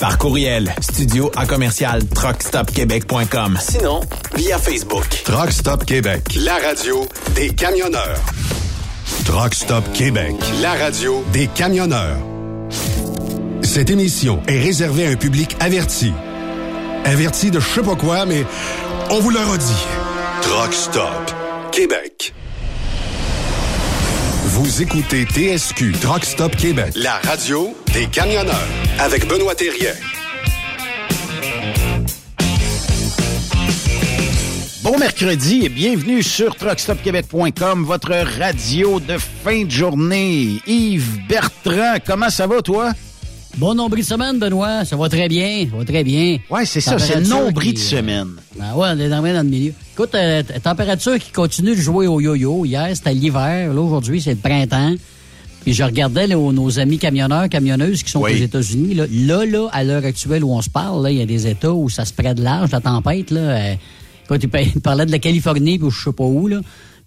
Par courriel, studio à commercial truckstopquebec.com. Sinon, via Facebook. Truck Stop Québec, la radio des camionneurs. Truck Stop Québec, la radio des camionneurs. Cette émission est réservée à un public averti. Averti de je sais pas quoi, mais on vous le redit. Truck Stop Québec. Vous écoutez TSQ Truck Stop Québec, la radio des camionneurs avec Benoît Thérien. Bon mercredi et bienvenue sur truckstopquebec.com, votre radio de fin de journée. Yves Bertrand, comment ça va toi? Bon nombril de semaine, Benoît. Ça va très bien. Ça va très bien. Ouais, c'est ça, c'est le nombril de euh, semaine. Ben ouais, on est dans le milieu. Écoute, euh, température qui continue de jouer au yo-yo. Hier, c'était l'hiver. Là, aujourd'hui, c'est le printemps. Puis je regardais là, nos amis camionneurs, camionneuses qui sont Oui. aux États-Unis. Là, là, là, à l'heure actuelle où on se parle, il y a des États où ça se prête large, la tempête. Là, euh, écoute, il pa- il parlait de la Californie, puis je sais pas où. Là.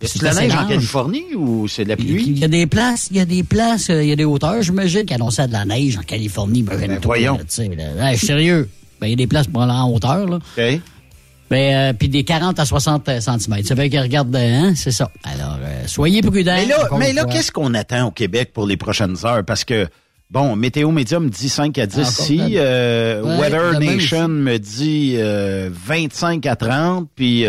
C'est de la neige en. Californie ou c'est de la Il pluie? y a des places, il y a des places, euh, il y a des hauteurs, j'imagine, qui annonçaient de la neige en Californie. Ben, Ben, voyons. là. Hey, sérieux. Ben, il y a des places pour aller en hauteur, là. OK. Ben, euh, puis des 40 à 60 cm. Ça fait qu'ils regardent, hein, c'est ça. Alors, euh, soyez prudents. Mais là, mais qu'est-ce qu'on attend au Québec pour les prochaines heures? Parce que, bon, Météo Médium dit 5 à 10 Encore ici. même. euh, Ouais, Weather Nation me dit euh, 25 à 30. Puis,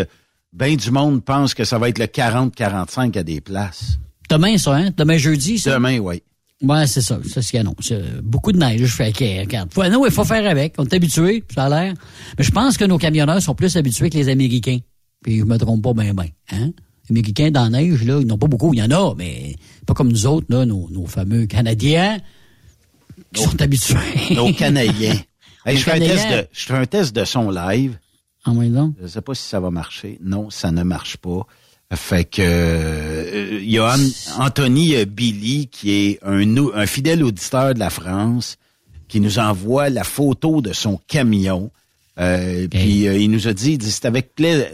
ben du monde pense que ça va être le 40-45 à des places. Demain, ça, hein? Demain, jeudi, ça? Demain, oui. Ouais, c'est ça. C'est ce qu'il annonce. Euh, Beaucoup de neige. Je fais, OK, regarde. Faut, non, il faut faire avec. On est habitués, ça a l'air. Mais je pense que nos camionneurs sont plus habitués que les Américains. Puis je me trompe pas bien, bien. Hein? Les Américains, dans la neige, là, ils n'ont pas beaucoup. Il y en a, mais pas comme nous autres, là, nos, nos fameux Canadiens, qui sont habitués. Nos Canadiens. Hey, je, fais un test de, je fais un test de son live. Ah, oui, donc? Je sais pas si ça va marcher. Non, ça ne marche pas. Fait que euh, il y a An- Anthony euh, Billy qui est un, fidèle auditeur de la France qui nous envoie la photo de son camion. Euh, Puis euh, il nous a dit, c'est avec pla-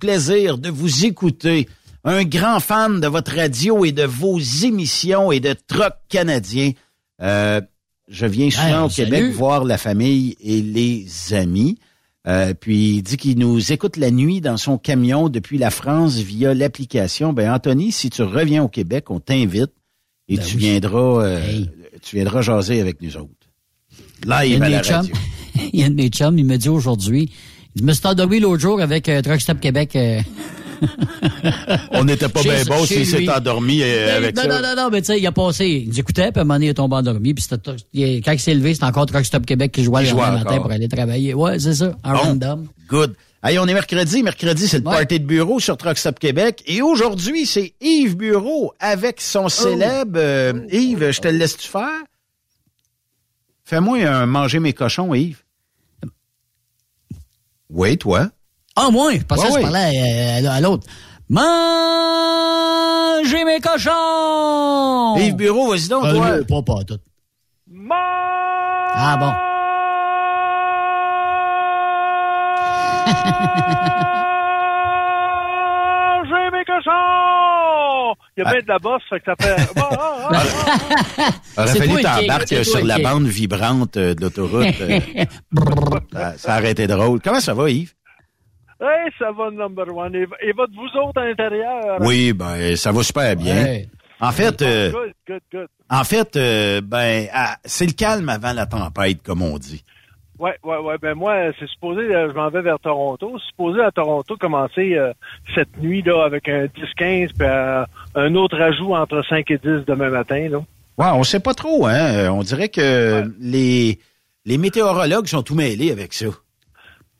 plaisir de vous écouter. Un grand fan de votre radio et de vos émissions et de Troc canadien. Euh, je viens souvent Hey, au Québec salut. voir la famille et les amis. Euh, puis il dit qu'il nous écoute la nuit dans son camion depuis la France via l'application. Ben Anthony, si tu reviens au Québec, on t'invite et Ben tu oui. viendras, euh, Hey. tu viendras jaser avec nous autres. Il y a Live un à de la mes chums, radio. il y a un de mes chums, il me dit aujourd'hui, il me suis endormi l'autre jour avec euh, Truck Stop Québec. On n'était pas bien chez s'il s'est endormi euh, Ben, avec non, ça. non, non, non, mais tu sais, il a passé, il nous écoutait, puis à un moment donné, il est tombé endormi, puis quand il s'est levé, c'était encore Truck Stop Québec qui jouait le matin encore. pour aller travailler. Ouais, c'est ça, un Bon. random. Good. Hey, on est mercredi. Mercredi, c'est le Ouais. party de bureau sur Truck Stop Québec. Et aujourd'hui, c'est Yves Bureau avec Oh. son célèbre... euh, Yves, je te le laisse-tu faire? Fais-moi un manger mes cochons, Yves. Oui, toi. Ah, moi, je pensais Ouais, que ouais. je parlais euh, à, à l'autre. Mangez mes cochons! Yves Bureau, vas-y donc, Euh, toi. non, pas, pas tout. Ah bon. J'ai mes cochons! Il y a bien de la bosse, fait que ça fait. Ah, ah, ah, ah. Le t'embarques king, c'est sur la bande vibrante euh, de l'autoroute. euh, ça, ça aurait été drôle. Comment ça va, Yves? Hey, ça va, number one. Et, et votre vous autres à l'intérieur? Oui, ben, ça va super bien. Ouais. En fait, euh, Good, good, good. en fait, euh, ben, ah, c'est le calme avant la tempête, comme on dit. Ouais, ouais, ouais. Ben moi, c'est supposé, euh, je m'en vais vers Toronto. C'est supposé à Toronto commencer euh, cette nuit là avec un 10-15 puis euh, un autre ajout entre 5 et 10 demain matin. Là. Ouais, on sait pas trop, hein. On dirait que les, les météorologues sont tout mêlés avec ça.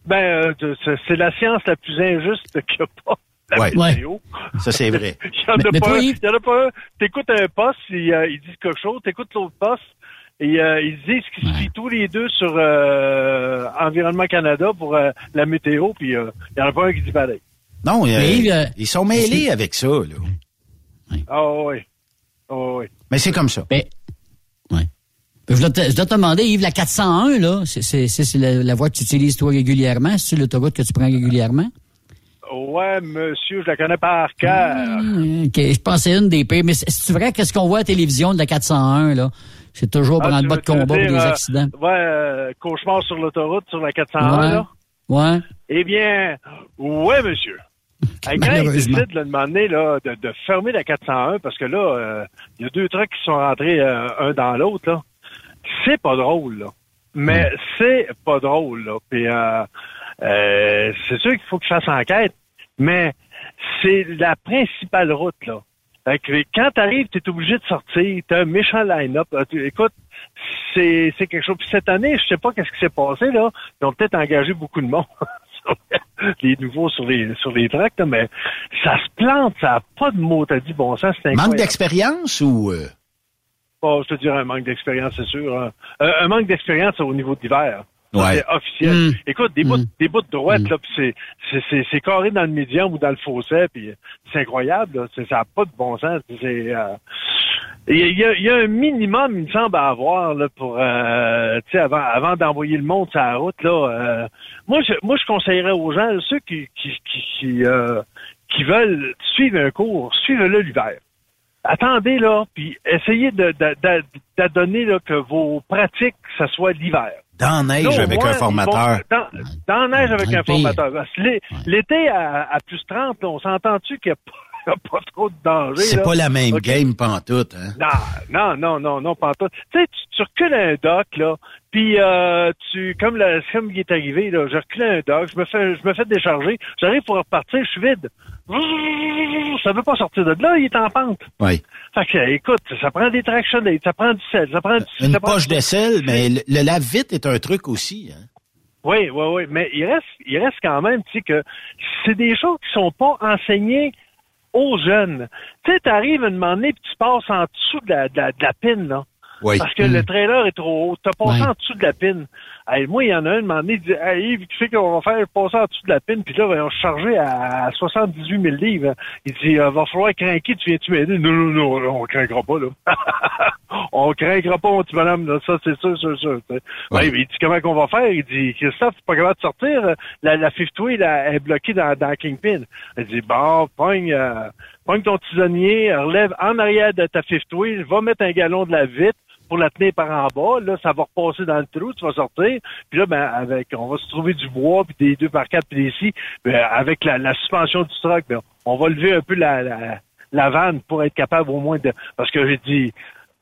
Ben, euh, c'est- la science la plus injuste qu'il n'y a pas. La Ouais. météo. Ça, c'est vrai. Il y en Mais- a mais pas toi, un. Il y en a pas un. T'écoutes un poste, ils, euh, ils disent quelque chose. T'écoutes l'autre poste, et euh, ils disent qu'ils se fient tous les deux sur euh, Environnement Canada pour euh, la météo, puis euh, il y en a pas un qui dit pareil. Non, euh, Mais euh, ils sont mêlés avec ça, là. Ah oui. Ah oui. Mais c'est comme ça. Ouais. Je dois, te, je dois te demander, Yves, la 401, là, c'est, la, la voie que tu utilises toi régulièrement? C'est l'autoroute que tu prends régulièrement? Ouais, monsieur, je la connais par cœur. Ah, OK, je pensais une des pires. Mais c'est, vrai, qu'est-ce qu'on voit à la télévision de la 401, là? C'est toujours Ah, le bas de combat dire, des euh, accidents. Ouais, euh, cauchemar sur l'autoroute, sur la 401, Ouais. là? Ouais. Eh bien, ouais, monsieur. Hey, quand ils décident, là, de m'emmener, là, de, de fermer la 401, parce que là, euh, il y a deux trucks qui sont rentrés euh, un dans l'autre, là. C'est pas drôle, là. Mais c'est pas drôle, là. Puis, euh, euh, c'est sûr qu'il faut que je fasse enquête, mais c'est la principale route, là. Fait que quand t'arrives, t'es obligé de sortir, t'as un méchant line-up. Tu- Écoute, c'est c'est quelque chose. Puis cette année, je sais pas qu'est-ce qui s'est passé, là. Ils ont peut-être engagé beaucoup de monde. les nouveaux sur les sur les tracts, mais ça se plante, ça n'a pas de mot, t'as dit bon sens, c'est incroyable. Manque d'expérience ou... euh, Pas, je te dirais un manque d'expérience, c'est sûr. hein. Euh, un manque d'expérience au niveau de l'hiver. Ouais. C'est officiel. Mm. Écoute, des bouts, des bouts de droite, là, puis c'est, c'est, c'est, c'est carré dans le médium ou dans le fossé, puis c'est incroyable, là. C'est, ça n'a pas de bon sens. C'est, euh, il y, a- il y a, un minimum, il me semble, à avoir, là, pour, euh, tu sais, avant, avant d'envoyer le monde sur la route, là. euh, moi, je, moi, je conseillerais aux gens, là, ceux qui, qui, qui, qui, euh, qui veulent suivre un cours, suivez-le l'hiver attendez là, puis essayez de, de, de, d'adonner là, que vos pratiques, ça soit l'hiver. Dans neige avec un formateur. vont- dans, neige avec un formateur. Que L'été à, à plus 30, là, on s'entend-tu qu'il n'y a, pas- a pas trop de danger? C'est pas la même game pantoute, hein? Non, non, non, non, non, tout. Tu sais, tu, tu recules un dock, là, puis euh, tu, comme comme il est arrivé, là, je recule un dock, je me fais, je me fais décharger, j'arrive pour repartir, je suis vide. Ça veut pas sortir de là, il est en pente. Oui. Fait que, écoute, ça prend des traction ça prend du sel, ça prend du... Une ça poche de sel, mais le, le lave-vite est un truc aussi. Hein? Oui, oui, oui, mais il reste, il reste quand même, tu sais, que c'est des choses qui sont pas enseignées aux jeunes. Tu sais, t'arrives à un moment donné, puis tu passes en dessous de la, de la, de la pine, là. Oui. Parce que Mm. le trailer est trop haut. T'as passé en dessous de la pine. Hey, moi, il y en a un, il dit, hey, Yves, tu sais qu'on va faire passer en dessous de la pine, puis là, ben, on se chargeait à 78 000 livres. Il dit, euh, va falloir craquer, tu viens-tu m'aider? Non, non, non, on craquera pas, là. on craquera pas, mon petit bonhomme, là. Ça, c'est sûr, sûr, sûr. mais il dit, comment qu'on va faire? Il dit, Christophe, tu pas capable de sortir? La, la fifth wheel, elle est bloquée dans, dans Kingpin. Il dit, bon, pogne, euh, pogne ton tisonnier, relève en arrière de ta fifth wheel, va mettre un galon de la vitre, pour la tenir par en bas. Là, ça va repasser dans le trou, tu vas sortir. Puis là, ben, avec, on va se trouver du bois, puis des deux par quatre, puis des scies. Ben, avec la, la suspension du truck, ben, on va lever un peu la, la, la vanne pour être capable au moins de... Parce que j'ai dit,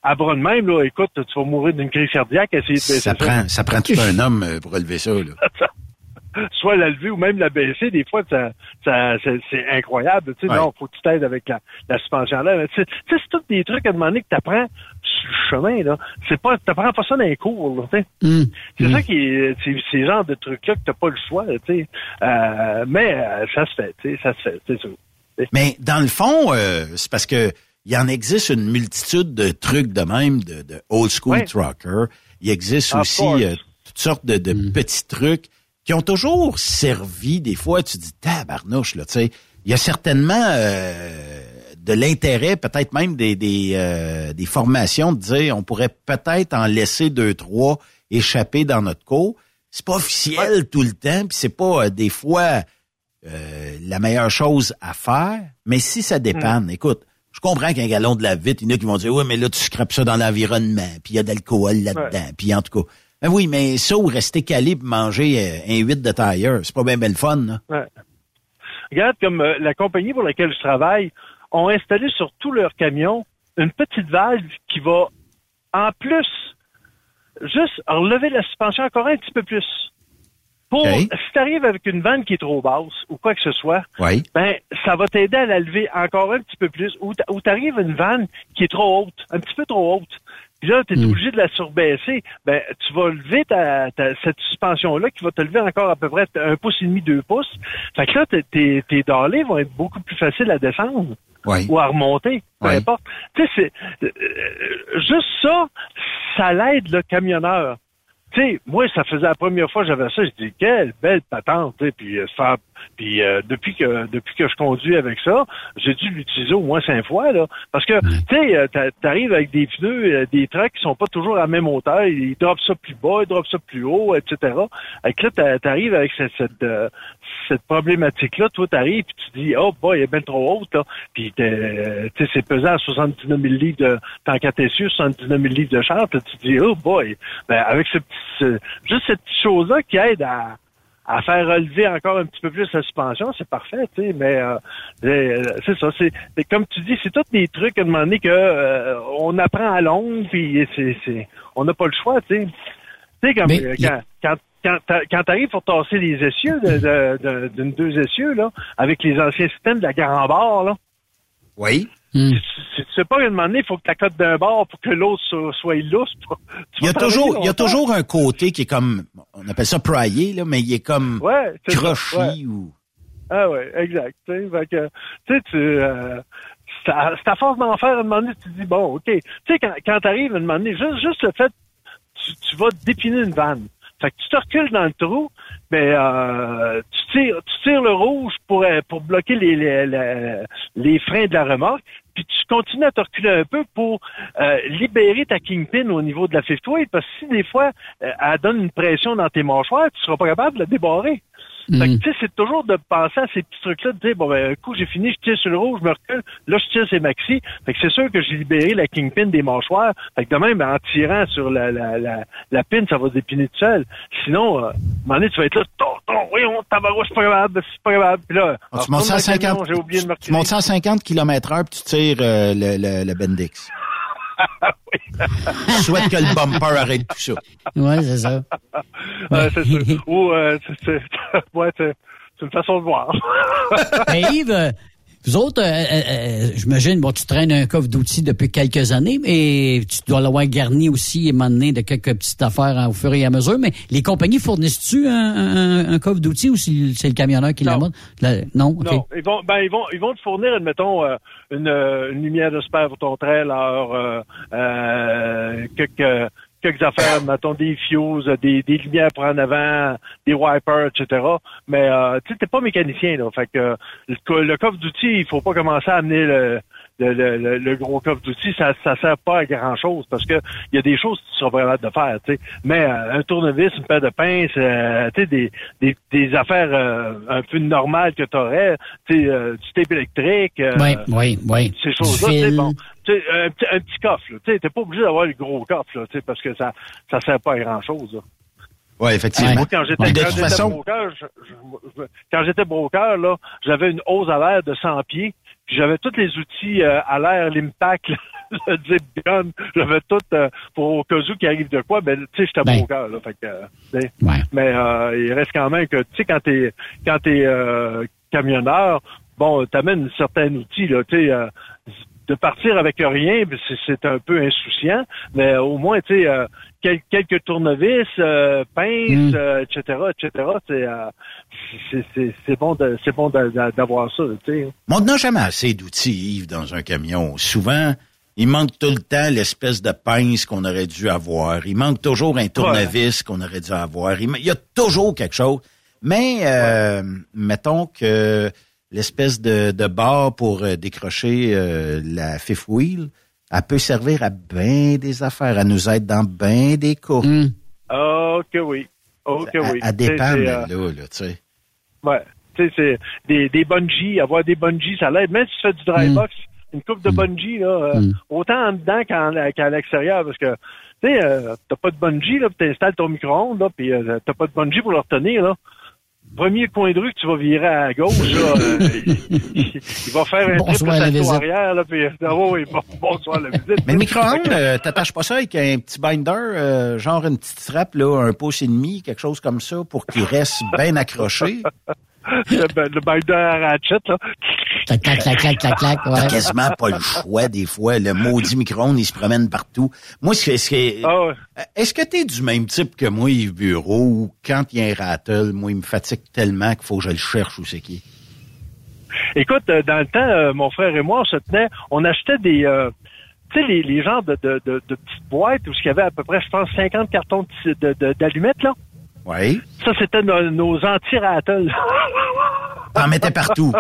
à bras de même, là, écoute, tu vas mourir d'une crise cardiaque, essayer de Ça prend, ça prend tout un homme euh, pour relever ça. Là? soit la lever ou même la baisser, des fois, ça, ça, c'est, incroyable. Tu sais, Ouais. non, faut que tu t'aides avec la, la suspension là. Mais tu sais, c'est tous des trucs à demander que tu apprends sur le chemin. là. C'est pas, t'apprends pas ça dans les cours. Là, tu sais. Hum. C'est Hum. ça qui est, c'est ces genres de trucs-là que t'as pas le choix, tu sais. Euh, mais euh, ça se fait, tu sais, ça se fait, c'est sûr. Mais dans le fond, euh, c'est parce que il en existe une multitude de trucs de même, de, de old school Ouais. trucker. Il existe Of aussi toutes sortes de, de petits trucs qui ont toujours servi. Des fois, tu dis tabarnouche là, tu sais. Il y a certainement euh, de l'intérêt, peut-être même des des, euh, des formations de dire on pourrait peut-être en laisser deux trois échapper dans notre cours. C'est pas officiel tout le temps, puis c'est pas euh, des fois euh, la meilleure chose à faire, mais si ça dépanne, écoute, je comprends qu'un galon de la vite, il y en a qui vont dire, ouais, mais là, tu scrapes ça dans l'environnement, puis il y a de l'alcool là-dedans, puis en tout cas. Ben oui, mais ça, ou rester calé pour manger euh, un 8 de tailleur, c'est pas bien belle fun, là. Ouais. Regarde, comme euh, la compagnie pour laquelle je travaille ont installé sur tous leurs camions une petite valve qui va, en plus, juste relever la suspension encore un petit peu plus. Pour, si tu arrives avec une vanne qui est trop basse ou quoi que ce soit, Oui. ben, ça va t'aider à la lever encore un petit peu plus. Ou tu arrives à une vanne qui est trop haute, un petit peu trop haute. Puis là, tu es Mm. obligé de la surbaisser. Ben, tu vas lever ta, ta- cette suspension-là qui va te lever encore à peu près un pouce et demi, deux pouces. Fait que là, tes- tes, tes vont être beaucoup plus faciles à descendre Oui. ou à remonter, peu importe. Tu sais, c'est euh, juste ça, ça l'aide le camionneur. Tu sais, moi, ça faisait la première fois que j'avais ça, je dis quelle belle patente, tu sais, puis euh, se faire Puis euh, depuis que depuis que je conduis avec ça, j'ai dû l'utiliser au moins cinq fois là, parce que tu sais, euh, t'a- t'arrives avec des pneus, euh, des trucks qui sont pas toujours à la même hauteur, ils drop ça plus bas, ils drop ça plus haut, etc. Avec là, t'a- t'arrives avec cette cette, euh, cette problématique là, toi t'arrives puis tu dis oh boy, elle est bien trop haute là, puis t'es- tu sais c'est pesant à 79 000 livres de tant qu'à tes cieux, 79 000 livres de char, puis tu dis oh boy, ben avec ce petit juste cette petite chose là qui aide à à faire relever encore un petit peu plus la suspension, c'est parfait, tu sais, mais euh, euh, c'est ça, c'est comme tu dis, c'est tous des trucs à un moment donné que euh, on apprend à longue, puis c'est c'est on n'a pas le choix, tu sais. Tu sais, Mais euh, quand, quand, quand, quand t'arrives pour tasser les essieux de- de- de- d'une deux essieux, là, avec les anciens systèmes de la garant là, Oui. Hmm. tu, tu sais pas qu'à un moment donné, il faut que tu cote d'un bord pour que l'autre soit, soit lousse. Tu Il y a toujours, il y a toujours un côté qui est comme, on appelle ça praillé, là, mais il est comme Ouais, ça, ou. Ah ouais, exact. Tu sais, fait que, tu sais, tu, euh, c'est à, à force d'en faire, à un moment donné, tu te dis, bon, OK. Tu sais, quand, quand t'arrives, à un moment donné, juste, juste le fait, tu, tu vas dépiner une vanne. Fait que tu te recules dans le trou, mais euh, tu tires, tu tires le rouge pour, euh, pour bloquer les, les, les, freins de la remorque, puis tu continues à te reculer un peu pour euh, libérer ta kingpin au niveau de la fifth wheel, parce que si des fois, elle donne une pression dans tes mâchoires, tu seras pas capable de la débarrer. Fait que, Hmm. tu sais, c'est toujours de penser à ces petits trucs-là, de dire, bon, ben, un coup, j'ai fini, je tire sur le rouge, je me recule, là, je tire, c'est maxi. Fait que c'est sûr que j'ai libéré la kingpin des mâchoires. Fait que de même, en tirant sur la, la, la, la pin, ça va se dépiner tout seul. Sinon, euh, à un moment donné, tu vas être là, ton, ton, oui, on tabarouche, c'est pas capable, c'est pas capable. Puis là, Ah, tu montes ça à retourne dans le 50, camion, J'ai oublié de me tu reculer. montes ça à 50 km heure puis tu tires euh, le, le, le Bendix. Je souhaite que le bumper arrête tout ça. Ouais, c'est ça. Ouais, c'est sûr. Ou, euh, c'est, c'est, ouais, c'est, c'est une façon de voir. Hey, Yves, euh, vous autres, euh, euh, euh, j'imagine, bon, tu traînes un coffre d'outils depuis quelques années, mais tu dois l'avoir garni aussi et m'amener de quelques petites affaires hein, au fur et à mesure. Mais les compagnies fournissent-tu un, un, un coffre d'outils ou c'est c'est le camionneur qui Non. La- Non, OK. Non, ils vont, ben ils vont, ils vont te fournir, admettons, euh, une, une lumière de spare pour ton euh, euh, quelques, quelques affaires, mettons des fuses, des, des lumières pour en avant, des wipers, etc. Mais euh, tu sais, t'es pas mécanicien, là. Fait que le, co- le coffre d'outils, il faut pas commencer à amener le, le, le, gros coffre d'outils, ça, ça sert pas à grand chose parce que il y a des choses que tu seras pas capable de faire, tu sais. Mais euh, un tournevis, une paire de pinces, euh, tu sais, des, des, des affaires euh, un peu normales que tu aurais, tu sais, du tape électrique, Oui, oui, oui. ces choses-là, fil. bon. Un, petit, un petit coffre, là. Tu sais, t'es pas obligé d'avoir le gros coffre, là, tu sais, parce que ça, ça sert pas à grand chose, là. Oui, effectivement. Moi, quand j'étais façon, broker, je- je- je- quand j'étais broker, là, j'avais une hausse à l'air de 100 pieds, puis j'avais tous les outils euh, à l'air, l'impact, le zip gun, j'avais tout euh, pour au cas où qu'il arrive de quoi, ben tu sais, j'étais Ben. broker, là, fait que, euh. Ouais. mais euh, il reste quand même que, tu sais, quand t'es quand t'es euh, camionneur, bon, t'amènes un certain outil, là, tu sais, euh, de partir avec rien, c'est- un peu insouciant, mais au moins, tu sais, euh, quel- quelques tournevis, euh, pinces, Mm. euh, etc., etc., c'est euh, c'est- bon c'est bon d'a- d'a- d'avoir ça, tu sais. on n'a jamais assez d'outils, Yves, dans un camion. Souvent, il manque tout le temps l'espèce de pince qu'on aurait dû avoir. Il manque toujours un tournevis qu'on aurait dû avoir. Il y a toujours quelque chose. Mais euh, mettons que l'espèce de, de barre pour euh, décrocher euh, la fifth wheel, elle peut servir à bien des affaires. Elle nous aide dans bien des cas. Hmm. Oh que oui. Oh que oui. Elle- dépend, euh, là, là, tu sais. Ouais. Tu sais, c'est des, des bungees, avoir des bungees, ça l'aide. Même si tu fais du dry Mm. box, une coupe de bungees, là, euh, Mm. autant en dedans qu'en, qu'à l'extérieur, parce que, tu sais, euh, t'as pas de bungee, là, puis t'installes ton micro-ondes, là, puis euh, t'as pas de bungee pour le retenir, là. Premier coin de rue que tu vas virer à gauche, là, euh, il, il- va faire un Bonsoir triple à la arrière, là, puis, oui, bon, bonsoir la visite. Mais le micro-ondes, euh, t'attaches pas ça avec un petit binder, euh, genre une petite trappe, là, un pouce et demi, quelque chose comme ça, pour qu'il reste bien accroché? Le, le binder à ratchet, là. Clac, clac, clac, clac, clac, clac. T'as quasiment pas le choix, des fois. Le maudit micro-ondes, il se promène partout. Moi, ce que- ce que- Ah ouais. est-ce que t'es du même type que moi, Yves Bureau, ou quand il y a un rattle, moi, il me fatigue tellement qu'il faut que je le cherche où c'est qui? Écoute, euh, dans le temps, euh, mon frère et moi, on se tenait, on achetait des, euh, tu sais, les, les genres de, de, de, de petites boîtes où il y avait à peu près, je pense, 50 cartons de- de- de- d'allumettes, là. Oui. Ça, c'était nos, nos anti-rattles. T'en mettais partout.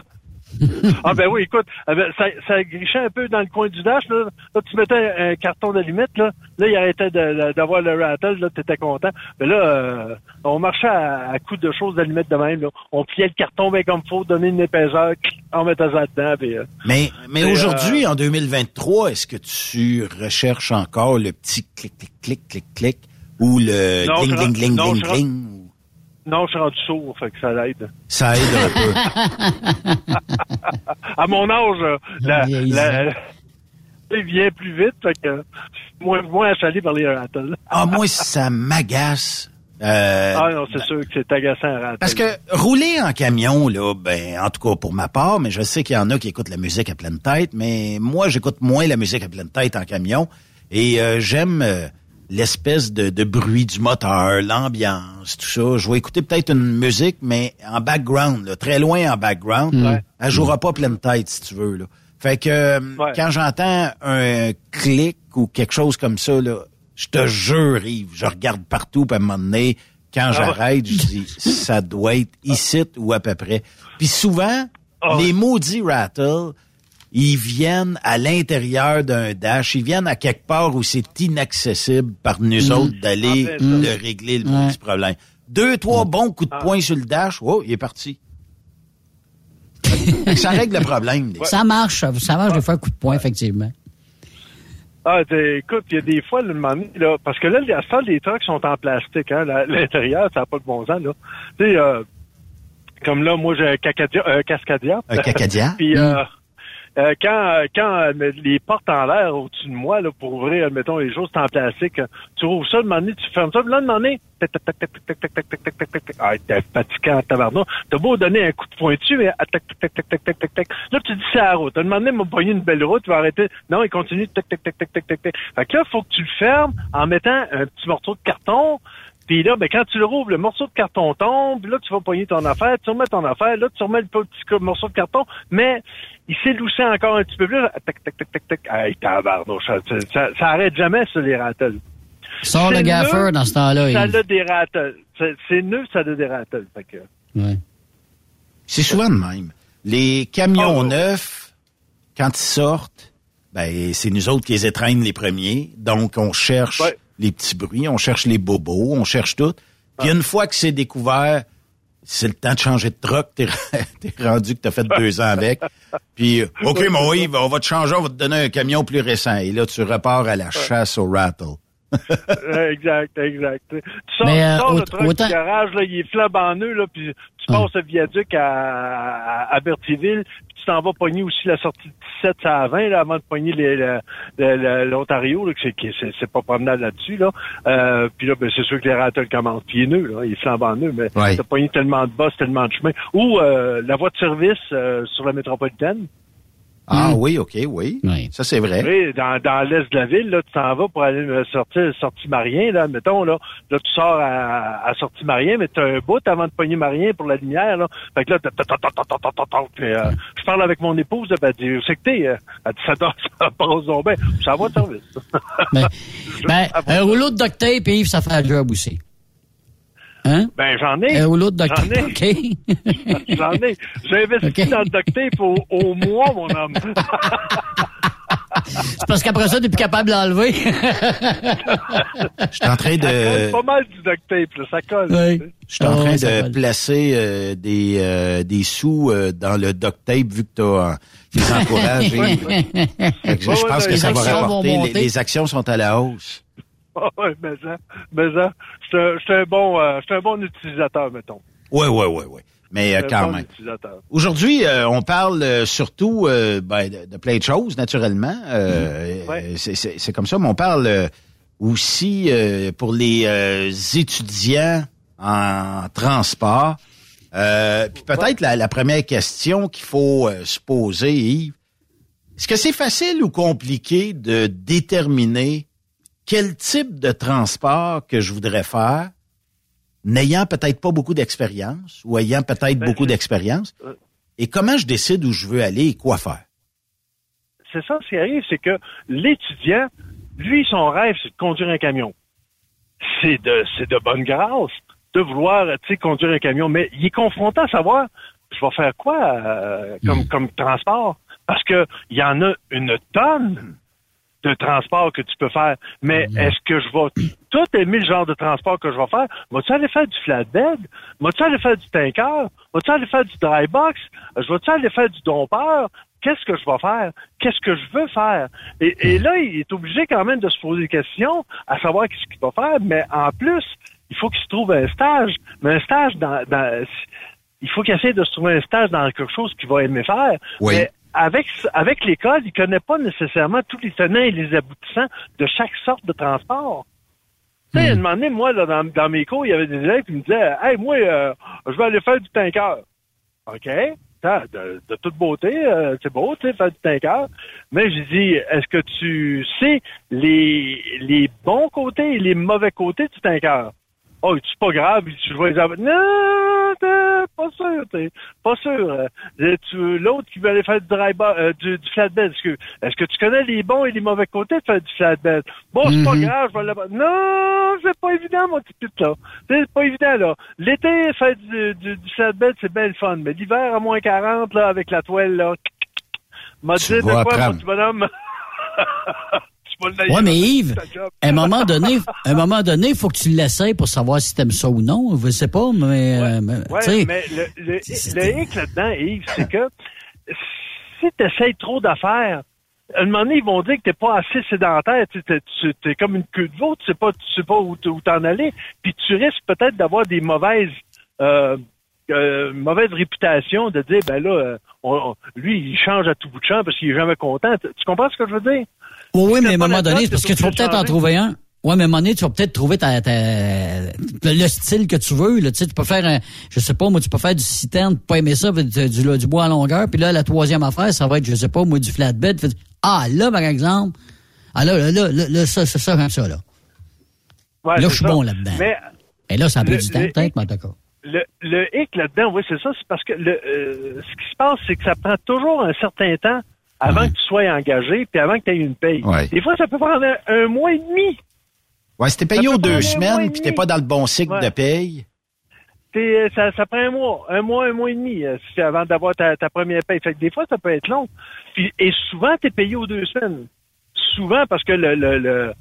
ah ben oui, écoute, ah ben, ça, ça grichait un peu dans le coin du dash. Là, là tu mettais un, carton d'allumettes, là, là, il arrêtait d'avoir le rattle, là, t'étais content. Mais là, euh, on marchait à, à coups de choses d'allumettes de même. Là. On pliait le carton bien comme faut, donner une épaisseur, on mettait ça dedans. Puis, euh, mais mais aujourd'hui, en 2023, est-ce que tu recherches encore le petit clic, clic, clic, clic, clic, ou le gling, gling, gling, gling? Non, je suis rendu sourd, fait que ça l'aide. Ça aide un peu. à mon âge, la, la, il vient plus vite, fait que moins, moins achalé par les rattles. ah, moi, ça m'agace. Euh, ah non, c'est sûr que c'est agaçant à rattle. Parce que rouler en camion, là, ben, en tout cas pour ma part, mais je sais qu'il y en a qui écoutent la musique à pleine tête, mais moi, j'écoute moins la musique à pleine tête en camion. Et euh, j'aime... Euh, l'espèce de, de, bruit du moteur, l'ambiance, tout ça. Je vais écouter peut-être une musique, mais en background, très loin en background. Mm. Elle jouera pas pleine tête, si tu veux. Là. Fait que euh, quand j'entends un clic ou quelque chose comme ça, là, je te jure, Yves, je regarde partout, puis à un moment donné, quand ah j'arrête, je dis, ça doit être ici ou à peu près. Puis souvent, ah les maudits rattles, ils viennent à l'intérieur d'un dash, ils viennent à quelque part où c'est inaccessible par nous mm. autres d'aller le régler le petit problème. Deux, trois bons coups de ah. poing sur le dash, oh, il est parti. ça règle le problème. Ça marche, ça marche de faire un coup de poing, effectivement. Ah, écoute, il y a des fois, le moment là, parce que là, y a ça, les trucks sont en plastique, hein, l'intérieur, ça n'a pas de bon sens, là. Tu sais, euh, comme là, moi, j'ai un Cacadia, un Cascadia. Un Cacadia? Puis, euh, mm. Euh, quand quand les portes en l'air au-dessus de moi là, pour ouvrir, admettons, les choses en plastique, tu ouvres ça, de tu fermes ça, là, de donné, tac, tac, tac, tac, tac, tac, tac, tac, tac, ah, t'es fatiguant, tabarnak. T'as beau donner un coup de poing dessus, mais tac, tac, tac, tac, tac, tac, tac. Là, tu dis c'est la route. T'as demandé de m'envoyer une belle route, tu vas arrêter. Non, il continue, tac, tac, tac, tac, tac, tac. Fait que là, faut que tu le fermes en mettant un petit morceau de carton, puis là, ben, quand tu le rouvres, le morceau de carton tombe, là, tu vas poigner ton affaire, tu remets ton affaire, là, tu remets le petit morceau de carton, mais il s'est loussé encore un petit peu plus, tac, tac, tac, tac, tac, hey, tabarnouche, ça, ça, ça arrête jamais, ça, les rattles. Sors le gaffer dans ce temps-là. Ça a des rattles. C'est neuf, ça a des rattles. Fait que... ouais. C'est souvent de même. Les camions oh. neufs, quand ils sortent, ben, c'est nous autres qui les étreignent les premiers. Donc, on cherche les petits bruits, on cherche les bobos, on cherche tout. Puis une fois que c'est découvert, c'est le temps de changer de truck, t'es, rendu que t'as fait deux ans avec. Puis, OK, mon Yves, on va te changer, on va te donner un camion plus récent. Et là, tu repars à la chasse au rattle. exact, exact. Tu sors, Mais, euh, le truck du garage, là, il est flambant nœud, là, puis tu passes le viaduc à, à, Berthierville, tu t'en vas pogner aussi la sortie de 17 à 20 là, avant de pogner l'Ontario, c'est, c'est, pas promenade là-dessus. Là. Euh, puis là, ben, c'est sûr que les rattles commencent pieds nœuds, là, ils flambent en nœuds, mais ouais. t'as pogné tellement de bosses, tellement de chemin. Ou euh, la voie de service euh, sur la métropolitaine. Ah hmm. oui, OK, oui. Ça, c'est vrai. Oui, dans, dans l'est de la ville, là, tu t'en vas pour aller sortir sortie Marien, là, mettons, là. Là, tu sors à, à sortie Marien, mais tu as un bout avant de pogner Marien pour la lumière, là. Fait que là, euh, je parle avec mon épouse, elle dit, c'est que t'es, euh, elle dit, ça, ça passe donc bien. Ça va service. ben, ben un rouleau de duct tape, Yves, ça fait le job aussi. Hein? Ben, j'en ai. Euh, l'autre J'en ai. OK. j'en ai. J'ai investi dans le duct tape au, au mois, mon homme. C'est parce qu'après ça, t'es plus capable de l'enlever. Je suis en train de... Ça colle pas mal du duct tape, là. Ça colle. Oui. Je suis en train de placer euh, des, euh, des sous euh, dans le duct tape vu que tu as des encourages. je pense que ça va rapporter. Les, les actions sont à la hausse. oui, mais ça, mais ça, c'est un bon, euh, un bon utilisateur, mettons. Oui, oui, oui, oui. Mais euh, quand même. Aujourd'hui, euh, on parle surtout ben, de, plein de choses, naturellement. Mm-hmm. C'est comme ça, mais on parle aussi pour les étudiants en transport. puis peut-être la, la, première question qu'il faut se poser, Yves, est-ce que c'est facile ou compliqué de déterminer quel type de transport que je voudrais faire, n'ayant peut-être pas beaucoup d'expérience ou ayant peut-être ben, beaucoup d'expérience, euh, et comment je décide où je veux aller et quoi faire? C'est ça, ce qui arrive, c'est que l'étudiant, lui, son rêve, c'est de conduire un camion. C'est de, c'est de bonne grâce de vouloir, tu sais, conduire un camion, mais il est confronté à savoir je vais faire quoi euh, comme, comme transport? Parce que il y en a une tonne de transport que tu peux faire. Mais est-ce que je vais tout aimer le genre de transport que je vais faire? Vas-tu aller faire du flatbed? Vas-tu aller faire du tanker? Vas-tu aller faire du dry box? Je vais-tu aller faire du dompeur? Qu'est-ce que je vais faire? Qu'est-ce que je veux faire? Et, et là, il est obligé quand même de se poser des questions à savoir qu'est-ce qu'il va faire, mais en plus, il faut qu'il se trouve un stage. Mais un stage dans, dans il faut qu'il essaie de se trouver un stage dans quelque chose qu'il va aimer faire. Oui. Mais avec, avec l'école, il connaît pas nécessairement tous les tenants et les aboutissants de chaque sorte de transport. Tu sais, à un moment donné, moi, là, dans, dans mes cours, il y avait des élèves qui me disaient Hey, moi, euh, je vais aller faire du tanker. OK? De, de toute beauté, euh, c'est beau, tu sais, faire du tanker. Mais j'ai dit, est-ce que tu sais les, les bons côtés et les mauvais côtés du tanker? Oh, c'est pas grave, tu vas les avoir. Non, t'es pas sûr, t'es pas sûr. Euh, L'autre qui veut aller faire du dry bar- euh, du, du flatbed, est-ce que, est-ce que tu connais les bons et les mauvais côtés de faire du flatbed? Bon, c'est pas Mhm. grave, je vais Non, c'est pas évident, mon petit pute, là. C'est pas évident, là. L'été, faire du, du, du flatbed, c'est bien le fun. Mais l'hiver, à moins 40, là, avec la toile, là, m'a dit de quoi, mon petit bonhomme? Ouais, mais Yves, à un moment donné, à un moment donné, il faut que tu l'essayes pour savoir si t'aimes ça ou non. Je sais pas, mais, euh, mais, Ouais, sais, mais le, le, le hic là-dedans, Yves, c'est que si tu essayes trop d'affaires, à un moment donné, ils vont dire que t'es pas assez sédentaire, tu t'es comme une queue de veau, tu sais pas, tu sais pas où, t'en aller, puis tu risques peut-être d'avoir des mauvaises euh, euh, mauvaise réputation de dire ben là, euh, on- on- lui, il change à tout bout de champ parce qu'il est jamais content. Tu tu comprends ce que je veux dire? Oui, oui, mais à un moment donné, parce que tu vas peut-être en trouver un. Ouais, mais à un moment donné, tu vas peut-être trouver ta, ta- le, le style que tu veux. Là. Tu, sais, tu peux faire, un, je sais pas, moi, tu peux faire du citerne, pas aimer ça, du, du, du bois à longueur. Puis là, la troisième affaire, ça va être, je sais pas, moi, du flatbed. Fait- Ah, là, par exemple, ah là, là, là, là, là, ça, c'est ça, comme ça, là. Ouais, là, je suis ça. bon là-dedans. Mais Et là, ça a pris du temps, peut-être, mais en tout cas. Le, le hic là-dedans, oui, c'est ça, c'est parce que le, euh, ce qui se passe, c'est que ça prend toujours un certain temps avant que tu sois engagé, puis avant que tu aies une paye. Ouais. Des fois, ça peut prendre un, un mois et demi. Ouais, si t'es payé aux deux semaines puis t'es pas dans le bon cycle Ouais. de paye. T'es- ça, ça prend un mois, un mois, un mois et demi euh, avant d'avoir ta, ta première paye. Fait que des fois, ça peut être long. Puis, et souvent, tu es payé aux deux semaines. Souvent parce que le, le, le-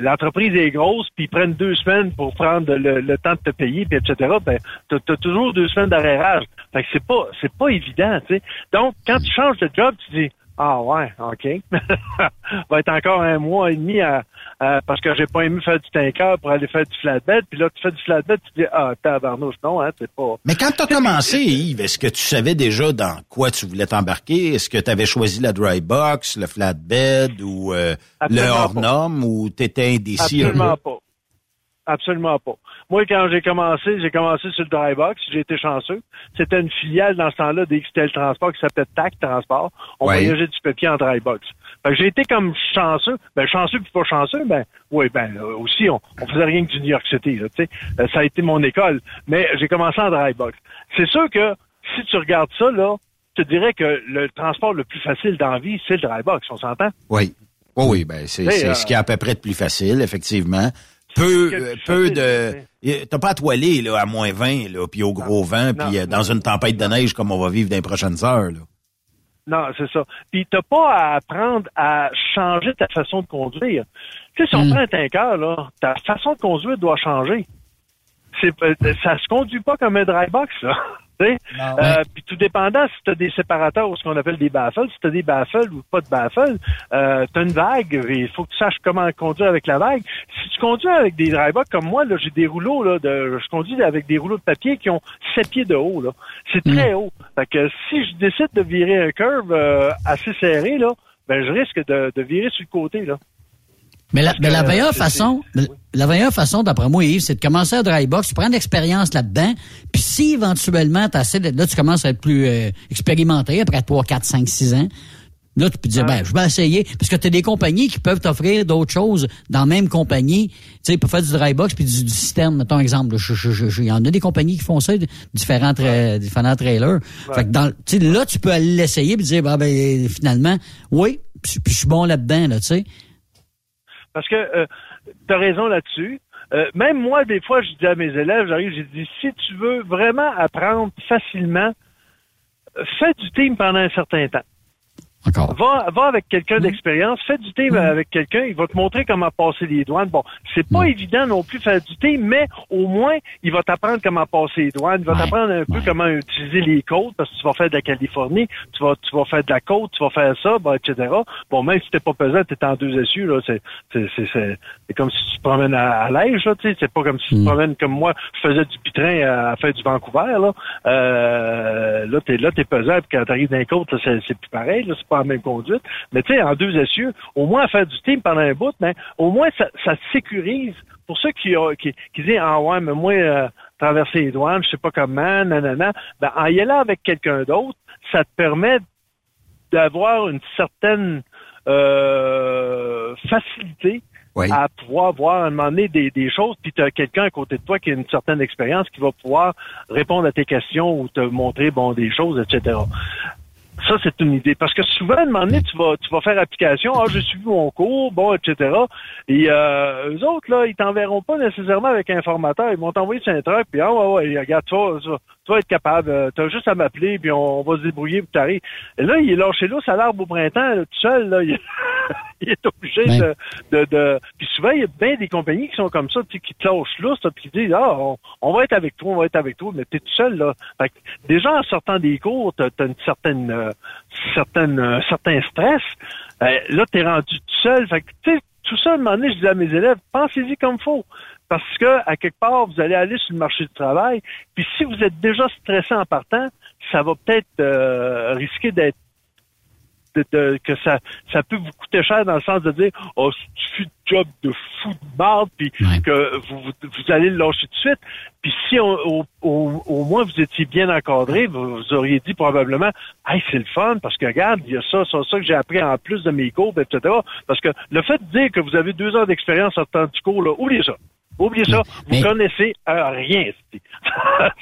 l'entreprise est grosse, puis ils prennent deux semaines pour prendre le, temps de te payer, puis etc. Ben, t'as, t'as toujours deux semaines d'arrérage. Fait que c'est pas, c'est pas évident, tu sais. Donc, quand tu changes de job, tu dis, ah ouais, ok. va être encore un mois et demi à, à- parce que j'ai pas aimé faire du tanker pour aller faire du flatbed, puis là tu fais du flatbed, tu dis ah tabarnouche, non, hein, c'est pas. Mais quand tu as commencé, Yves, est-ce que tu savais déjà dans quoi tu voulais t'embarquer? Est-ce que tu avais choisi la dry box, le flatbed ou euh, le Absolument hors pas. norme ou t'étais indécis? Absolument pas. Absolument pas. Moi, quand j'ai commencé, j'ai commencé sur le dry box. J'ai été chanceux. C'était une filiale dans ce temps-là d'XTL Transport qui s'appelait TAC Transport. On Ouais. voyageait du papier en dry box. J'ai été comme chanceux. Ben, chanceux puis pas chanceux, ben, oui, ben, là, aussi, on, on faisait rien que du New York City, là, tu sais. Euh, ça a été mon école. Mais j'ai commencé en dry box. C'est sûr que si tu regardes ça, là, je te dirais que le transport le plus facile dans la vie, c'est le dry box, on s'entend? Oui. Oui, oui, ben c'est euh, ce qui est à peu près de plus facile, effectivement. Peu, euh, peu de. T'as pas à toiler là, à moins 20, là, puis au gros vent, puis euh, dans une tempête de neige comme on va vivre dans les prochaines heures. Là. Non, c'est ça. Puis t'as pas à apprendre à changer ta façon de conduire. Tu sais, si on Mm. prend un tanker, là, ta façon de conduire doit changer. C'est, euh, ça se conduit pas comme un dry box, là. Sais? Euh, Puis tout dépendant si tu as des séparateurs ou ce qu'on appelle des baffles, si tu as des baffles ou pas de baffles, euh, tu as une vague, et il faut que tu saches comment conduire avec la vague. Si tu conduis avec des box comme moi, là, j'ai des rouleaux, là, de, je conduis avec des rouleaux de papier qui ont 7 pieds de haut. Là. C'est très haut. Fait que si je décide de virer un curve euh, assez serré, là, ben je risque de, de virer sur le côté. Là. Mais la, mais la meilleure c'est- façon, la meilleure façon, d'après moi, Yves, c'est de commencer à dry box, tu prends de l'expérience là-dedans, puis si éventuellement t'as assez là, tu commences à être plus euh, expérimenté après 3, 4, 5, 6 ans, là, tu peux te dire, ben, je vais essayer, parce que tu as des compagnies qui peuvent t'offrir d'autres choses dans la même compagnie, tu sais, pour faire du dry box puis du, du système, mettons exemple. Il y en a des compagnies qui font ça, différents, tra- différents trailers. Fait que dans, tu là, tu peux aller l'essayer puis dire, bah, ben, finalement, oui, puis je suis bon là-dedans, là, tu sais. Parce que tu as raison là-dessus. euh, même moi, des fois, je dis à mes élèves, j'arrive, j'ai dit, si tu veux vraiment apprendre facilement, fais du team pendant un certain temps. Va, va avec quelqu'un Mhm. d'expérience, fais du team avec quelqu'un, il va te montrer comment passer les douanes. Bon, c'est pas évident non plus faire du team, mais au moins, il va t'apprendre comment passer les douanes, il va t'apprendre un peu comment utiliser les côtes, parce que tu vas faire de la Californie, tu vas, tu vas faire de la côte, tu vas faire ça, bon, etc. Bon, même si t'es pas pesant, t'es en deux essieux, là, c'est, c'est, c'est, c'est, c'est comme si tu te promènes à, à l'âge, là, tu sais, c'est pas comme si tu te promènes comme moi, je faisais du pitrin à, à faire du Vancouver, là. Euh, là, t'es, là, t'es pesant, puis quand t'arrives d'un côte, là, c'est, c'est plus pareil, là, c'est pas la même conduite. Mais tu sais, en deux essieux, au moins à faire du team pendant un bout, mais au moins ça, ça sécurise. Pour ceux qui, ont- qui, qui disent Ah ouais, mais moi, euh, traverser les douanes, je sais pas comment, nanana, ben en y allant avec quelqu'un d'autre, ça te permet d'avoir une certaine euh, facilité à pouvoir voir à un moment donné des, des choses, puis tu as quelqu'un à côté de toi qui a une certaine expérience qui va pouvoir répondre à tes questions ou te montrer bon des choses, etc. Ça, c'est une idée. Parce que souvent, à un moment donné, tu vas, tu vas faire application, ah, j'ai suivi mon cours, bon, etc. Et euh, eux autres, là, ils t'enverront pas nécessairement avec un formateur. Ils vont t'envoyer sur un truc, puis ah, ouais, ouais, regarde, tu vas, tu vas- tu être capable. Euh, T'as juste à m'appeler, puis on, on va se débrouiller, puis t'arrives. Et là, il est lâché là, ça l'arbre au printemps, là, tout seul, là, il, il est obligé de, de, de... Puis souvent, il y a bien des compagnies qui sont comme ça, tu qui te lâchent là, puis qui disent, ah, on, on va être avec toi, on va être avec toi, mais t'es tout seul, là. Fait que, déjà, en sortant des cours, t'as as une certaine, euh, certaine, euh, certain stress. Euh, là, t'es rendu tout seul. Fait que, tu sais, tout ça, à un moment donné, je dis à mes élèves, pensez-y comme faut. Parce que, à quelque part, vous allez aller sur le marché du travail. Puis si vous êtes déjà stressé en partant, ça va peut-être euh, risquer d'être de- de- que ça, ça peut vous coûter cher dans le sens de dire oh c'est un job de fou de marde puis que vous, vous, vous allez le lâcher tout de suite. Puis si on- au, au, au moins vous étiez bien encadré vous, vous auriez dit probablement hey c'est le fun parce que regarde il y a ça ça ça que j'ai appris en plus de mes cours etc parce que le fait de dire que vous avez deux ans d'expérience en temps du cours là oubliez ça oubliez ça vous connaissez euh, rien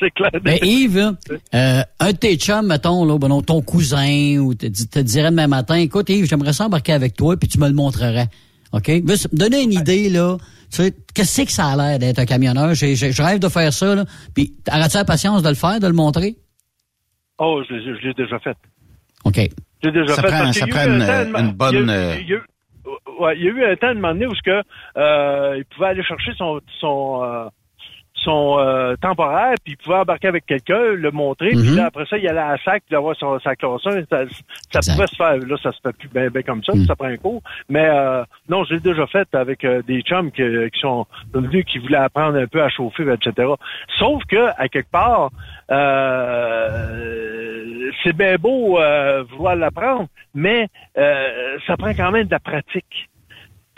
c'est clair Ben, Yves, là, euh, un de tes chums, mettons, là, ben non, ton cousin, ou te, te dirait demain matin, écoute, Yves, j'aimerais ça embarquer avec toi, puis tu me le montrerais. OK? Me donner une idée, là. Tu sais, qu'est-ce que ça a l'air d'être un camionneur? J'ai- Je rêve de faire ça, là. Puis, auras-tu la patience de le faire, de le montrer? oh je, l'ai- je l'ai déjà fait OK. J'ai déjà Ça fait. prend- ça prend eu un une- bonne, il y a- euh, il y a eu- ouais, il y a eu un temps de moment donné où ce que, euh, il pouvait aller chercher son son euh, son euh, temporaire, puis il pouvait embarquer avec quelqu'un, le montrer, puis Mhm. là, après ça, il allait à la sac, puis avoir son, sa classe 1. Ça, ça pouvait se faire. Là, ça se fait plus bien ben comme ça, Mhm. ça prend un cours. Mais euh, non, j'ai déjà fait avec euh, des chums qui, qui sont venus, qui voulaient apprendre un peu à chauffer, etc. Sauf que, à quelque part, euh, c'est bien beau euh, vouloir l'apprendre, mais euh, ça prend quand même de la pratique.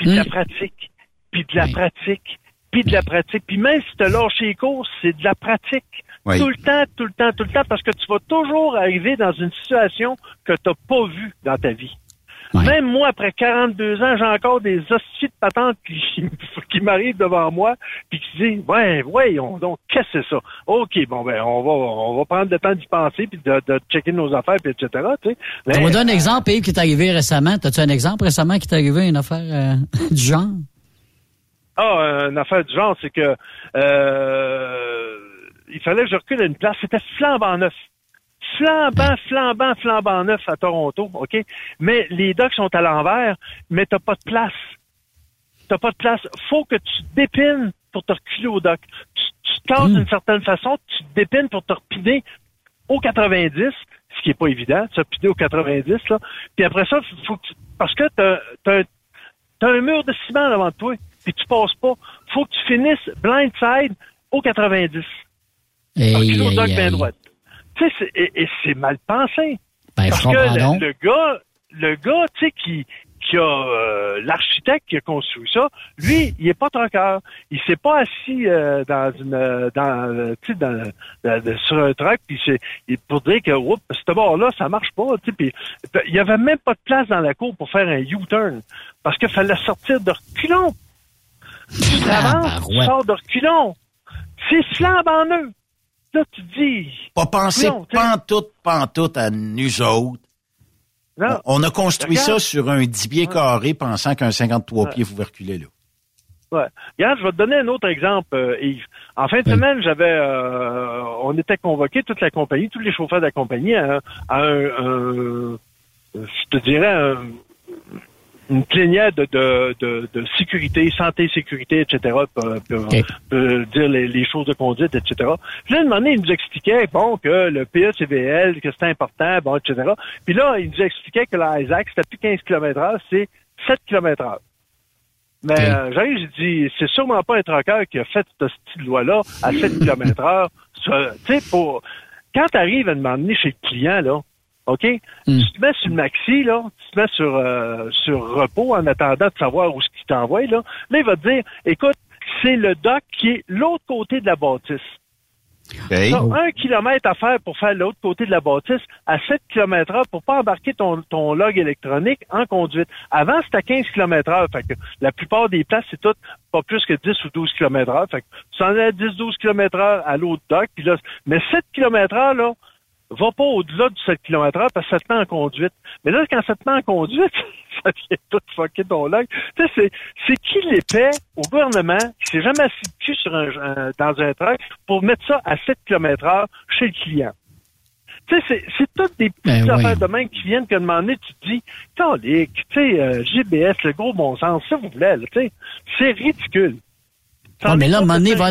Puis de la pratique. Puis de la pratique. Puis de la pratique. Puis même si tu as lâché les cours, c'est de la pratique. Oui. Tout le temps, tout le temps, tout le temps, parce que tu vas toujours arriver dans une situation que tu n'as pas vue dans ta vie. Même moi, après 42 ans, j'ai encore des hosties de patentes qui, qui m'arrivent devant moi, puis qui disent, ouais, voyons donc, qu'est-ce que c'est ça? OK, bon, ben, on va, on va prendre le temps d'y penser, puis de, de checker nos affaires, puis etc., tu sais. Mais- On va donner un exemple, Yves, qui t'est arrivé récemment. T'as-tu un exemple récemment qui t'est arrivé, une affaire euh, du genre? Ah, une affaire du genre, c'est que euh, il fallait que je recule à une place. C'était flambant neuf. Flambant, flambant, flambant neuf à Toronto, OK? Mais les docks sont à l'envers, mais t'as pas de place. T'as pas de place. Faut que tu te dépines pour te reculer au dock. Tu, tu te casses d'une certaine façon, tu te dépines pour te repiner au 90, ce qui est pas évident, se piner au 90, là. Puis après ça, faut que tu- parce que t'as, t'as, t'as un mur de ciment devant toi, puis tu passes pas. Faut que tu finisses blindside au 90. Hey, hey, dock hey. bien droite. Tu sais, c'est- et, et c'est mal pensé. Ben, Parce que le, gars, le gars, tu sais, qui, qui a euh, l'architecte qui a construit ça, lui, il est pas troqueur. Il s'est pas assis euh, dans une euh, dans euh, tu sais dans, dans- dans- sur un truck puis c'est il- pour dire que oups, ce bord là ça marche pas, tu sais puis il y avait même pas de place dans la cour pour faire un U-turn parce qu'il fallait sortir de reculons. Tu t'avances, tu sors de reculons. C'est flambant neuf. Là, tu dis. Pas penser Non, pantoute, pantoute à nous autres. Non. On a construit Regarde. ça sur un 10 pieds carrés pensant qu'un 53 pieds pouvait reculer là. Ouais. Regarde, je vais te donner un autre exemple, euh, Yves. En fin de semaine, j'avais, euh, on était convoqué toute la compagnie, tous les chauffeurs de la compagnie à, un, un- je te dirais, un- une plénière de, de, de, de sécurité, santé, sécurité, etc. Pour, pour- pour dire les, les choses de conduite, etc. Puis là, un il nous expliquait, bon, que le PECVL, que c'était important, bon, etc. Puis là, il nous expliquait que l'ISAC, c'était plus 15 km heure, c'est 7 km heure. Mais euh, j'arrive, j'ai dit, c'est sûrement pas un trucker qui a fait cette petite loi-là à 7 km heure. Tu sais, pour... Quand tu arrives à demander chez le client, là, OK? Tu te mets sur le maxi, là, tu te mets sur, euh, sur repos en attendant de savoir où ce qu'il t'envoie, là. Là, il va te dire, écoute, c'est le dock qui est l'autre côté de la bâtisse. T'as un kilomètre à faire pour faire l'autre côté de la bâtisse à 7 km heure pour pas embarquer ton, ton log électronique en conduite. Avant, c'était à 15 km heure. Fait que la plupart des places, c'est tout pas plus que 10 ou 12 km heure. Fait que tu en es à 10-12 km heure à l'autre dock. Puis là, mais 7 km heure, là, va pas au-delà du 7 km heure parce que ça te met en conduite. Mais là, quand ça te met en conduite, ça vient tout fucker ton log. Tu sais, c'est, c'est qui l'épais au gouvernement qui s'est jamais assis sur un, un- dans un truck pour mettre ça à 7 km heure chez le client? Tu sais, c'est, c'est toutes des petites Ben affaires oui. de même qui viennent que demander, tu te dis, calique, tu sais, euh, GBS, le gros bon sens, s'il vous là, tu sais, c'est ridicule. Ah, mais là, à un moment donné, va.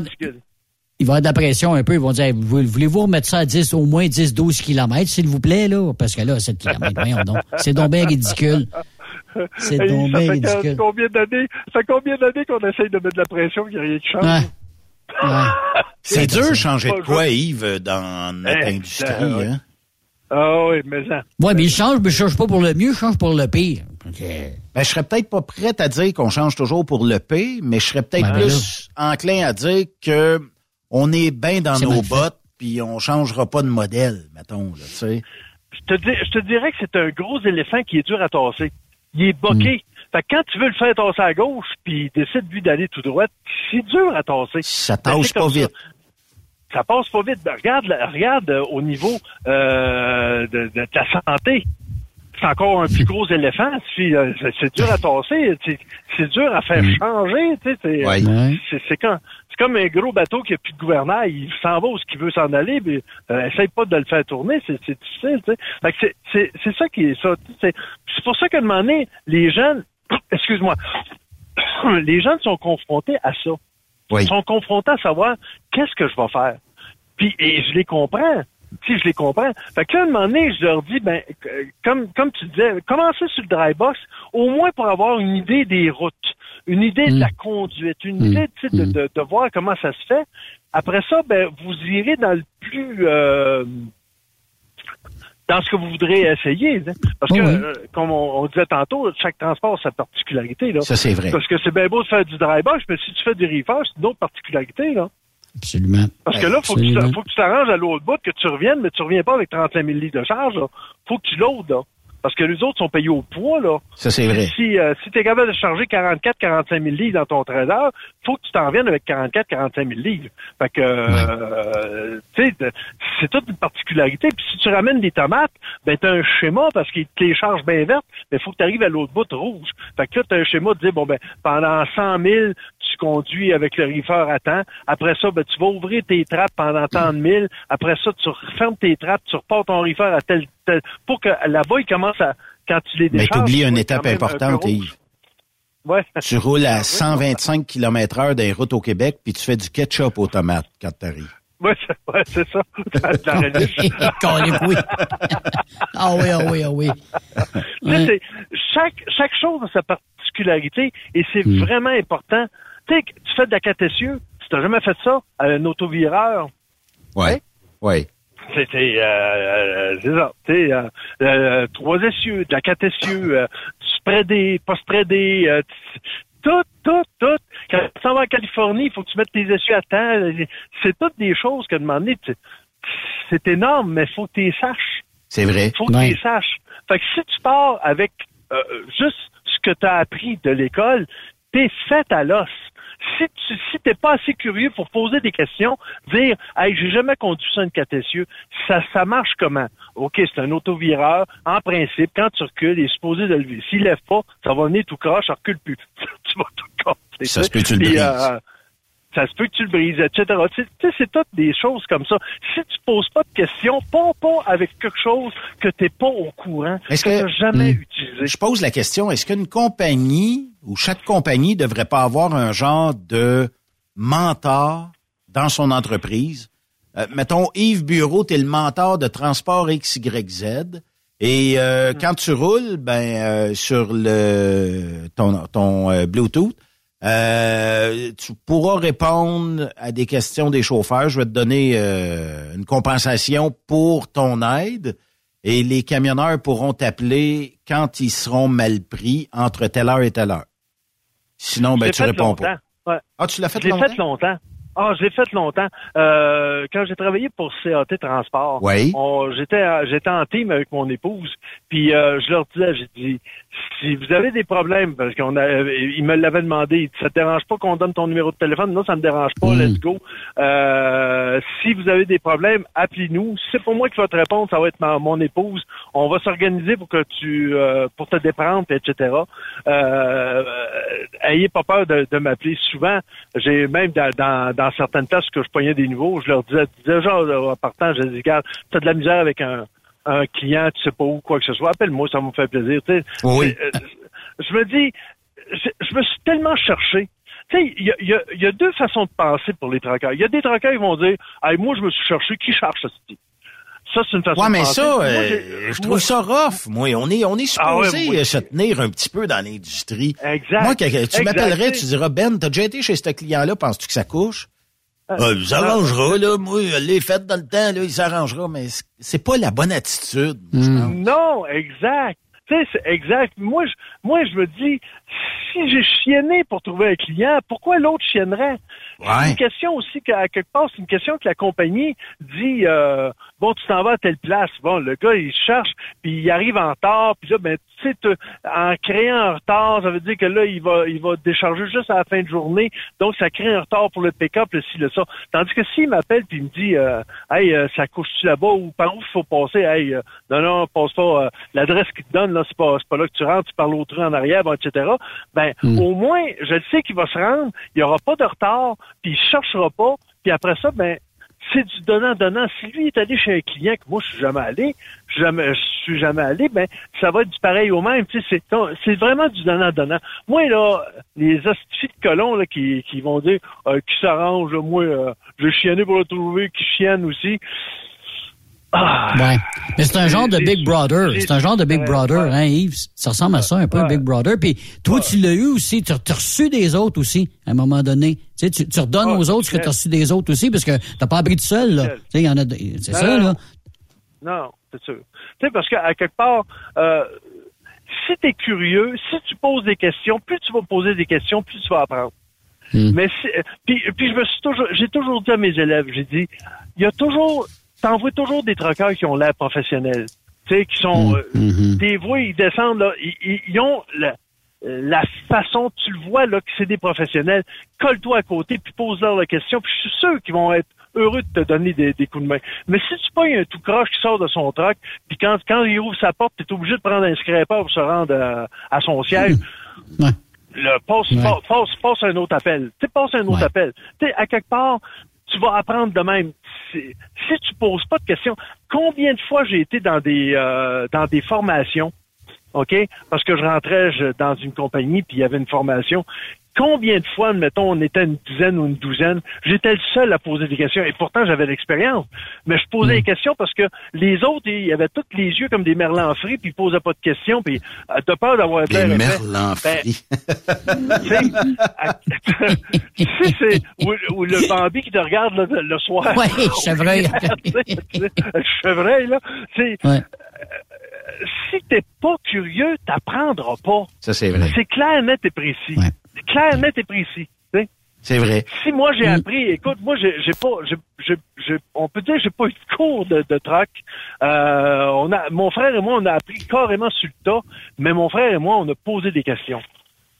Il va y avoir de la pression un peu. Ils vont dire, Vous- voulez-vous remettre ça à 10, au moins 10, 12 kilomètres, s'il vous plaît, là? Parce que là, 7 kilomètres, voyons donc. C'est donc bien ridicule. C'est donc ça bien ridicule. combien d'années, ça fait combien d'années qu'on essaye de mettre de la pression qu'il n'y a rien qui change? Ouais. C'est dur de changer de quoi, Yves, dans notre industrie. ouais. Hein? Ah oui, mais ça. Ouais, mais il change, mais il change pas pour le mieux, il change pour le pire. Ok. Ben, je serais peut-être pas prêt à dire qu'on change toujours pour le P, mais je serais peut-être Ben, plus enclin à dire que on est bien dans nos bottes, puis on changera pas de modèle, mettons, là, tu sais. Je te, dis- je te dirais que c'est un gros éléphant qui est dur à tasser. Il est boqué. Fait que quand tu veux le faire tasser à gauche, puis il décide, lui, d'aller tout droit, c'est dur à tasser. Ça tasse c'est pas ça. vite. Ça passe pas vite. Ben, regarde, regarde euh, au niveau euh, de, de ta santé. C'est encore un plus gros éléphant. Euh, c'est- dur à tasser. C'est c'est dur à faire changer. tu sais, C'est Ouais. Ouais. c'est- c'est quand- comme un gros bateau qui a plus de gouvernail. Il s'en va où ce qu'il veut s'en aller, mais euh, essaye pas de le faire tourner. C'est difficile. tu sais. Fait que c'est- ça qui est ça. C'est pour ça qu'à un moment donné, les jeunes, excuse-moi, les jeunes sont confrontés à ça. Oui. Ils sont confrontés à savoir qu'est-ce que je vais faire? Puis, et je les comprends. Si je les comprends. Fait que là, à un moment donné, je leur dis, ben, comme, comme tu disais, commencez sur le dry box, au moins pour avoir une idée des routes, une idée de Mm. la conduite, une Mm. idée de, Mm. de, de voir comment ça se fait. Après ça, ben, vous irez dans le plus, euh, dans ce que vous voudrez essayer. Parce que, Oui, oui. euh, comme on, on disait tantôt, chaque transport a sa particularité. Là. Ça, c'est vrai. Parce que c'est bien beau de faire du dry box, mais si tu fais du reefer, c'est une autre particularité. Là. Absolument. Parce que là, que, Absolument. faut que tu t'arranges à l'autre bout, que tu reviennes, mais tu reviens pas avec 35 000 litres de charge. Là. Faut que tu là. Parce que les autres sont payés au poids, là. Ça, c'est vrai. Si, euh, si tu es capable de charger 44, 45 000 livres dans ton trésor, faut que tu t'en viennes avec 44, 45 000 livres. Fait que, euh, tu sais, c'est toute une particularité. Puis si tu ramènes des tomates, ben t'as un schéma parce qu'ils te les chargent bien vertes, mais faut que tu arrives à l'autre bout rouge. Fait que là, t'as un schéma de dire, bon ben, pendant 100 000, tu conduis avec le reefer à temps. Après ça, ben, tu vas ouvrir tes trappes pendant tant de mille. Après ça, tu refermes tes trappes, tu repars ton reefer à tel, pour que là-bas, il commence à, quand tu les Mais décharges. t'oublies tu une étape importante. Yves. Ouais. Tu roules à 125 km heure des routes au Québec, puis tu fais du ketchup aux tomates quand t'arrives. Ouais, c'est ouais, c'est ça. Dans. Calé, oui. ah oui, ah oui, ah oui. Tu sais, chaque, chaque chose a sa particularité et c'est Hmm. vraiment important. Tu sais, tu fais de la catessieux, si tu n'as jamais fait ça à un autovireur, Ouais. Ouais. C'est, euh, euh, c'est ça. Tu sais, euh, euh, trois essieux, de la catessieux, euh, spreader, pas spreader, euh, t- tout, tout, tout. Quand tu s'en vas en Californie, il faut que tu mettes tes essieux à temps. C'est toutes des choses que demander. C'est énorme, mais il faut que tu les saches. C'est vrai. faut que tu les saches. Fait que si tu pars avec euh, juste ce que tu as appris de l'école, t'es fait à l'os. Si tu si t'es pas assez curieux pour poser des questions, dire Hey, j'ai jamais conduit ça une catessieux, ça ça marche comment? OK, c'est un autovireur. En principe, quand tu recules, il est supposé de lever. S'il lève pas, ça va venir tout croche, ça recule plus. tu vas tout casser. Ça se peut tu le brises. Ça se peut que tu le brises, etc. Tu sais, c'est toutes des choses comme ça. Si tu poses pas de questions, pas pas avec quelque chose que tu n'es pas au courant, Est-ce que, que- tu n'as jamais Hmm. utilisé. Je pose la question, est-ce qu'une compagnie ou chaque compagnie devrait pas avoir un genre de mentor dans son entreprise? Euh, mettons, Yves Bureau, tu es le mentor de transport XYZ. Et euh, quand tu roules, ben euh, sur le ton, ton euh, Bluetooth, euh, tu pourras répondre à des questions des chauffeurs. Je vais te donner euh, une compensation pour ton aide. Et les camionneurs pourront t'appeler quand ils seront mal pris entre telle heure et telle heure. Sinon, ben, tu réponds longtemps. pas. Ouais. Ah, tu l'as fait longtemps? fait longtemps. Ah, je l'ai fait longtemps. Euh, quand j'ai travaillé pour CAT Transport, Oui. j'étais j'étais en team avec mon épouse, puis euh, je leur disais, j'ai dit, si vous avez des problèmes, parce qu'on a, euh, ils me l'avaient demandé, ça te dérange pas qu'on donne ton numéro de téléphone? Non, ça me dérange pas. Mm. Let's go. Euh, si vous avez des problèmes, appelez-nous. Si c'est pour moi qui va te répondre, ça va être ma- mon épouse. On va s'organiser pour que tu, euh, pour te déprendre, etc. Euh, ayez pas peur de, de m'appeler. Souvent, j'ai même dans, dans, dans certaines places que je pognais des nouveaux, je leur disais déjà en partant, je dis, regarde, t'as de la misère avec un, un client, tu sais pas où, quoi que ce soit, appelle-moi, ça me fait plaisir. tu sais. Oui. Euh, je me dis, je, je me suis tellement cherché. Tu sais, il y a, il y, a, il y a deux façons de penser pour les traqueurs. Il y a des traqueurs qui vont dire, hey, moi, je me suis cherché, qui cherche ça? Ça, c'est une façon Ouais, de mais penser. ça, Moi, euh, je trouve ça rough. Moi, on est, on est Ah ouais, supposé euh, se tenir un petit peu dans l'industrie. Exact. Moi, tu m'appellerais, tu diras, Ben, t'as déjà été chez ce client-là, penses-tu que ça couche? Euh, Ah, il s'arrangera, là. Moi, je l'ai fait dans le temps, là, il s'arrangera, mais c'est- pas la bonne attitude. Hmm. Non, exact. Tu sais, c'est exact. Moi, je, moi, je me dis, si j'ai chienné pour trouver un client, pourquoi l'autre chiennerait? C'est une question aussi qu'à quelque part, c'est une question que la compagnie dit euh, bon, tu t'en vas à telle place. Bon, le gars, il cherche, puis il arrive en retard, puis là, ben, tu sais, en créant un retard, ça veut dire que là, il va il va décharger juste à la fin de journée. Donc, ça crée un retard pour le pick-up, le ci, le ça. Tandis que s'il m'appelle puis il me dit euh, Hey, euh, ça couche-tu là-bas ou par où il faut passer? Hey, euh, non, non, passe pas. euh, L'adresse qu'il te donne, là, c'est pas, c'est pas là que tu rentres, tu parles au train en arrière, bon, etc. Ben, au moins, je le sais qu'il va se rendre, il n'y aura pas de retard, puis il cherchera pas, puis après ça, ben, c'est du donnant-donnant. Si lui est allé chez un client que moi, je suis jamais allé, je suis jamais, je suis jamais allé, ben, ça va être du pareil au même. Tu sais, c'est, vraiment du donnant-donnant. Moi, là, les hosties de colons, là, qui, qui vont dire, euh, qui s'arrangent, là, moi, euh, je vais chienner pour le trouver, qui chienne aussi. Ah, Ouais. Mais c'est un genre de Big Brother. c'est- un genre de Big Brother, hein, Yves? Ça ressemble à ça, un peu. Big Brother. Puis toi, tu l'as eu aussi. Tu as reçu des autres aussi, à un moment donné. Tu sais, tu, tu redonnes aux autres ce que tu as reçu des autres aussi, parce que t'as pas appris tout seul, là. Tu sais, il y en a, c'est ça, là. Non, c'est sûr. Tu sais, parce qu'à quelque part, euh, si tu es curieux, si tu poses des questions, plus tu vas poser des questions, plus tu vas apprendre. Hmm. Mais si, euh, puis, puis je me suis toujours, j'ai toujours dit à mes élèves, j'ai dit, il y a toujours, t'en vois toujours des troqueurs qui ont l'air professionnels, tu sais, qui sont, euh, Mhm. des voix, ils descendent là, ils, ils- ils ont la, la façon, tu le vois là, que c'est des professionnels. Colle-toi à côté, puis pose-leur la question, puis je suis sûr qu'ils vont être heureux de te donner des, des coups de main. Mais si tu pognes un tout croche qui sort de son truck, puis quand, quand il ouvre sa porte, tu es obligé de prendre un scraper pour se rendre à, à son siège. Ouais. Le, passe, Ouais. passe, passe, passe un autre appel. Tu passe un autre Ouais. appel. Tu à quelque part, tu vas apprendre de même. C'est- Si tu poses pas de questions, combien de fois j'ai été dans des euh, dans des formations, OK? Parce que je rentrais je- dans une compagnie, puis il y avait une formation. Combien de fois, mettons, on était une dizaine ou une douzaine, j'étais le seul à poser des questions. Et pourtant, j'avais l'expérience. Mais je posais des questions parce que les autres, ils avaient tous les yeux comme des merlans frits, puis ils posaient pas de questions, puis euh, t'as peur d'avoir Les épais. merlans Ben, frits. tu sais, c'est ou, ou le Bambi qui te regarde le, soir. Ouais, chevreuil. Tu sais, chevreuil, là. C'est, Ouais. si t'es pas curieux, t'apprendras pas. Ça, c'est vrai. C'est clair, net et précis. Ouais. Clair, net et précis. C'est vrai. Si moi j'ai Mm. appris, écoute, moi j'ai pas, on peut dire que j'ai pas eu de cours de, de. Euh, on a, mon frère et moi, on a appris carrément sur le tas, mais mon frère et moi, on a posé des questions.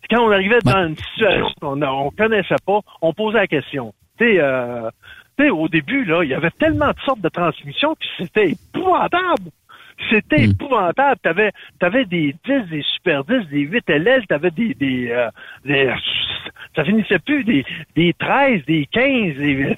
Quand on arrivait dans une situation qu'on on connaissait pas, on posait la question. Tu sais, euh, tu sais, au début là, il y avait tellement de sortes de transmissions que c'était épouvantable. C'était Hmm. épouvantable. T'avais, t'avais des 10, des super 10, des 8 LL, t'avais des, des, euh, des- ça finissait plus, des, des 13, des 15, des,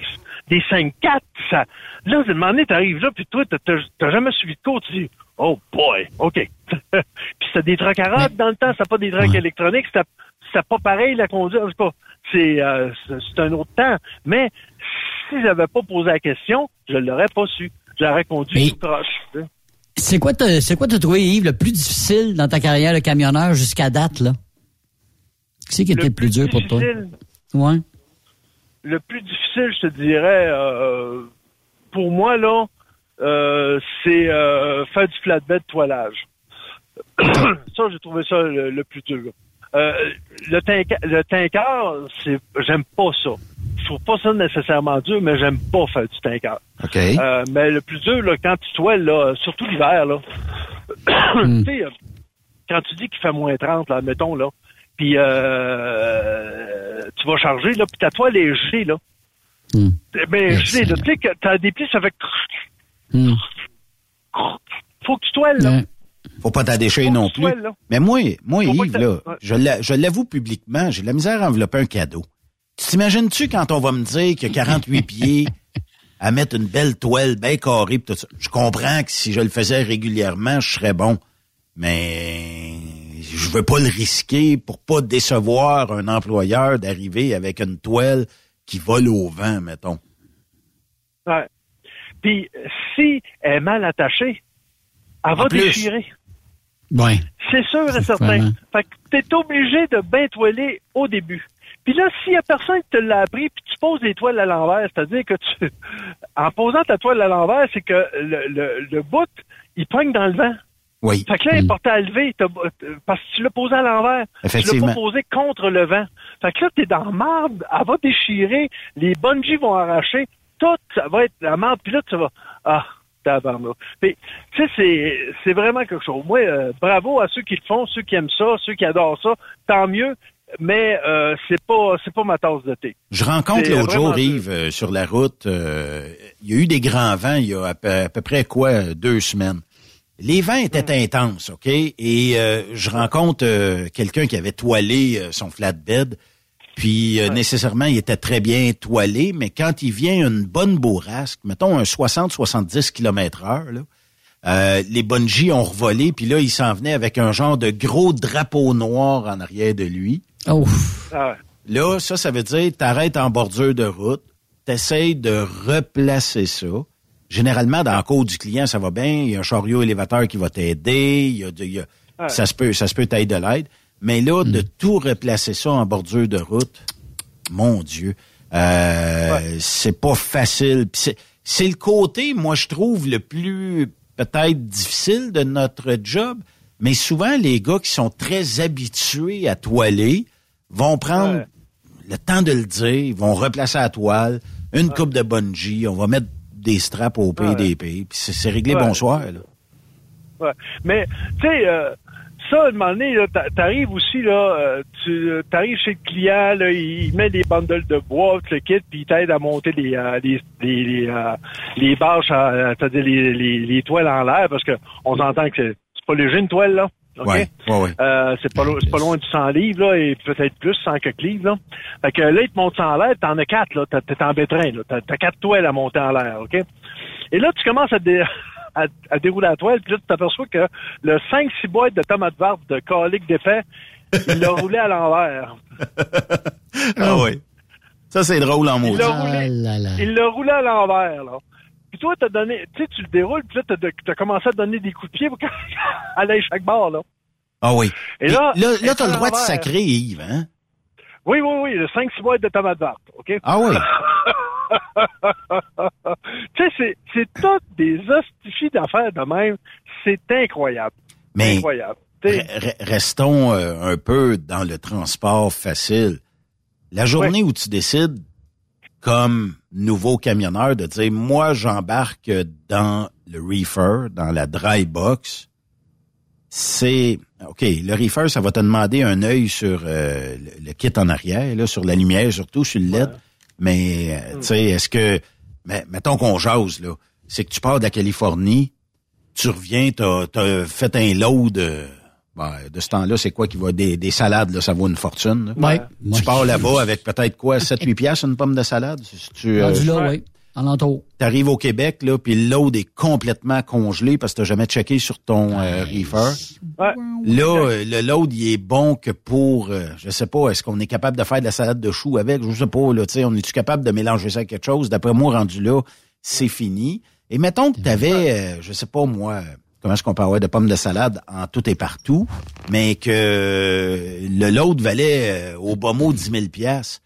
des 5-4. Ça, là, à un moment donné, t'arrives là, puis toi, t'as, jamais suivi de cours, tu dis, oh boy, OK. puis c'était des trucs arabes dans le temps, c'était pas des trucs électroniques, c'était, pas pareil la conduite, en tout cas. C'est, euh, c'est, c'est un autre temps. Mais si j'avais pas posé la question, je l'aurais pas su. J'aurais conduit Mais- tout croche. C'est quoi t'as- c'est quoi t'as trouvé, Yves, le plus difficile dans ta carrière de camionneur jusqu'à date, là? Qu'est-ce qui était le, plus dur pour toi? Ouais. Le plus difficile, je te dirais, euh, pour moi, là, euh, c'est euh, faire du flatbed toilage. ça, j'ai trouvé ça le, le plus dur. Euh, le, tank, le c'est, j'aime pas ça. Je trouve pas ça nécessairement dur, mais j'aime pas faire du tanker. OK. Euh, mais le plus dur, là, quand tu toiles, là, surtout l'hiver, là, tu sais, euh, quand tu dis qu'il fait moins 30, là, mettons, là, puis euh, tu vas charger, là, puis ta toile est gelée, là. Hmm. Eh Ben, gelée, là, tu sais, que t'as des plis, ça fait... Hmm. Faut que tu toiles, là. Faut pas t'en déchirer non plus. Mais moi, moi Faut Yves, là, je l'a- je l'avoue publiquement, j'ai de la misère à envelopper un cadeau. Tu t'imagines-tu quand on va me dire qu'il y a 48 pieds à mettre une belle toile bien carrée pis tout ça? Je comprends que si je le faisais régulièrement, je serais bon. Mais je veux pas le risquer pour pas décevoir un employeur d'arriver avec une toile qui vole au vent, mettons. Ouais. Puis, si elle est mal attachée, elle va déchirer. Ouais. C'est sûr et certain. Vraiment. Fait que t'es obligé de bien toiler au début. Puis là, s'il y a personne qui te l'a appris, puis tu poses les toiles à l'envers, c'est-à-dire que tu, en posant ta toile à l'envers, c'est que le, le, le bout, il pogne dans le vent. Oui. Fait que là, il est porté à lever, t'as- parce que tu l'as posé à l'envers. Tu l'as pas posé contre le vent. Fait que là, t'es dans marde, elle va déchirer, les bungees vont arracher, tout, ça va être la marde, puis là, tu vas, ah, tabarnak. Puis, tu sais, c'est, c'est vraiment quelque chose. Moi, euh, bravo à ceux qui le font, ceux qui aiment ça, ceux qui adorent ça, tant mieux, mais euh, c'est pas, c'est pas ma tasse de thé. Je rencontre l'autre jour, Yves, euh, sur la route. euh, il y a eu des grands vents il y a à peu, à peu près quoi, deux semaines. Les vents étaient Mm. intenses, OK? Et euh, je rencontre euh, quelqu'un qui avait toilé euh, son flatbed, puis euh, nécessairement, il était très bien toilé, mais quand il vient une bonne bourrasque, mettons un 60-70 km heure, là, euh, les bungees ont revolé, puis là, il s'en venait avec un genre de gros drapeau noir en arrière de lui. Oh. Ah, Là, ça, ça veut dire t'arrêtes en bordure de route, t'essayes de replacer ça. Généralement, dans le cours du client, ça va bien. Il y a un chariot élévateur qui va t'aider. Il y a, de- il y a- Ouais. ça se peut, ça se peut t'aider de l'aide. Mais là, de tout replacer ça en bordure de route, mon Dieu, euh, c'est pas facile. C'est le côté, moi, je trouve le plus peut-être difficile de notre job. Mais souvent, les gars qui sont très habitués à toiler vont prendre Ouais. le temps de le dire, ils vont replacer la toile, une coupe de bungee, on va mettre des straps au Ouais. PDP, puis c'est réglé bonsoir. Là. Ouais. Mais, tu sais, euh, ça, à un moment donné, t'arrives aussi, là, euh, tu arrives chez le client, là, il, met des bundles de bois, tout le kit, puis il t'aide à monter les, euh, les, les, les, euh, les bâches, c'est-à-dire les, les, les toiles en l'air, parce que on s'entend que c'est c'est pas léger une toile, là. OK? Ouais, ouais, ouais. Euh, c'est pas, lo- c'est pas loin du 100 livres, là, et peut-être plus, 100 quelques livres, là. Fait que là, il te monte ça en l'air, t'en as quatre, là. T'es en bétrin, là. T'as, quatre toiles à monter en l'air, OK? Et là, tu commences à, dé- à, à dérouler la toile, puis là, tu t'aperçois que le 5-6 boîtes de tomates vertes de calique d'épais, il l'a roulé à l'envers. Ah oui. Ça, c'est drôle en Il mot. l'a Ah roulé, là là. il l'a roulé à l'envers, là. Puis toi, t'as donné, tu sais, tu le déroules, puis là, t'as, t'as commencé à donner des coups de pied pour qu'elle aille chaque bord, là. Ah oui. Et là, là, là t'as le droit de sacrer, Yves, hein? Oui, oui, oui, le 5-6 boîtes de tomates vertes, OK? Ah oui. tu sais, c'est, c'est toutes des hostifies d'affaires de même. C'est incroyable. Mais Incroyable. Re- restons euh, un peu dans le transport facile. La journée où tu décides, comme nouveau camionneur, de dire, moi, j'embarque dans le reefer, dans la dry box, c'est... OK, le reefer, ça va te demander un œil sur euh, le, le kit en arrière, là, sur la lumière, surtout sur le LED. Mais, euh, tu sais, est-ce que... Mais, mettons qu'on jase, là. C'est que tu pars de la Californie, tu reviens, t'as as fait un load. Euh, ben, de ce temps-là, c'est quoi qui va des, des salades, là, ça vaut une fortune. Ouais. Tu pars là-bas avec peut-être quoi, 7-8 piastres une pomme de salade? Si tu, euh, Rendu là, oui. En entour. T'arrives au Québec, là, puis le load est complètement congelé parce que t'as jamais checké sur ton euh, reefer. Ouais. Là, euh, le load, il est bon que pour, euh, je sais pas, est-ce qu'on est capable de faire de la salade de choux avec? Je sais pas, là, tu sais, on est-tu capable de mélanger ça avec quelque chose? D'après moi, rendu là, c'est fini. Et mettons que t'avais, euh, je sais pas moi, comment est-ce qu'on peut avoir de pommes de salade en tout et partout, mais que le load valait euh, au bas mot 10 000 piastres.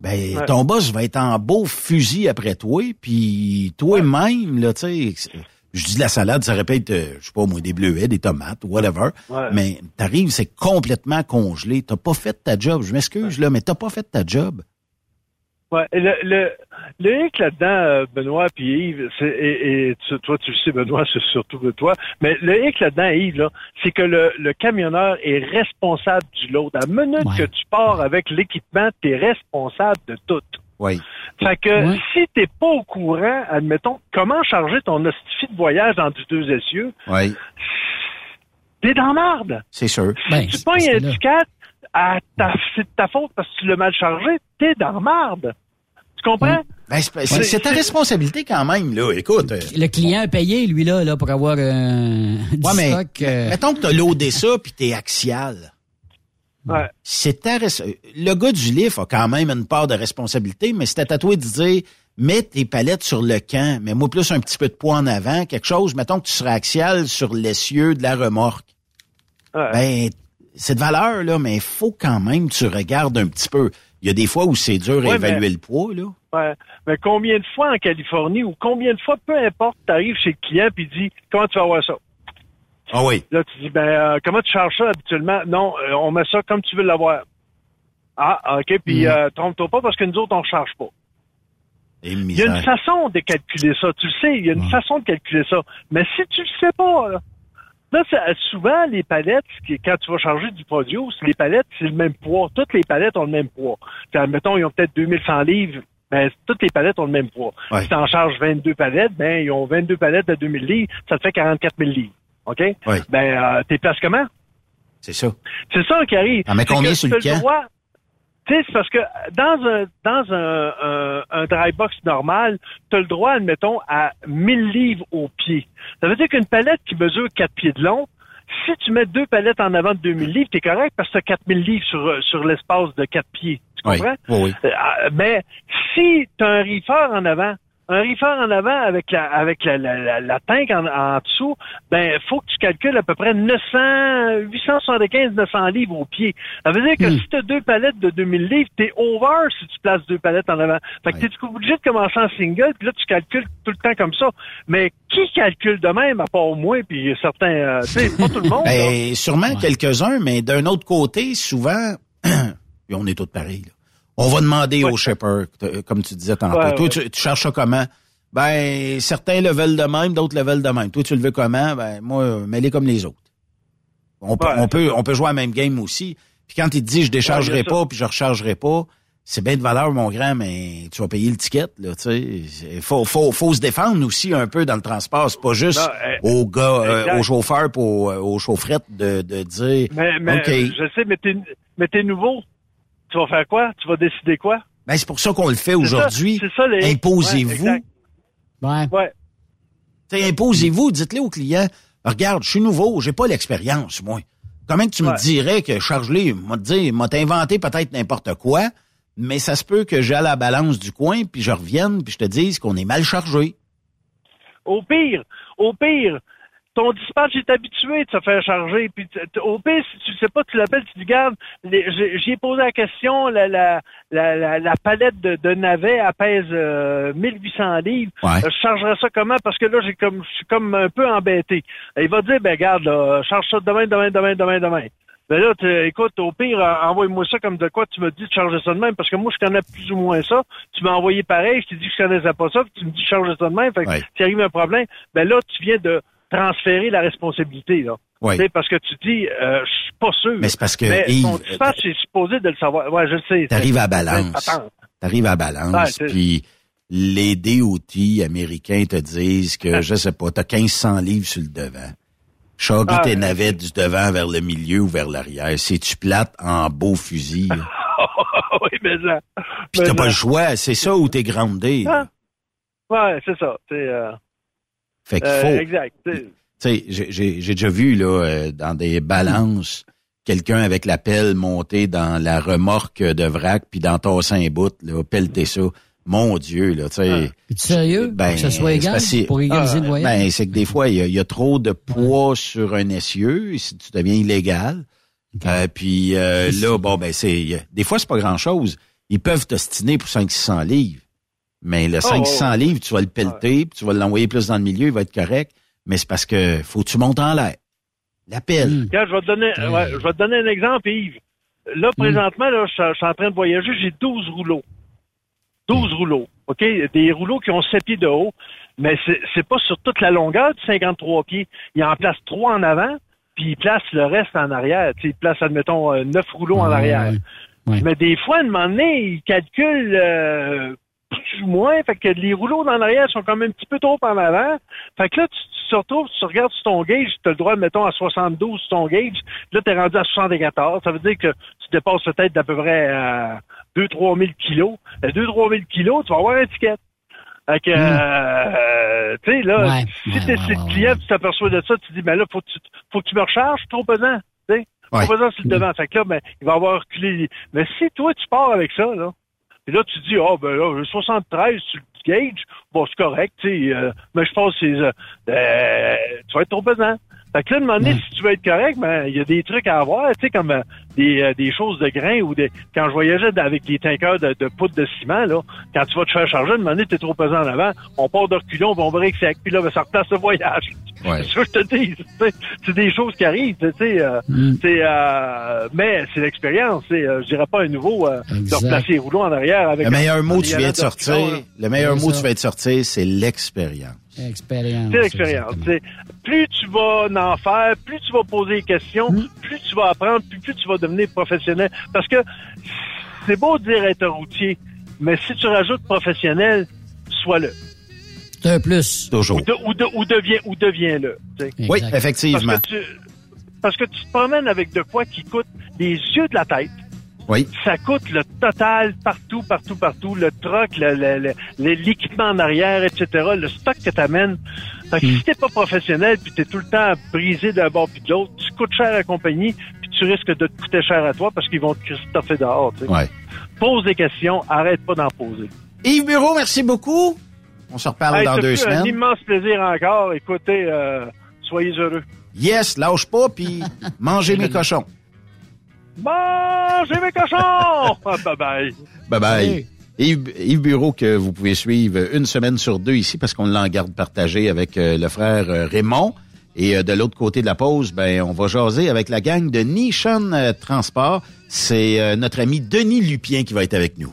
Ben, Ouais. ton boss va être en beau fusil après toi, puis toi-même, là, tu sais, je dis de la salade, ça répète, euh, je sais pas moi, des bleuets, des tomates, whatever, Ouais. mais t'arrives, c'est complètement congelé, t'as pas fait ta job, je m'excuse, là, mais t'as pas fait ta job. Ouais, le, hic là-dedans, euh, Benoît puis Yves, et, toi tu le sais, Benoît, c'est surtout de toi, mais le hic là-dedans, Yves, c'est que le, camionneur est responsable du lot. À la minute que tu pars avec l'équipement, tu es responsable de tout. Oui. Fait que oui. si t'es pas au courant, admettons, comment charger ton hostifie de voyage dans du deux essieux, oui. t'es dans marde. C'est sûr. Si ben, tu pognes un 4 ah, c'est de ta faute parce que tu l'as mal chargé, t'es dans la marde. Tu comprends? Ben, c'est ta responsabilité quand même, là. Écoute. Euh, le client a payé, lui, là, là pour avoir euh, du mais. Mettons que t'as loadé ça puis t'es axial. C'est ta Le gars du livre a quand même une part de responsabilité, mais c'était à toi de dire mets tes palettes sur le camp, mais moi plus un petit peu de poids en avant, quelque chose, mettons que tu seras axial sur l'essieu de la remorque. Ben, c'est de valeur, là, mais il faut quand même que tu regardes un petit peu. Il y a des fois où c'est dur à évaluer mais- le poids, là. Ouais. Mais combien de fois en Californie ou combien de fois, peu importe, tu arrives chez le client puis dit comment tu vas voir ça? Ah oui. Là, tu dis ben euh, comment tu charges ça habituellement? Non, euh, on met ça comme tu veux l'avoir. Ah, ok, puis Mm. euh, trompe-toi pas parce que nous autres, on charge pas. Il y a une façon de calculer ça, tu le sais, il y a une façon de calculer ça. Mais si tu le sais pas, là, là, souvent, les palettes, quand tu vas charger du produit, les palettes, c'est le même poids. Toutes les palettes ont le même poids. Puis, admettons, ils ont peut-être 2100 livres, ben, toutes les palettes ont le même poids. Ouais. Si tu en charges 22 palettes, ben, ils ont 22 palettes de 2000 livres, ça te fait 44 000 livres. OK? Ouais. Ben, euh, t'es place comment? C'est ça. C'est ça qui arrive. Mets C'est combien sur le droit- Tu sais, c'est parce que dans un dans un, un, un dry box normal, tu as le droit, admettons, à 1000 livres au pied. Ça veut dire qu'une palette qui mesure 4 pieds de long, si tu mets deux palettes en avant de 2000 livres, t'es correct parce que tu as 4000 livres sur, sur l'espace de 4 pieds. Tu comprends? Oui, oui. Euh, mais si tu as un reefer en avant, un reefer en avant avec la avec la, la, la, la tank en, en dessous, ben faut que tu calcules à peu près 900, 875, 900 livres au pied. Ça veut dire que Hmm. si tu as deux palettes de 2000 livres, t'es over si tu places deux palettes en avant. Fait que Ouais. t'es obligé de commencer en single, puis là tu calcules tout le temps comme ça. Mais qui calcule de même à part moi, puis certains, euh, tu sais, pas tout le monde. là. Ben, sûrement Ouais. quelques-uns, mais d'un autre côté, souvent, on est tous pareils, là. On va demander Ouais. au shipper, t- comme tu disais tantôt. Ouais, Toi, ouais. Tu, tu cherches ça comment? Ben, certains le veulent de même, d'autres le veulent de même. Toi, tu le veux comment? Ben, moi, mets-les comme les autres. On, peut- on peut, on peut jouer à la même game aussi. Puis quand il te dit je déchargerai pas, puis je rechargerai pas, c'est bien de valeur, mon grand, mais tu vas payer le ticket, là, tu sais. Faut, faut, faut se défendre aussi un peu dans le transport. C'est pas juste Non, aux gars, euh, aux chauffeurs, aux, euh, aux chaufferettes de, de dire, Mais, mais OK. je sais, mais t'es, mais t'es nouveau. Tu vas faire quoi? Tu vas décider quoi? Ben, c'est pour ça qu'on le fait aujourd'hui. c'est ça, les- Imposez-vous. Ouais, ouais. Ouais. T'sais, imposez-vous, dites-le au client. Regarde, je suis nouveau, j'ai pas l'expérience, moi. Comment que tu me Ouais. dirais que charge-les, m'a dit, m'a inventé peut-être n'importe quoi, mais ça se peut que j'ai à la balance du coin, puis je revienne, puis je te dise qu'on est mal chargé. Au pire, au pire, ton dispatch est habitué de se faire charger. Puis au pire, si tu sais pas, tu l'appelles, tu dis, garde, j'ai posé la question, la, la, la, la, palette de, de navets, elle pèse euh, 1800 livres. Ouais. Euh, Je chargerais ça comment? Parce que là, j'ai comme, je suis comme un peu embêté. Il va dire, ben garde, là, charge ça demain, demain, demain, demain, demain. Ben là, écoute, au pire, euh, envoie-moi ça comme de quoi tu me dis de charger ça de même, parce que moi, je connais plus ou moins ça. Tu m'as envoyé pareil, je t'ai dit que je connaissais pas ça, puis tu me dis de charger ça de même. Fait que Ouais. s'il arrive un problème, ben là, tu viens de transférer la responsabilité, là. Oui. Tu sais, Parce que tu dis, euh, je suis pas sûr. Mais c'est parce que, Mais Yves, ton dispatch est supposé de le savoir. Ouais, je le sais. T'arrives à la balance. T'arrives à la balance, Ouais, puis les DOT américains te disent que, je sais pas, t'as 1500 livres sur le devant. Charge Ah, tes navettes du devant vers le milieu ou vers l'arrière. C'est-tu plate en beau fusil? oui, mais ça. Puis t'as pas le choix. C'est ça où t'es groundé. là. Ouais, c'est ça. Euh, Fait qu'il euh, faut... exact. Tu sais, j'ai- j'ai j'ai déjà vu là euh, dans des balances quelqu'un avec la pelle monter dans la remorque de vrac puis dans ton un bout là, pelleter ça. Mon Dieu là, tu sais. Es-tu sérieux? Ben, que ce soit c'est égal, pour égaliser Ah, le voyage? Ben, c'est que des fois, il y a, il y a trop de poids sur un essieu, et si tu deviens illégal. Euh, puis euh, là, bon, ben, c'est. Des fois, c'est pas grand-chose. Ils peuvent t'ostiner pour 500-600 livres. Mais le Oh, 500 oh. livres, tu vas le pelleter, puis tu vas l'envoyer plus dans le milieu, il va être correct. Mais c'est parce que faut que tu montes en l'air. La pelle. Hmm. Regarde, je vais te donner, ouais, je vais te donner un exemple, Yves. Là, présentement, là, je, je suis en train de voyager, j'ai 12 rouleaux. 12 rouleaux, OK? Des rouleaux qui ont 7 pieds de haut, mais c'est pas sur toute la longueur de 53 pieds. Il en place 3 en avant, puis il place le reste en arrière. Il place, admettons, euh, 9 rouleaux en arrière. Ouais. Mais des fois, à un moment donné, il calcule euh, plus ou moins, fait que les rouleaux dans l'arrière sont quand même un petit peu trop en avant. Fait que là, tu, tu te retrouves, tu regardes sur ton gauge, tu as le droit, mettons, à 72 sur ton gauge. Là, tu es rendu à 74. Ça veut dire que tu dépasses peut-être d'à peu près euh, 2-3 000 kilos. 2-3 000 kilos, tu vas avoir une étiquette. Fait que, euh, tu sais, là, Ouais, si ouais, t'es ouais, le client, tu t'aperçois de ça, tu dis, ben là, faut que tu, faut que tu me recharges, trop pesant, tu sais. Ouais. Trop pesant sur le devant. Fait que là, ben, il va avoir reculé. Mais si toi, tu pars avec ça, là, et là, tu dis, oh, ben là, j'ai 73 sur le gauge, bon, c'est correct, tu sais, euh, mais je pense que c'est, euh, euh, tu vas être trop pesant. Fait que là, de moment donné, Ouais. si tu veux être correct, ben, il y a des trucs à avoir, tu sais, comme euh, des, euh, des choses de grains ou des, quand je voyageais avec des tankers de, de poudre de ciment, là, quand tu vas te faire charger, de moment donné, t'es trop pesant en avant, on part de reculons, on break sec, puis là, ben, ça replace le voyage. Ouais. C'est ça que je te dis, tu sais, c'est des choses qui arrivent, tu sais, euh, Mm. euh, mais c'est l'expérience, c'est, euh, je dirais pas un nouveau, euh, de replacer les rouleaux en arrière avec Le meilleur un- mot que tu viens de sortir, là. le meilleur C'est mot que tu viens de sortir, c'est l'expérience. Expérience. C'est l'expérience. plus tu vas en faire, plus tu vas poser des questions, Hmm. plus tu vas apprendre, plus, plus tu vas devenir professionnel. Parce que c'est beau de dire être routier, mais si tu rajoutes professionnel, sois-le. C'est un plus. Toujours. Ou, de- ou, de- ou deviens, ou deviens-le. tu sais. Oui. Parce effectivement. que, tu, parce que tu te promènes avec de quoi qui coûte les yeux de la tête. Oui. Ça coûte le total partout, partout, partout. Le truck, le- le- le- le- l'équipement en arrière, etc. Le stock que tu amènes. Fait que Mm. si t'es pas professionnel puis t'es tout le temps brisé d'un bord puis de l'autre, tu coûtes cher à la compagnie puis tu risques de te coûter cher à toi parce qu'ils vont te christopher dehors. Ouais. Pose des questions, arrête pas d'en poser. Yves Bureau, merci beaucoup. On se reparle Hey, dans deux fut un semaines. immense plaisir encore. Écoutez, euh, soyez heureux. Yes, lâche pas, puis mangez mes cochons. Mangez mes cochons! Ah, bye bye. Bye bye. Hey. Yves, Yves Bureau que vous pouvez suivre une semaine sur deux ici parce qu'on l'en garde partagé avec euh, le frère euh, Raymond. Et de l'autre côté de la pause, ben on va jaser avec la gang de Nishan euh, Transport. C'est notre ami Denis Lupien qui va être avec nous.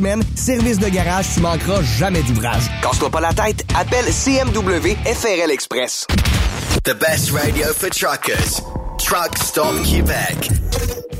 semaines. Service de garage, tu manqueras jamais d'ouvrage. Casse-toi pas la tête, appelle CMW FRL Express. The best radio for truckers. Truck Stop Québec.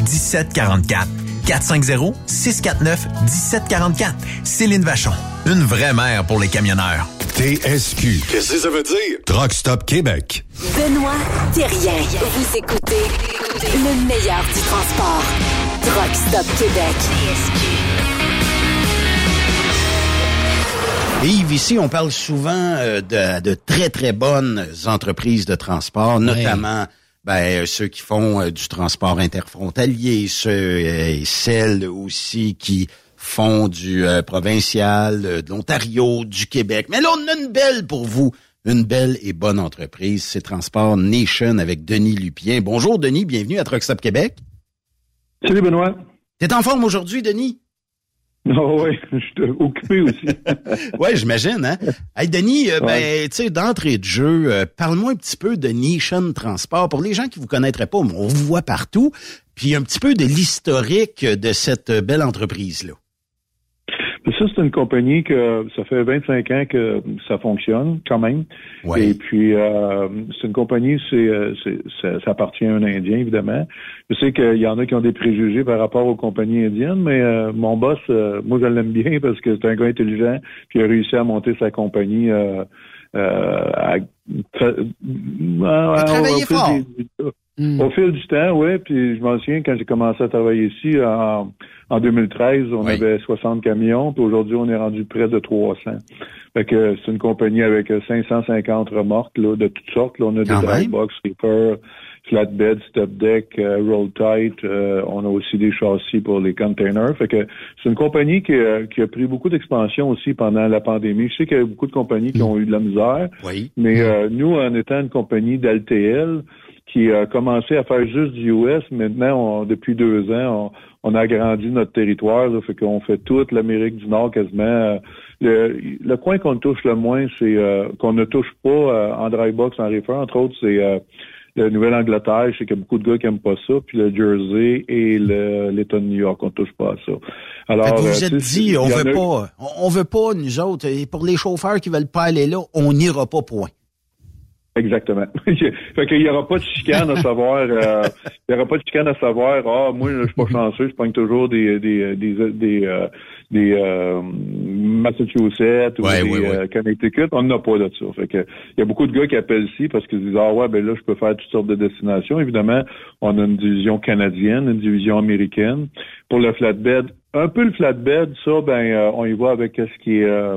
1744. 450-649-1744. Céline Vachon. Une vraie mère pour les camionneurs. TSQ. Qu'est-ce que ça veut dire? Truck Stop Québec. Benoît Thérien. Vous écoutez le meilleur du transport. Truck Stop Québec. Et Yves, ici, on parle souvent euh, de, de très, très bonnes entreprises de transport, notamment ben, euh, ceux qui font euh, du transport interfrontalier, ceux et celles aussi qui font du euh, provincial, euh, de l'Ontario, du Québec. Mais là, on a une belle pour vous. Une belle et bonne entreprise, c'est Transport Nation avec Denis Lupien. Bonjour Denis, bienvenue à Truck Stop Québec. Salut Benoît. T'es en forme aujourd'hui, Denis? Oh oui, je suis occupé aussi. ouais, j'imagine, hein? Hey, Denis, euh, ben, tu sais, d'entrée de jeu, euh, parle-moi un petit peu de Nation Transport. Pour les gens qui vous connaîtraient pas, on vous voit partout. Puis un petit peu de l'historique de cette belle entreprise-là. Ça, c'est une compagnie que ça fait 25 ans que ça fonctionne quand même. Et puis, euh, c'est une compagnie, c'est, euh, c'est- ça, ça appartient à un Indien, évidemment. Je sais qu'il y en a qui ont des préjugés par rapport aux compagnies indiennes, mais euh, mon boss, euh, moi, je l'aime bien parce que c'est un gars intelligent qui a réussi à monter sa compagnie euh, euh, à, à- travailler fort. des- au fil du temps, oui. Puis je m'en souviens quand j'ai commencé à travailler ici en, en 2013, on avait 60 camions. Puis aujourd'hui, on est rendu près de 300. Fait que c'est une compagnie avec 550 remorques là, de toutes sortes. Là, on a des Quand dry même. box, sleeper, flatbed, step deck, euh, roll tight. euh, on a aussi des châssis pour les containers. Fait que c'est une compagnie qui, a- qui a pris beaucoup d'expansion aussi pendant la pandémie. Je sais qu'il y a beaucoup de compagnies qui ont eu de la misère. Oui. Mais euh, nous, en étant une compagnie d'LTL qui a commencé à faire juste du US, maintenant, on- depuis deux ans, on, on a agrandi notre territoire. Là, fait qu'on fait toute l'Amérique du Nord quasiment. Euh, Le, le coin qu'on touche le moins, c'est euh, qu'on ne touche pas euh, en dry box, en reefer, entre autres, c'est euh, la Nouvelle-Angleterre, je sais qu'il y a beaucoup de gars qui aiment pas ça, puis le Jersey et le- l'État de New York, on touche pas à ça. Alors, vous euh, vous êtes dit, on veut a- pas, on, on veut pas, nous autres, et pour les chauffeurs qui veulent pas aller là, on n'ira pas point. Exactement. fait qu'il y aura pas de chicane à savoir, euh, il y aura pas de chicane à savoir, ah, moi, je suis pas chanceux, je pogne toujours des, des, des, des, euh, des, euh, Massachusetts ou Ouais, des ouais, ouais. euh, Connecticut. On n'a pas de ça. Fait que, il y a beaucoup de gars qui appellent ici parce qu'ils disent, ah ouais, ben là, je peux faire toutes sortes de destinations. Évidemment, on a une division canadienne, une division américaine. Pour le flatbed, un peu le flatbed, ça, ben, euh, on y va avec qu'est-ce qui est, euh,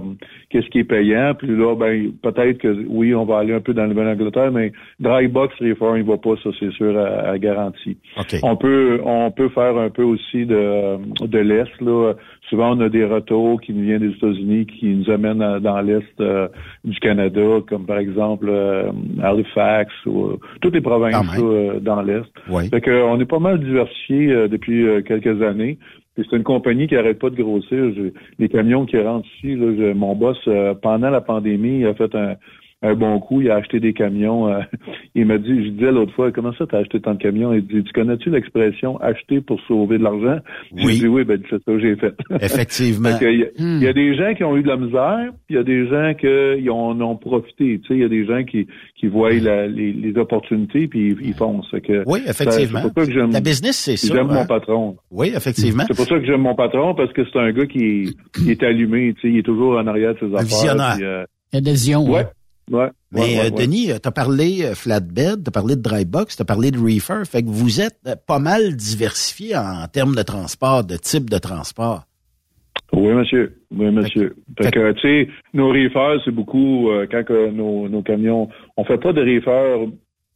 qu'est-ce qui est payant. Puis là, ben, peut-être que oui, on va aller un peu dans le Nouvelle-Angleterre, mais dry box reefer, il va pas, ça, c'est sûr, à, à garantie. On peut, on peut faire un peu aussi de, de l'Est, là. Souvent, on a des retours qui nous viennent des États-Unis, qui nous amènent à- dans l'Est euh, du Canada, comme par exemple euh, Halifax ou euh, toutes les provinces là, dans l'Est. Oui. Fait que, on est pas mal diversifié euh, depuis quelques années. C'est une compagnie qui arrête pas de grossir. Les camions qui rentrent ici, là, je- mon boss, euh, pendant la pandémie, il a fait un, un bon coup. Il a acheté des camions. euh, il m'a dit, je disais l'autre fois, comment ça t'as acheté tant de camions? Il dit, tu connais-tu l'expression acheter pour sauver de l'argent? Oui. J'ai dit, oui, ben c'est ça que j'ai fait. Effectivement. Il, y a, Hmm. y a des gens qui ont eu de la misère, puis il y a des gens qui en ont profité. Tu sais, il y a des gens qui, qui voient la- les, les opportunités puis ils, ils foncent. Fait que Oui, effectivement. ça- C'est pour ça que j'aime. La business, c'est ça, J'aime hein? mon patron. Oui, effectivement. C'est pour ça que j'aime mon patron parce que c'est un gars qui, qui est allumé. Tu sais, il est toujours en arrière de ses affaires. visionnaire. puis, euh, Il y a des visions. ouais. hein. Ouais. Mais ouais, ouais, euh. Denis, tu as parlé euh, flatbed, tu as parlé de dry box, tu as parlé de reefer, fait que vous êtes euh, pas mal diversifié en termes de transport, de type de transport. Oui, monsieur. Oui, monsieur. Fait que, tu sais, nos reefers, c'est beaucoup, euh, quand nos, nos camions, on fait pas de reefers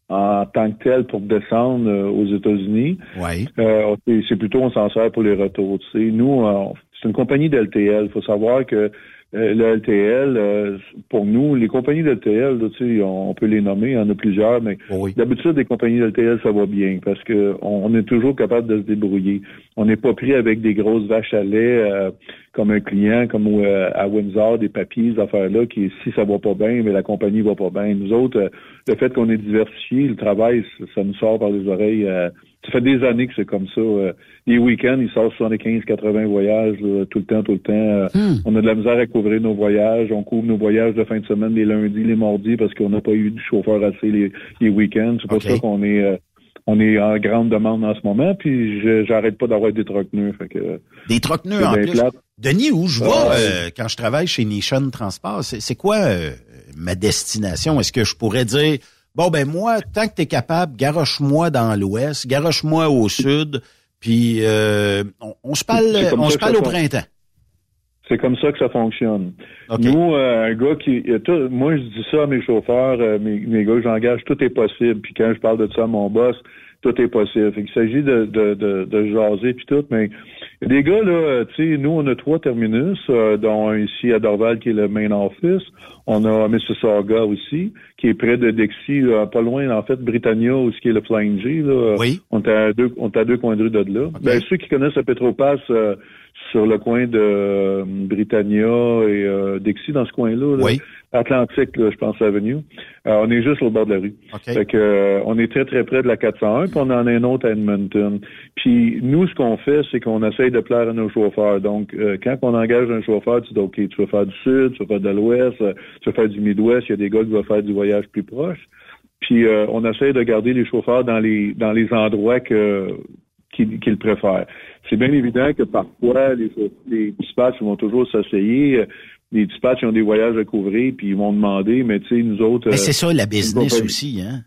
en tant que tel pour descendre euh, aux États-Unis. Oui. Euh, c'est- plutôt, on s'en sert pour les retours. Tu sais, nous, euh, c'est une compagnie d'LTL. Il faut savoir que euh, le LTL, euh, pour nous, les compagnies d'LTL, là, tu sais, on, peut les nommer, il y en a plusieurs, mais d'habitude, les compagnies d'LTL, ça va bien parce que on, on est toujours capable de se débrouiller. On n'est pas pris avec des grosses vaches à lait euh, comme un client, comme euh, à Windsor, des papiers, ces affaires-là, qui, si ça va pas bien, mais la compagnie va pas bien. Nous autres, euh, le fait qu'on est diversifié, le travail, ça, ça nous sort par les oreilles. Euh, ça fait des années que c'est comme ça. euh. les week-ends, ils sortent 75-80 voyages là, tout le temps, tout le temps. euh, On a de la misère à couvrir nos voyages. On couvre nos voyages de fin de semaine les lundis, les mardis, parce qu'on n'a pas eu de chauffeur assez les, les week-ends. C'est pour ça qu'on est euh, on est en grande demande en ce moment. Puis j'arrête pas d'avoir des nœuds. Fait que, Des trocs-nœuds c'est en plus. plate. Denis, où je vais Ah, euh, quand je travaille chez Nation Transport, c'est c'est quoi euh, ma destination? Est-ce que je pourrais dire, bon, ben moi, tant que tu es capable, garoche-moi dans l'ouest, garoche-moi au sud, puis euh, on, on se parle, on se parle au printemps. C'est comme ça que ça fonctionne. Nous, euh, un gars qui, euh, tout- moi je dis ça à mes chauffeurs, euh, mes, mes gars que j'engage, tout est possible. Puis quand je parle de ça à mon boss, tout est possible. Fait qu'il s'agit de, de, de, de jaser puis tout, mais il des gars là, euh, tu sais, nous on a trois terminus, euh, dont un ici à Dorval qui est le main office. On a Mississauga aussi, qui est près de Dixie, là, pas loin en fait Britannia, où ce qui est le Flying G. Là. Oui. On est à deux, on est à deux coins de rue de là. Ben, ceux qui connaissent le Petropass euh, sur le coin de euh, Britannia et euh, Dixie, dans ce coin-là, là, Oui. Atlantique, là, je pense, Avenue. Euh, on est juste au bord de la rue. Fait que, euh, on est très, très près de la 401, puis on en a un autre à Edmonton. Puis nous, ce qu'on fait, c'est qu'on essaye de plaire à nos chauffeurs. Donc, euh, quand on engage un chauffeur, tu dis, OK, tu vas faire du sud, tu vas faire de l'ouest, euh, tu vas faire du midwest, il y a des gars qui vont faire du voyage plus proche. Puis euh, on essaie de garder les chauffeurs dans les dans les endroits que qu'ils préfèrent. C'est bien évident que parfois les, les dispatchs vont toujours s'essayer. Les dispatchs ils ont des voyages à couvrir puis ils vont demander, mais tu sais nous autres. Mais euh, c'est ça la business aussi, hein?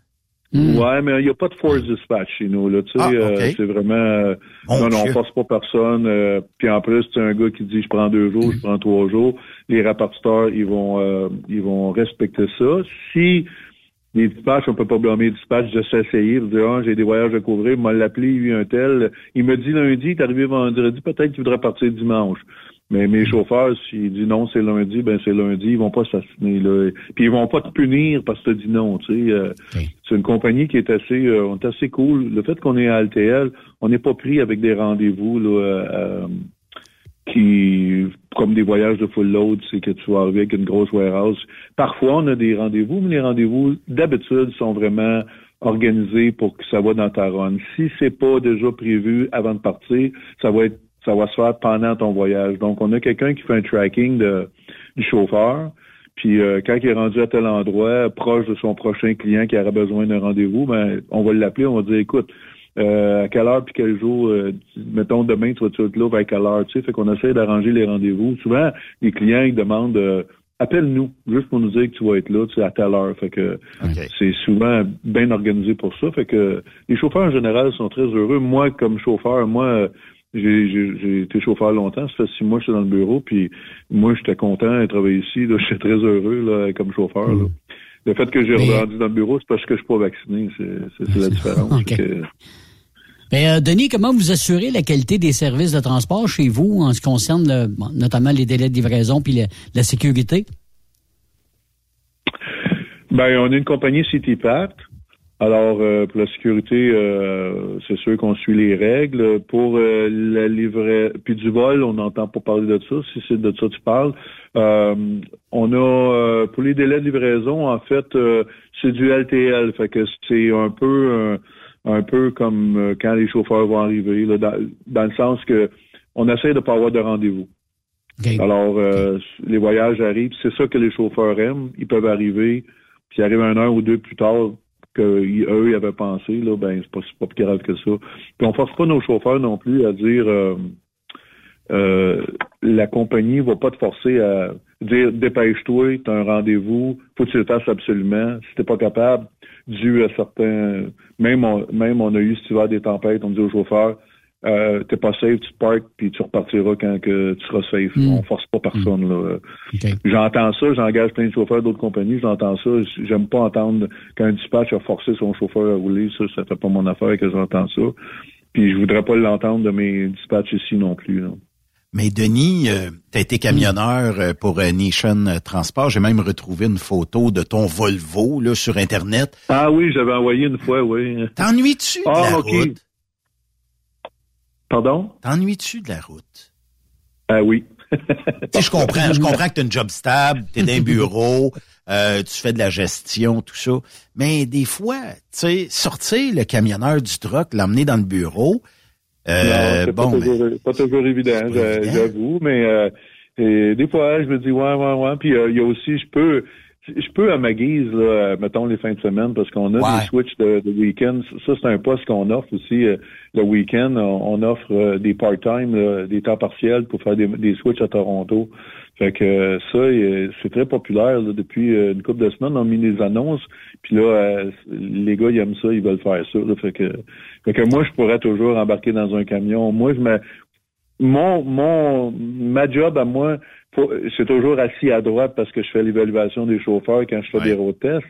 Ouais, mais il n'y a pas de force dispatch chez nous. Là, tu sais, Ah, euh, ok. c'est vraiment euh, non, non, on force pas personne. euh, puis en plus, c'est un gars qui dit je prends deux jours, je prends trois jours. Les rapporteurs, ils vont euh, ils vont respecter ça. Si les dispatchs, on peut pas blâmer les dispatchs de s'essayer, de dire ah, j'ai des voyages à couvrir, il m'a l'appelé, lui, un tel. Il me dit lundi, il est arrivé vendredi, peut-être qu'il voudrait partir dimanche. Mais mes chauffeurs, s'ils disent non, c'est lundi, ben c'est lundi, ils vont pas s'assassiner là. Puis ils vont pas te punir parce que tu dis non, tu sais. euh, C'est une compagnie qui est assez, euh, on est assez cool. Le fait qu'on est à LTL, on n'est pas pris avec des rendez-vous là, euh, qui, comme des voyages de full load, c'est que tu vas arriver avec une grosse warehouse. Parfois, on a des rendez-vous, mais les rendez-vous, d'habitude, sont vraiment organisé pour que ça va dans ta run. Si c'est pas déjà prévu avant de partir, ça va être ça va se faire pendant ton voyage. Donc, on a quelqu'un qui fait un tracking de, du chauffeur. Puis euh, quand il est rendu à tel endroit, proche de son prochain client qui aurait besoin d'un rendez-vous, ben on va l'appeler, on va dire écoute, euh, à quelle heure puis quel jour, euh, mettons demain, tu vas être là vers quelle heure, tu sais, fait qu'on essaie d'arranger les rendez-vous. Souvent, les clients ils demandent euh, appelle-nous juste pour nous dire que tu vas être là, tu sais, à telle heure. Fait que c'est souvent bien organisé pour ça. Fait que les chauffeurs en général sont très heureux. Moi, comme chauffeur, moi, j'ai, j'ai, j'ai été chauffeur longtemps. Ça fait six mois que je suis dans le bureau. Puis moi, j'étais content de travailler ici. Là, j'étais très heureux là, comme chauffeur. là. Le fait que j'ai Mais- rendu dans le bureau, c'est parce que je suis pas vacciné. C'est, la différence. Ok. Fait que- Ben, euh, Denis, comment vous assurez la qualité des services de transport chez vous en ce qui concerne le- bon, notamment les délais de livraison puis la sécurité? Ben, on est une compagnie CityPact. Alors, euh, pour la sécurité, euh, c'est sûr qu'on suit les règles. Pour euh, la livraison, puis du vol, on n'entend pas parler de ça, si c'est de ça que tu parles. Euh, on a, euh, pour les délais de livraison, en fait, euh, c'est du LTL. Fait que c'est un peu, un peu comme quand les chauffeurs vont arriver, là, dans, dans le sens que on essaie de pas avoir de rendez-vous. Alors, euh, les voyages arrivent, c'est ça que les chauffeurs aiment. Ils peuvent arriver, puis ils arrivent un heure ou deux plus tard que y- eux ils avaient pensé. Là, ben c'est pas, pas plus grave que ça. Puis on force pas nos chauffeurs non plus à dire euh, euh, la compagnie va pas te forcer à dire dépêche-toi, t'as un rendez-vous, faut que tu le fasses absolument. Si t'es pas capable, dû à certains même on, même on a eu cet hiver des tempêtes, on dit aux chauffeurs euh, t'es pas safe, tu te parques, puis tu repartiras quand que tu seras safe. On force pas personne. Là. J'entends ça, j'engage plein de chauffeurs d'autres compagnies, j'entends ça. J'aime pas entendre qu'un dispatch a forcé son chauffeur à rouler. Ça, ça fait pas mon affaire que j'entends ça. Puis je voudrais pas l'entendre de mes dispatchs ici non plus. là. Mais Denis, tu as été camionneur euh, pour euh, Nation Transport. J'ai même retrouvé une photo de ton Volvo là, sur Internet. Ah oui, j'avais envoyé une fois, oui. T'ennuies-tu de Ah, la ok. route? Pardon? T'ennuies-tu de la route? Ah oui. Tu sais, je comprends, je comprends que tu as une job stable, tu es dans un bureau, euh, tu fais de la gestion, tout ça. Mais des fois, tu sais, sortir le camionneur du truck, l'emmener dans le bureau, euh, Non, c'est bon, pas, toujours, pas toujours évident, j'a- j'avoue, mais euh, et des fois, je me dis ouais, ouais, ouais. Puis euh, il y a aussi, je peux, je peux à ma guise, là, mettons les fins de semaine, parce qu'on a Ouais. des switches de, de week-end. Ça, c'est un poste qu'on offre aussi euh, le week-end. On, on offre euh, des part-time, des temps partiels pour faire des, des switches à Toronto. Fait que ça, c'est très populaire là, depuis euh, une couple de semaines. On a mis des annonces, puis là, les gars, ils aiment ça, ils veulent faire ça. là. fait que, fait que moi, je pourrais toujours embarquer dans un camion. Moi, je me, mon, mon, ma job à moi, c'est toujours assis à droite parce que je fais l'évaluation des chauffeurs quand je fais des road tests.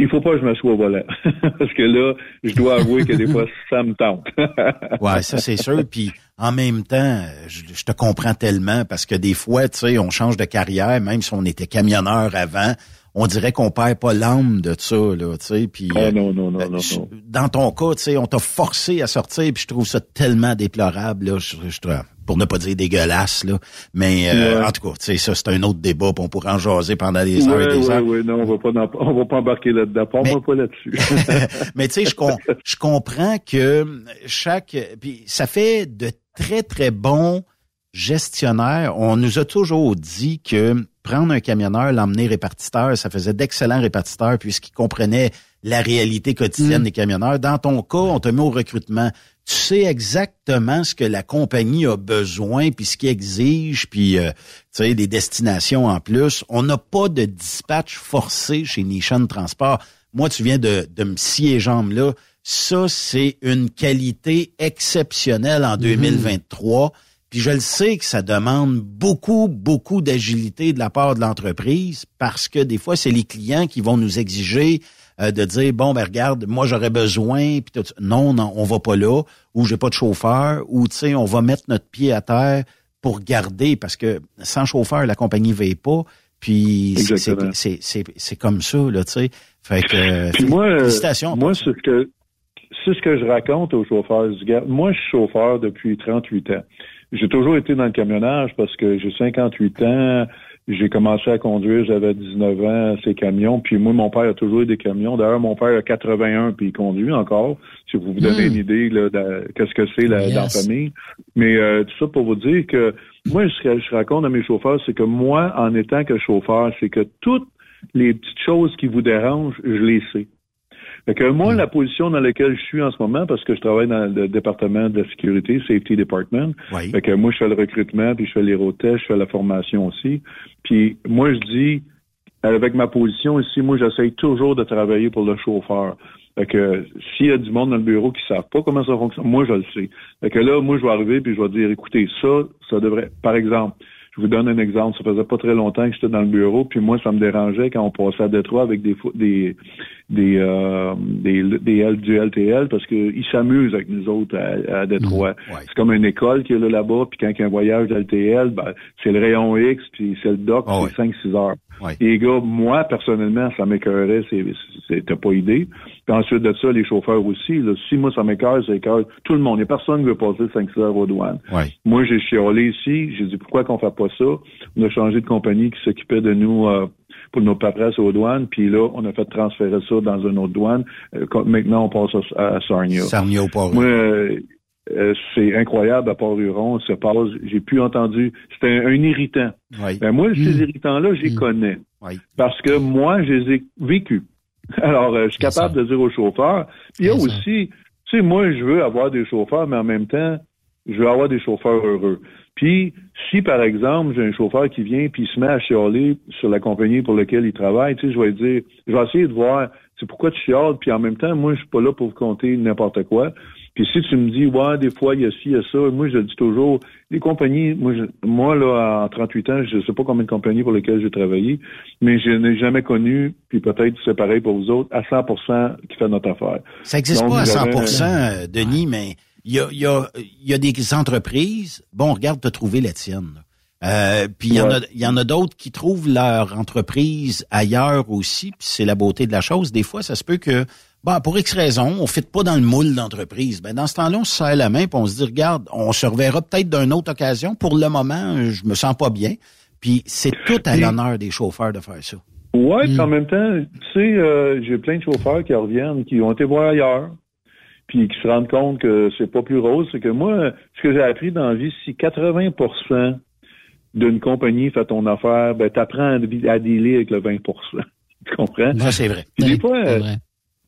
Il faut pas que je m'assoie au volant. parce que là, je dois avouer que des fois, ça me tente. Ouais, ça c'est sûr. Puis en même temps, je, je te comprends tellement parce que des fois, tu sais, on change de carrière, même si on était camionneur avant, on dirait qu'on perd pas l'âme de ça, là, tu sais. Puis Ah euh, non, non, non, non, je- non. dans ton cas, tu sais, on t'a forcé à sortir, puis je trouve ça tellement déplorable, là, je, je pour ne pas dire dégueulasse, là. Mais euh, Ouais. en tout cas, tu sais, ça c'est un autre débat, puis on pourrait en jaser pendant des heures et des oui, heures. oui, non, on va pas, dans- on va pas embarquer là-dedans. Pas, moi pas là-dessus. Mais tu sais, je, com- je comprends que chaque... Puis ça fait de très, très bons gestionnaires. On nous a toujours dit que prendre un camionneur, l'emmener répartiteur, ça faisait d'excellents répartiteurs puisqu'ils comprenaient la réalité quotidienne Mm. des camionneurs. Dans ton cas, on te met au recrutement. Tu sais exactement ce que la compagnie a besoin, puis ce qu'il exige, puis euh, tu sais, des destinations en plus. On n'a pas de dispatch forcé chez Nation Transport. Moi, tu viens de, de me scier jambes là. Ça, c'est une qualité exceptionnelle en 2023. Puis je le sais que ça demande beaucoup, beaucoup d'agilité de la part de l'entreprise parce que des fois, c'est les clients qui vont nous exiger euh, de dire bon ben regarde moi j'aurais besoin puis non non on va pas là ou j'ai pas de chauffeur ou tu sais on va mettre notre pied à terre pour garder parce que sans chauffeur la compagnie ne pas puis c'est- c'est Exactement. c'est c'est c'est comme ça là tu sais fait que euh, Puis moi, euh, félicitations moi, c'est ce que c'est ce que je raconte aux chauffeurs. Dis, Regarde, Moi, je suis chauffeur depuis 38 ans. J'ai toujours été dans le camionnage parce que j'ai 58 ans. J'ai commencé à conduire, j'avais 19 ans, ces camions. Puis moi, mon père a toujours eu des camions. D'ailleurs, mon père a 81, puis il conduit encore. Si vous vous donnez Hmm. une idée là, de qu'est-ce que c'est la- Yes. dans la famille. Mais euh, tout ça pour vous dire que moi, ce que je raconte à mes chauffeurs, c'est que moi, en étant que chauffeur, c'est que toutes les petites choses qui vous dérangent, je les sais. Fait que moi, la position dans laquelle je suis en ce moment, parce que je travaille dans le département de la sécurité, Safety Department, fait que moi, je fais le recrutement, puis je fais les road tests, je fais la formation aussi. Puis moi, je dis, avec ma position ici, moi, j'essaye toujours de travailler pour le chauffeur. Fait que s'il y a du monde dans le bureau qui ne savent pas comment ça fonctionne, moi, je le sais. Fait que là, moi, je vais arriver puis je vais dire, écoutez, ça, ça devrait, par exemple, je vous donne un exemple. Ça faisait pas très longtemps que j'étais dans le bureau, puis moi, ça me dérangeait quand on passait à Détroit avec des des des euh, des, des L- du LTL parce qu'ils s'amusent avec nous autres à, à Détroit. C'est comme une école qui est là là-bas, puis quand il y a un voyage d'LTL, ben, c'est le rayon X, puis c'est le doc, c'est 5-6 heures. Et les gars, moi, personnellement, ça m'écœurait, t'as pas idée. Puis ensuite de ça, les chauffeurs aussi, là, si moi, ça m'écœure, ça écœure tout le monde. Il n'y a personne qui veut passer 5-6 heures aux douanes. Moi, j'ai chialé ici, j'ai dit, pourquoi qu'on fait pas ça? On a changé de compagnie qui s'occupait de nous, euh, pour nos paperasses aux douanes, puis là, on a fait transférer ça dans une autre douane. Euh, maintenant, on passe à, à Sarnia. Sarnia au port. Moi, euh, euh, c'est incroyable à Port-Huron, ça passe, j'ai plus entendu, c'était un, un irritant. Ben moi, ces irritants-là, je les connais. Parce que moi, je les ai vécus. Alors, euh, je suis capable de dire aux chauffeurs. Puis il y a aussi, tu sais, moi, je veux avoir des chauffeurs, mais en même temps, je veux avoir des chauffeurs heureux. Puis, si par exemple, j'ai un chauffeur qui vient puis il se met à chialer sur la compagnie pour laquelle il travaille, tu sais, je vais dire, je vais essayer de voir, c'est pourquoi tu chiales, puis en même temps, moi, je suis pas là pour vous compter n'importe quoi. Puis si tu me dis, ouais, des fois, il y a ci, il y a ça, moi, je le dis toujours, les compagnies, moi, je- moi là, en 38 ans, je sais pas combien de compagnies pour lesquelles j'ai travaillé, mais je n'ai jamais connu, puis peut-être c'est pareil pour vous autres, à 100% qui fait notre affaire. Ça n'existe pas à j'avais- 100 euh, Denis, mais il y a, y, a, y a des entreprises. Bon, regarde, tu as trouvé la tienne. Euh, puis il y en a, y en a d'autres qui trouvent leur entreprise ailleurs aussi, puis c'est la beauté de la chose. Des fois, ça se peut que, bon, pour X raisons, on ne fit pas dans le moule d'entreprise. Ben, dans ce temps-là, on se serre la main, puis on se dit, regarde, on se reverra peut-être d'une autre occasion. Pour le moment, je me sens pas bien. Puis c'est tout à l'honneur des chauffeurs de faire ça. Ouais, puis en même temps, tu sais, euh, j'ai plein de chauffeurs qui reviennent, qui ont été voir ailleurs, puis qui se rendent compte que c'est pas plus rose. C'est que moi, ce que j'ai appris dans la vie, si 80% d'une compagnie fait ton affaire, ben t'apprends à, dealer avec le 20% Tu comprends? Ça, c'est vrai. Puis des fois, euh,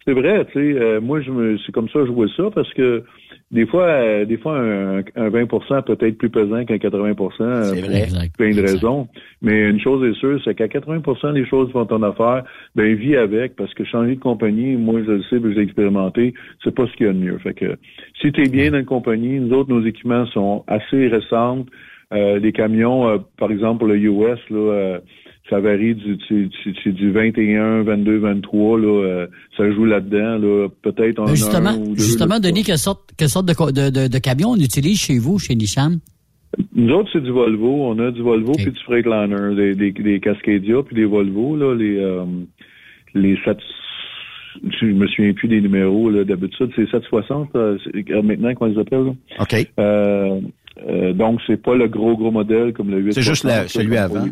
c'est vrai, tu sais, euh, moi, je me, c'est comme ça que je vois ça parce que des fois, euh, des fois, un, un 20 peut être plus pesant qu'un 80 euh, C'est pour vrai. plein de raisons. Mais une chose est sûre, c'est qu'à 80% des choses font ton affaire, ben, vis avec parce que changer de compagnie, moi, je le sais, je l'ai expérimenté, c'est pas ce qu'il y a de mieux. Fait que, si tu es bien dans une compagnie, nous autres, nos équipements sont assez récents. Euh, les camions, euh, par exemple, pour le US, là, euh, ça varie du, du, du, du- du 21, 22, 23, là, euh, ça joue là-dedans, là, peut-être en Ben, justement, un ou deux. justement, là. Denis, quelle sorte, quelle sorte de, de, de, de camion on utilise chez vous, chez Nissan? Nous autres, c'est du Volvo. On a du Volvo puis du Freightliner, des, des, des Cascadia puis des Volvo, là, les, euh, les 7, je me souviens plus des numéros, là, d'habitude, c'est 760, euh, c'est- maintenant, comment ils appellent, là? OK. Euh, euh, donc, c'est pas le gros, gros modèle comme le 8. C'est juste la- celui avant.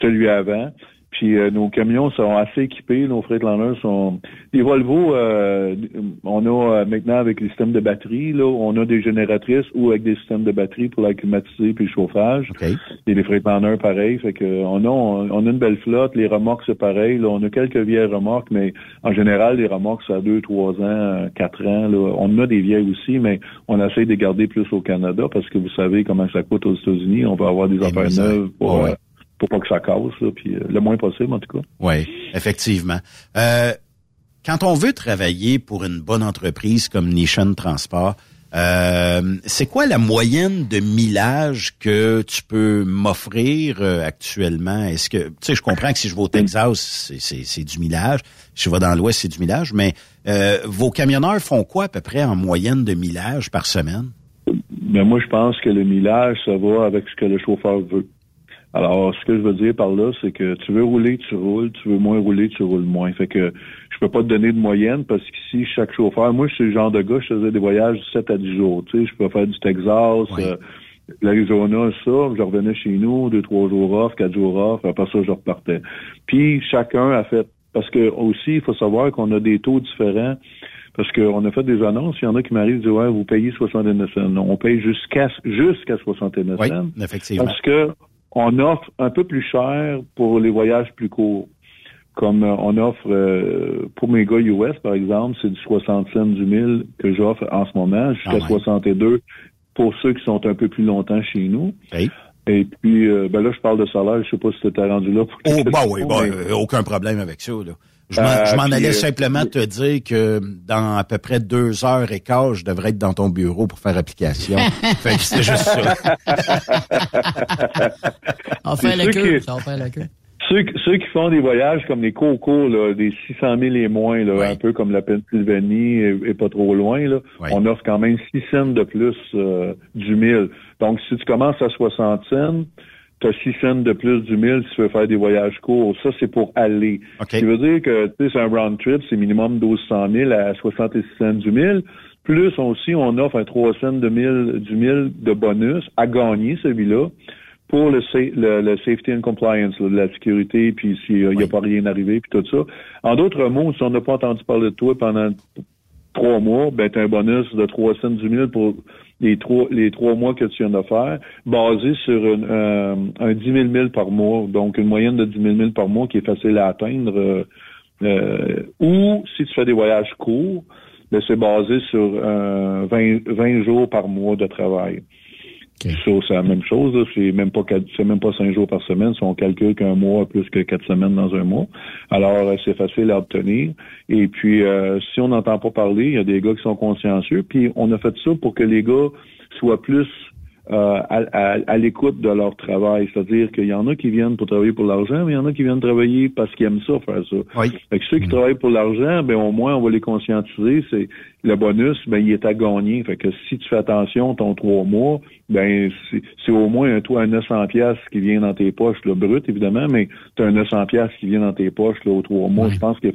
Celui avant. Puis euh, nos camions sont assez équipés, nos Freightliner sont. Les Volvo, euh, on a euh, maintenant avec les systèmes de batterie, là, on a des génératrices ou avec des systèmes de batterie pour la climatiser puis le chauffage. Et les Freightliner, pareil. Fait que on a on, a une belle flotte. Les remorques, c'est pareil. Là, on a quelques vieilles remorques, mais en général, les remorques, ça a deux, trois ans, euh, quatre ans. Là. On a des vieilles aussi, mais on essaie de les garder plus au Canada parce que vous savez comment ça coûte aux États-Unis. On va avoir des affaires neuves pour, Ouais. Pour pas que ça casse, là, puis euh, le moins possible en tout cas. Oui, effectivement. Euh, quand on veut travailler pour une bonne entreprise comme Nation Transport, euh, c'est quoi la moyenne de millage que tu peux m'offrir euh, actuellement? Est-ce que, tu sais, je comprends que si je vais au Texas, c'est- du millage. Si je vais dans l'Ouest, c'est du millage. Mais euh, vos camionneurs font quoi à peu près en moyenne de millage par semaine? Mais moi, je pense que le millage, ça va avec ce que le chauffeur veut. Alors, ce que je veux dire par là, c'est que tu veux rouler, tu roules, tu veux moins rouler, tu roules moins. Fait que je peux pas te donner de moyenne parce qu'ici, chaque chauffeur, moi, je suis le genre de gars, je faisais des voyages de 7 à 10 jours. Tu sais, je peux faire du Texas, euh, l'Arizona, ça, je revenais chez nous, deux, trois jours off, quatre jours off, après ça, je repartais. Puis chacun a fait, parce que aussi, il faut savoir qu'on a des taux différents. Parce qu'on a fait des annonces, il y en a qui m'arrivent et disent Ouais, vous payez 69 cents. Non, on paye jusqu'à jusqu'à 69 Oui, cents. effectivement. Parce que on offre un peu plus cher pour les voyages plus courts. Comme euh, on offre euh, pour mes gars US, par exemple, c'est du 60 cents du mille que j'offre en ce moment, jusqu'à 62 pour ceux qui sont un peu plus longtemps chez nous. Et puis, euh, ben là, je parle de salaire. Je sais pas si tu t'es rendu là. Pour Oh, bah oui, bah, mais- euh, aucun problème avec ça. Là. Je m'en Euh, je m'en puis, allais euh, simplement te dire que dans à peu près deux heures et quart, je devrais être dans ton bureau pour faire application. fait que c'est juste ça. On fait la queue. on fait la queue. Ceux, ceux qui font des voyages comme les cocos, là, des 600 000 et moins, là, un peu comme la Pennsylvanie et, et pas trop loin, là, on offre quand même 6 cents de plus euh, du 1000. Donc, si tu commences à 60 cents, tu as 6 cents de plus du 1000 si tu veux faire des voyages courts. Ça, c'est pour aller. Ce qui veut dire que, tu sais, c'est un round trip, c'est minimum 1200 000 à 66 cents du 1000. Plus aussi, on offre un 3 cents de 1000, du 1000 de bonus à gagner, celui-là pour le, le safety and compliance, là, de la sécurité, puis s'il n'y a pas rien arrivé, puis tout ça. En d'autres mots, si on n'a pas entendu parler de toi pendant trois mois, ben tu as un bonus de 3 cents du mille pour les trois les trois mois que tu viens de faire, basé sur une, euh, un 10 000 milles par mois, donc une moyenne de 10 000 milles par mois qui est facile à atteindre. euh, euh, ou si tu fais des voyages courts, ben, c'est basé sur euh, 20, 20 jours par mois de travail. C'est la même chose. C'est même pas c'est même pas cinq jours par semaine. Si on calcule qu'un mois a plus que quatre semaines dans un mois, alors euh, c'est facile à obtenir. Et puis, euh, si on n'entend pas parler, il y a des gars qui sont consciencieux. Puis, on a fait ça pour que les gars soient plus euh, à, à- à l'écoute de leur travail. C'est-à-dire qu'il y en a qui viennent pour travailler pour l'argent, mais il y en a qui viennent travailler parce qu'ils aiment ça, faire ça. Fait que ceux qui travaillent pour l'argent, ben au moins, on va les conscientiser. C'est le bonus, ben il est à gagner. Fait que si tu fais attention ton trois mois, ben c'est au moins un toi un 900 pièces qui vient dans tes poches, là, brut évidemment, mais tu as un 900 pièces qui vient dans tes poches là, aux trois mois. Je pense que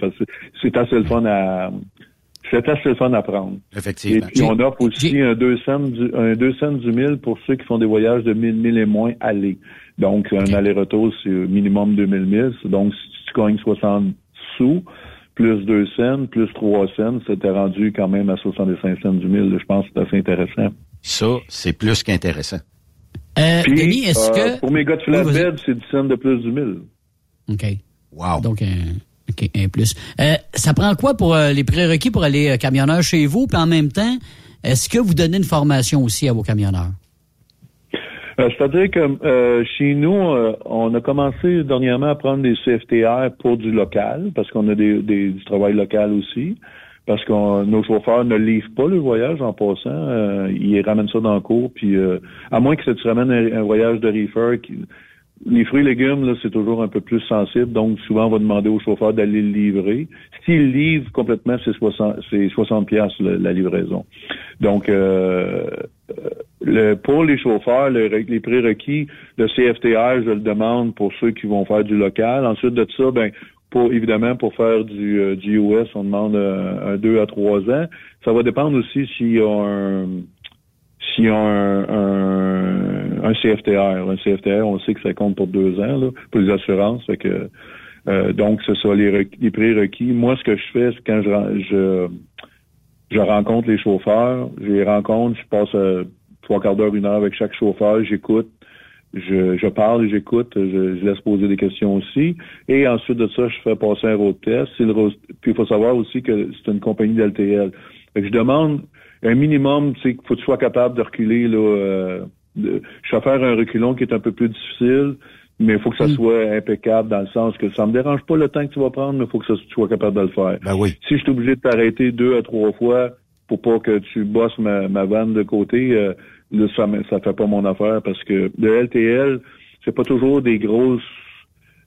c'est assez le fun à c'est assez le fun à prendre. Effectivement. Et puis on offre aussi un 2 cents du, un 2 cents du mille pour ceux qui font des voyages de 1000 milles et moins aller. Donc un aller-retour c'est minimum 2000 milles. Donc si tu gagnes 60 sous plus 2 cents, plus 3 cents, ça t'est rendu quand même à 65 cents du mille. Je pense que c'est assez intéressant. Ça, c'est plus qu'intéressant. Euh, Puis, Denis, est-ce euh, que... Pour mes gars de Oui, flatbed, c'est 10 cents de plus du mille. OK. Wow. Donc, un, OK, un plus. Euh, ça prend quoi pour euh, les prérequis pour aller euh, camionneur chez vous? Puis en même temps, est-ce que vous donnez une formation aussi à vos camionneurs? C'est-à-dire que chez nous, on a commencé dernièrement à prendre des CFTR pour du local, parce qu'on a des, du travail local aussi, parce que nos chauffeurs ne livrent pas le voyage en passant, ils ramènent ça dans le cours, puis à moins que tu ramènes un, un voyage de reefer, les fruits et légumes, là, c'est toujours un peu plus sensible, donc souvent on va demander aux chauffeurs d'aller le livrer. S'ils livrent complètement, c'est 60, c'est 60 piastres, la, la livraison. Donc, euh, euh, le, pour les chauffeurs, le- les prérequis, le CFTR, je le demande pour ceux qui vont faire du local. Ensuite de ça, ben, pour évidemment pour faire du, euh, du US, on demande euh, un 2 à 3 ans. Ça va dépendre aussi s'il y a un s'il y a un, un, un CFTR. Un CFTR, on sait que ça compte pour deux ans là, pour les assurances. Fait que, euh, donc, c'est ça, les, les prérequis. Moi, ce que je fais, c'est quand je, je, je rencontre les chauffeurs, je les rencontre, je passe euh, trois quarts d'heure, une heure avec chaque chauffeur, j'écoute, je, je parle j'écoute, je, je laisse poser des questions aussi. Et ensuite de ça, je fais passer un road test. Le Puis il faut savoir aussi que c'est une compagnie d'LTL. Je demande un minimum, tu sais, qu'il faut que tu sois capable de reculer. Là, euh, de- je vais faire un reculon qui est un peu plus difficile, mais il faut que ça soit impeccable dans le sens que ça me dérange pas le temps que tu vas prendre, mais il faut que ça, tu sois capable de le faire. Ben oui. Si je suis obligé de t'arrêter deux à trois fois pour pas que tu bosses ma, ma vanne de côté, euh, là, ça, ça fait pas mon affaire parce que le LTL, c'est pas toujours des grosses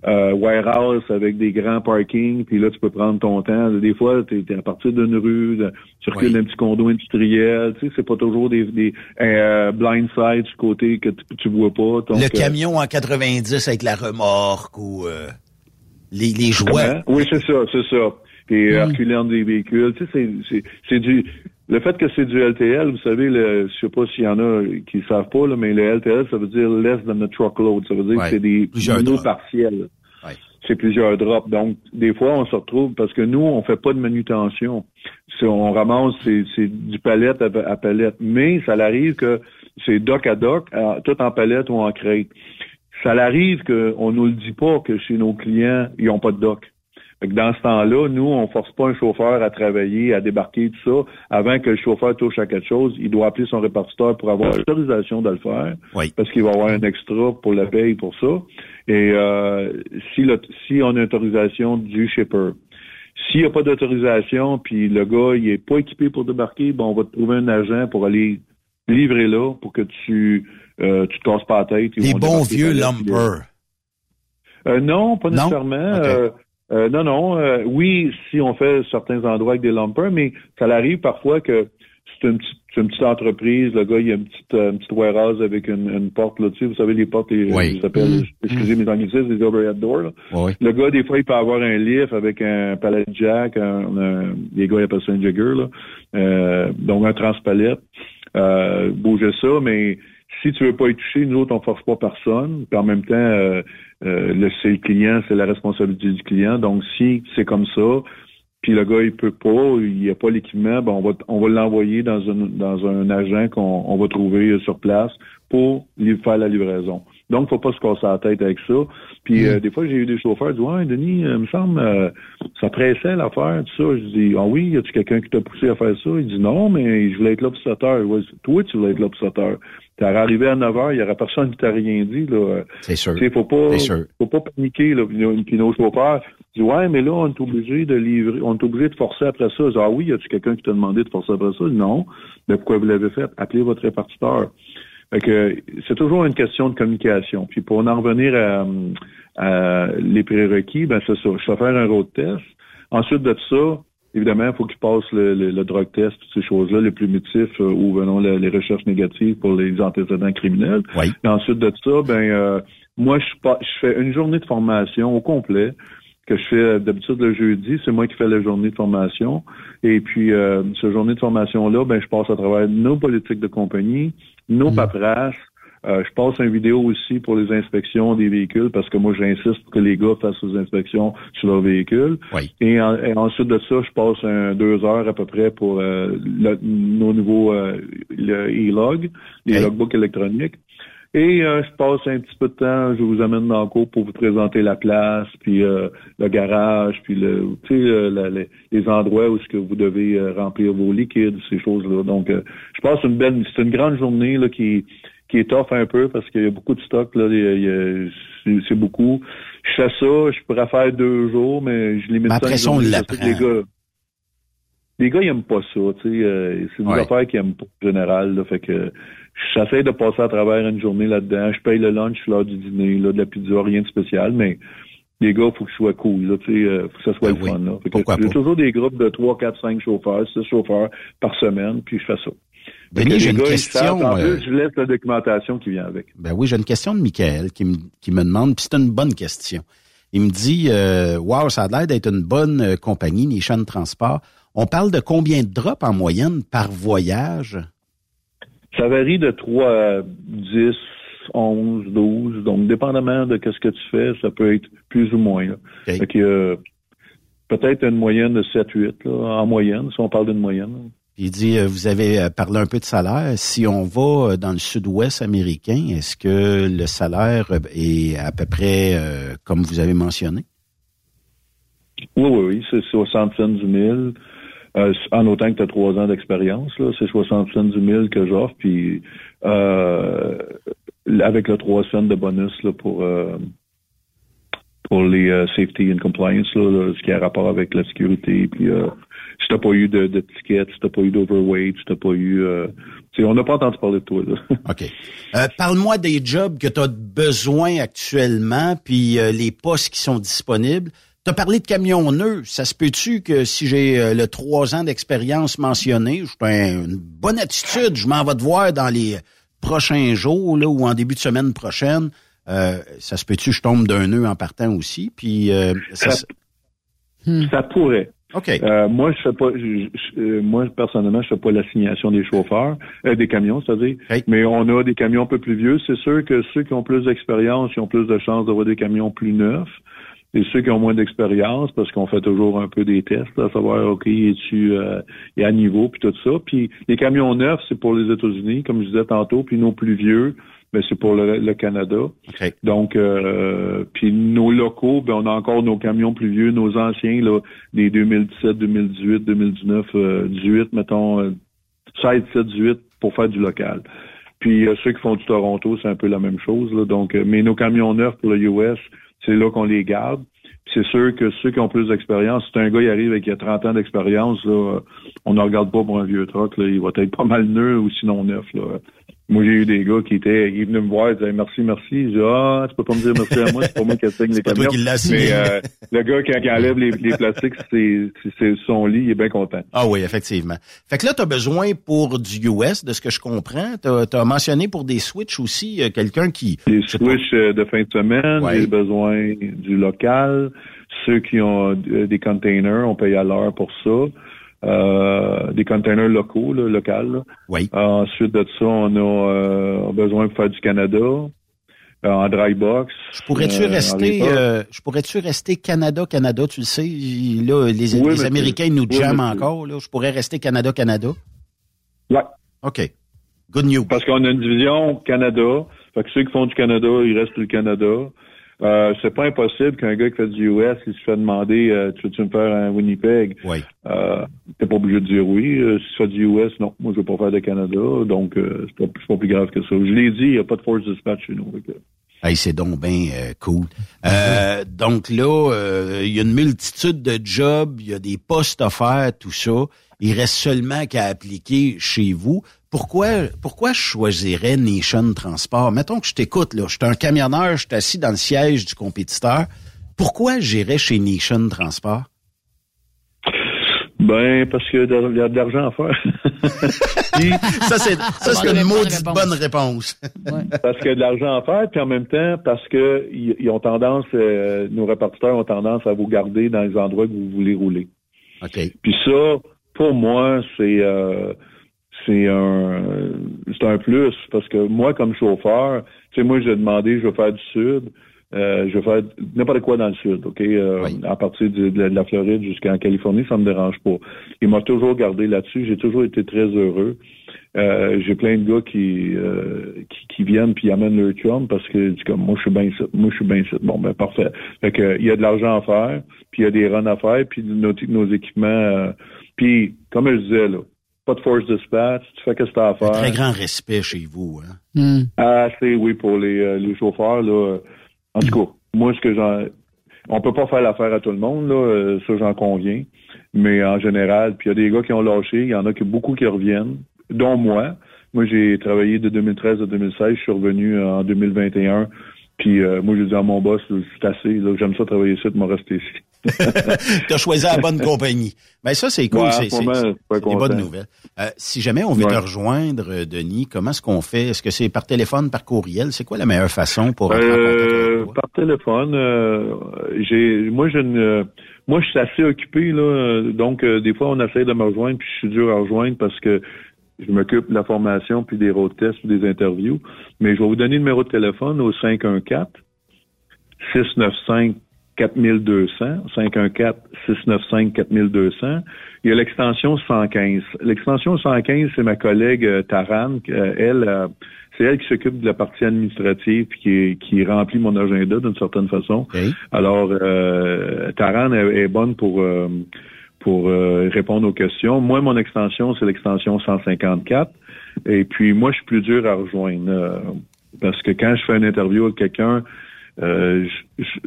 euh, warehouse avec des grands parkings, puis là, tu peux prendre ton temps. Des fois, tu es, à partir d'une rue, de- tu recules d'un petit condo industriel, tu sais, c'est pas toujours des, des euh, blind sides du côté que tu, tu vois pas. Donc, le euh, camion en 90 avec la remorque ou euh, les, les jouets. Comment? Oui, c'est ça, c'est ça. Puis euh, reculer des véhicules, tu sais, c'est du... le fait que c'est du LTL, vous savez, le, je sais pas s'il y en a qui ne savent pas, là, mais le LTL, ça veut dire less than a truckload. Ça veut dire Ouais. que c'est des drops. partiels. Ouais. C'est plusieurs drops. Donc, des fois, on se retrouve parce que nous, on fait pas de manutention. C'est- on ramasse, c'est, du palette à, à palette. Mais ça arrive que c'est doc à doc, à- tout en palette ou en crate. Ça arrive qu'on nous le dit pas que chez nos clients, ils ont pas de doc. Fait que dans ce temps-là, nous, on force pas un chauffeur à travailler, à débarquer, tout ça. Avant que le chauffeur touche à quelque chose, il doit appeler son répartiteur pour avoir l'autorisation de le faire. Oui. Parce qu'il va avoir un extra pour la paye pour ça. Et euh, si, le- si on a une autorisation du shipper. S'il n'y a pas d'autorisation, puis le gars, il est pas équipé pour débarquer, ben, on va te trouver un agent pour aller livrer là pour que tu euh, tu te casses pas la tête. Les bons vieux lumpers. euh, non, pas Non? nécessairement. Euh, euh, non, non. euh, oui, si on fait certains endroits avec des lumpers, mais ça arrive parfois que c'est une petite, c'est une petite entreprise. Le gars, il y a une petite, euh, une petite warehouse avec une, une porte là-dessus. Vous savez, les portes, les, Oui. ils s'appellent, excusez mes anglicismes, les overhead doors. Oui. Le gars, des fois, il peut avoir un lift avec un pallet jack, un, un- les gars, ils appellent ça un jigger, là. Euh, donc un transpalette. Euh, bouger ça, mais si tu veux pas y toucher, nous autres, on force pas personne. Puis en même temps, euh, euh, le, c'est le client, c'est la responsabilité du client. Donc, si c'est comme ça, puis le gars, il peut pas, il a pas l'équipement, ben on va on va l'envoyer dans un dans un agent qu'on on va trouver sur place pour lui faire la livraison. Donc, faut pas se casser la tête avec ça. Puis euh, des fois, j'ai eu des chauffeurs qui disent Ouais, Denis, euh, me semble euh, ça pressait l'affaire, tout ça. Je dis Ah oui, y a-tu quelqu'un qui t'a poussé à faire ça? Il dit Non, mais je voulais être là pour 7 heures. Ouais, toi, tu voulais être là pour 7 heures. T'es arrivé à 9 heures, il y aurait personne qui t'a rien dit. Là. C'est sûr. Tu sais, faut pas, faut pas paniquer, là. Puis nos, chauffeurs disent, ouais, mais là, on est obligé de livrer, on est obligé de forcer après ça. Dis, ah oui, y a-tu quelqu'un qui t'a demandé de forcer après ça? Non. Mais pourquoi vous l'avez fait? Appelez votre répartiteur. Fait que c'est toujours une question de communication. Puis pour en revenir à, à les prérequis, ben c'est ça. Je vais faire un road test. Ensuite de ça, évidemment, il faut qu'il passe le, le, le drug test, toutes ces choses-là, les primitifs euh, ou venons les recherches négatives pour les antécédents criminels. Oui. Et ensuite de ça, ben euh, moi je, pa- je fais une journée de formation au complet que je fais euh, d'habitude le jeudi, c'est moi qui fais la journée de formation. Et puis euh, cette journée de formation-là, ben je passe à travers nos politiques de compagnie, nos paperasses. Euh, je passe une vidéo aussi pour les inspections des véhicules parce que moi j'insiste pour que les gars fassent les inspections sur leur véhicule. Oui. Et, en- et ensuite de ça, je passe un, deux heures à peu près pour euh, le- nos nouveaux euh, le e-log, les Hey. logbooks électroniques. Et euh, je passe un petit peu de temps, je vous amène dans le cours pour vous présenter la place, puis euh, le garage, puis le, les, endroits où est-ce que vous devez euh, remplir vos liquides, ces choses-là. Donc, euh, je passe une belle, c'est une grande journée là qui qui est tough un peu parce qu'il y a beaucoup de stock là, c'est- beaucoup. Je fais ça, je pourrais faire deux jours, mais je limite Mais ça après ça, on l'apprend. Les gars, les gars, ils aiment pas ça, tu sais. euh, c'est des Ouais. affaires qu'ils aiment pas en général. Là, fait que j'essaie de passer à travers une journée là-dedans. Je paye le lunch, l'heure du dîner, là, de la pizza, rien de spécial, mais les gars, faut que ce soit cool, là, tu sais, euh, faut que ça soit Ben le oui. fun. Là. Fait que Pourquoi j'ai toujours des groupes de 3, 4, 5 chauffeurs, 6 chauffeurs par semaine, puis je fais ça. Denis, j'ai une question. En euh, plus, je laisse la documentation qui vient avec. Ben oui, j'ai une question de Michael qui me, qui me demande, puis c'est une bonne question. Il me dit, euh, wow, ça a l'air d'être une bonne euh, compagnie, Nishan Transport. On parle de combien de drops en moyenne par voyage? Ça varie de 3 à 10, 11, 12. Donc, dépendamment de ce que tu fais, ça peut être plus ou moins. Là. OK. Fait que, euh, peut-être une moyenne de 7, 8, là, en moyenne, si on parle d'une moyenne. Il dit, euh, vous avez euh, parlé un peu de salaire. Si on va euh, dans le sud-ouest américain, est-ce que le salaire est à peu près comme vous avez mentionné? Oui, oui, oui, c'est 60 cents en autant que tu as trois ans d'expérience, c'est 60 cents du mille que j'offre, puis avec le 3 cents de bonus pour pour les safety and compliance, ce qui a rapport avec la sécurité, puis si t'as pas eu de, de ticket, si t'as pas eu d'overweight, si t'as pas eu... Euh, on n'a pas entendu parler de toi, là. OK. Euh, Parle-moi des jobs que tu as besoin actuellement, puis euh, les postes qui sont disponibles. Tu as parlé de camionneux. Ça se peut-tu que si j'ai le trois ans d'expérience mentionné, j'ai une bonne attitude, je m'en vais te voir dans les prochains jours là, ou en début de semaine prochaine. Ça se peut-tu que je tombe d'un nœud en partant aussi? Puis Ça pourrait. Euh, moi, je fais pas. je- je- euh, moi, personnellement, je fais pas l'assignation des chauffeurs, euh, des camions, c'est-à-dire. Mais on a des camions un peu plus vieux. C'est sûr que ceux qui ont plus d'expérience, ils ont plus de chances d'avoir des camions plus neufs. Et ceux qui ont moins d'expérience, parce qu'on fait toujours un peu des tests, à savoir, OK, es-tu euh, est à niveau, puis tout ça. Puis les camions neufs, c'est pour les États-Unis, comme je disais tantôt, puis nos plus vieux, ben, c'est pour le, le Canada. Donc, euh, puis nos locaux, ben, on a encore nos camions plus vieux, nos anciens, là, des 2017, 2018, 2019, euh, 18, mettons, euh, 16, 17, 18, pour faire du local. Puis euh, ceux qui font du Toronto, c'est un peu la même chose. Là, donc, euh, mais nos camions neufs pour le US, c'est là qu'on les garde. C'est sûr que ceux qui ont plus d'expérience, si un gars il arrive et qui a 30 ans d'expérience, on ne regarde pas pour un vieux truck. Là, il va être pas mal neuf ou sinon neuf. Là. Moi, j'ai eu des gars qui étaient, ils venaient me voir, ils disaient merci, merci. Je dis, ah, tu peux pas me dire merci à moi, c'est pas moi qui assigne les pas toi camions. qui l'as assigné. Mais euh, le gars qui, qui enlève les, les plastiques, c'est son lit, il est bien content. Ah oui, effectivement. Fait que là, tu as besoin pour du US, de ce que je comprends. Tu as, mentionné pour des switches aussi, euh, quelqu'un qui... Des switches euh, de fin de semaine, Ouais. j'ai besoin du local. Ceux qui ont euh, des containers, on paye à l'heure pour ça. Euh, des containers locaux, là, locales. là. Oui. ensuite de ça, on a euh, besoin de faire du Canada euh, en dry box. Je pourrais-tu rester, euh, je pourrais-tu rester Canada, Canada, tu le sais, là, les, Oui, les monsieur. Américains nous Oui, jamment encore, là. Je pourrais rester Canada, Canada. Ouais. OK. Good news. Parce qu'on a une division Canada. Fait que ceux qui font du Canada, ils restent le Canada. Euh, c'est pas impossible qu'un gars qui fait du US, il se fait demander euh, Tu veux-tu me faire un Winnipeg? Oui. Euh, t'es pas obligé de dire oui. Euh, si tu fais du US, non, moi je veux pas faire de Canada, donc euh, c'est pas, c'est pas plus grave que ça. Je l'ai dit, il n'y a pas de force dispatch chez nous. Hey, c'est donc bien euh, cool. Euh, donc là, euh, il y a une multitude de jobs, il y a des postes offerts, tout ça. Il reste seulement qu'à appliquer chez vous. Pourquoi, pourquoi je choisirais Nation Transport? Mettons que je t'écoute, là. Je suis un camionneur, je suis assis dans le siège du compétiteur. Pourquoi j'irais chez Nation Transport? Ben, parce qu'il y a de l'argent à faire. Ça, c'est, ça, c'est une maudite bonne réponse. parce qu'il y a de l'argent à faire, puis en même temps, parce que ils ils ont tendance, euh, nos répartiteurs ont tendance à vous garder dans les endroits que vous voulez rouler. OK. Puis ça, pour moi, c'est euh, c'est un c'est un plus parce que moi, comme chauffeur, tu sais, moi, j'ai demandé, je veux faire du sud. Euh, je vais faire n'importe quoi dans le sud, OK? Euh, À partir de, de la Floride jusqu'en Californie, ça me dérange pas. Il m'a toujours gardé là-dessus. J'ai toujours été très heureux. Euh, j'ai plein de gars qui, euh, qui, qui viennent puis amènent leur chum parce que comme moi je suis bien moi je suis bien. Bon ben parfait. Fait que il y a de l'argent à faire, puis il y a des runs à faire, puis nos, nos équipements. euh, puis comme je disais là, pas de force dispatch, tu fais ce que tu as à faire. Très grand respect chez vous. Hein? Ah, c'est oui pour les, euh, les chauffeurs là. En tout cas, moi ce que j'en on peut pas faire l'affaire à tout le monde là, euh, ça j'en conviens, mais en général, puis il y a des gars qui ont lâché, il y en a qui beaucoup qui reviennent, dont moi. Moi j'ai travaillé de 2013 à 2016, je suis revenu en 2021. Puis euh, moi j'ai dit à mon boss, je suis assez, là, j'aime ça travailler ici, de me rester ici. tu as choisi la bonne compagnie. Ben ça, c'est cool. Ouais, c'est des bonnes nouvelles. Euh, si jamais on veut Ouais. te rejoindre, euh, Denis, comment est-ce qu'on fait? Est-ce que c'est par téléphone, par courriel? C'est quoi la meilleure façon pour Euh, par téléphone, j'ai, moi, j'ai une, moi, je suis assez occupé là, donc des fois, on essaie de me rejoindre, puis je suis dur à rejoindre parce que je m'occupe de la formation, puis des road tests, puis des interviews. Mais je vais vous donner le numéro de téléphone au 514 695 4200, 514 695 4200. Il y a l'extension 115. L'extension 115, c'est ma collègue euh, Taran. Euh, elle, euh, c'est elle qui s'occupe de la partie administrative qui, qui remplit mon agenda d'une certaine façon. Alors, euh, Taran est, est bonne pour euh, pour euh, répondre aux questions. Moi, mon extension, c'est l'extension 154. Et puis, moi, je suis plus dur à rejoindre. euh, parce que quand je fais une interview avec quelqu'un, euh,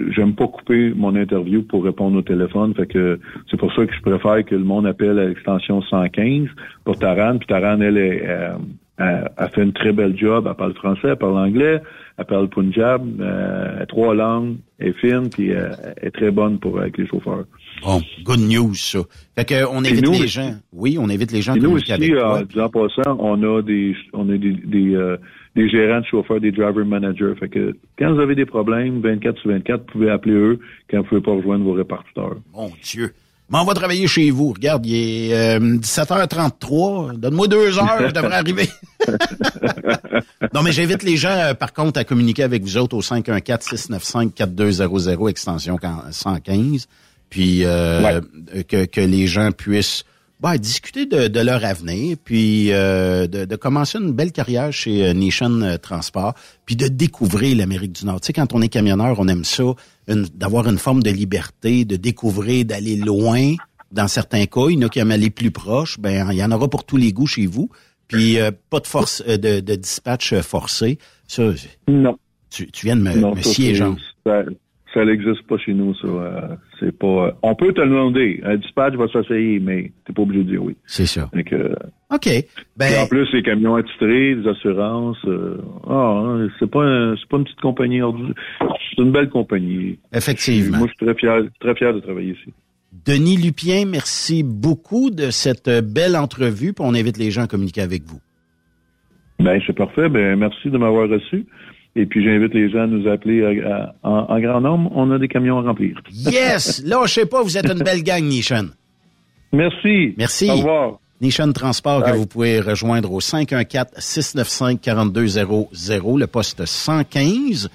j'aime pas couper mon interview pour répondre au téléphone. Fait que c'est pour ça que je préfère que le monde appelle à l'extension 115 pour Taran. Puis Taran, elle, est, euh, elle, elle fait une très belle job. Elle parle français, elle parle anglais, elle parle punjab, euh, elle trois langues, elle est fine, puis euh, elle est très bonne pour avec les chauffeurs. Bon, good news, ça. Fait que on nous, les gens. Oui, on invite les gens Et nous aussi, avec euh, en passant, on a des on a des des, euh, des gérants de chauffeurs, des driver managers. Fait que quand vous avez des problèmes, 24 sur 24, vous pouvez appeler eux quand vous ne pouvez pas rejoindre vos répartiteurs. Mon Dieu. M'en va travailler chez vous. Regarde, il est euh, 17h33. Donne-moi deux heures, je devrais arriver. non, mais j'invite les gens, euh, par contre, à communiquer avec vous autres au 514-695-4200, extension 115. Puis euh, que, que les gens puissent ben, discuter de, de leur avenir, puis euh, de, de commencer une belle carrière chez euh, Nation euh, Transport, puis de découvrir l'Amérique du Nord. Tu sais, quand on est camionneur, on aime ça, une- d'avoir une forme de liberté, de découvrir, d'aller loin. Dans certains cas, il y en a qui aiment aller plus proche. Ben, il y en aura pour tous les goûts chez vous. Puis euh, pas de force, euh, de, de dispatch forcé. Ça, non. Tu, tu viens de me, Non, me scier, Jean. Ça, n'existe pas chez nous, ça. euh, c'est pas. euh, on peut te le demander. Un dispatch va s'essayer, mais t'es pas obligé de dire oui. C'est ça. Fait que, OK. Ben, en plus, les camions attitrés, les assurances. euh, ah, hein, c'est pas un- c'est pas une petite compagnie. C'est une belle compagnie. Effectivement. Moi, je suis très fier, très fier de travailler ici. Denis Lupien, merci beaucoup de cette euh, belle entrevue. Puis on invite les gens à communiquer avec vous. Ben, c'est parfait. Ben, merci de m'avoir reçu. Et puis, j'invite les gens à nous appeler à- à- en, en grand nombre. On a des camions à remplir. Yes! Là, je sais pas, vous êtes une belle gang, Nishon. Merci. Merci. Au revoir. Nishon Transport que vous pouvez rejoindre au 514-695-4200, le poste 115,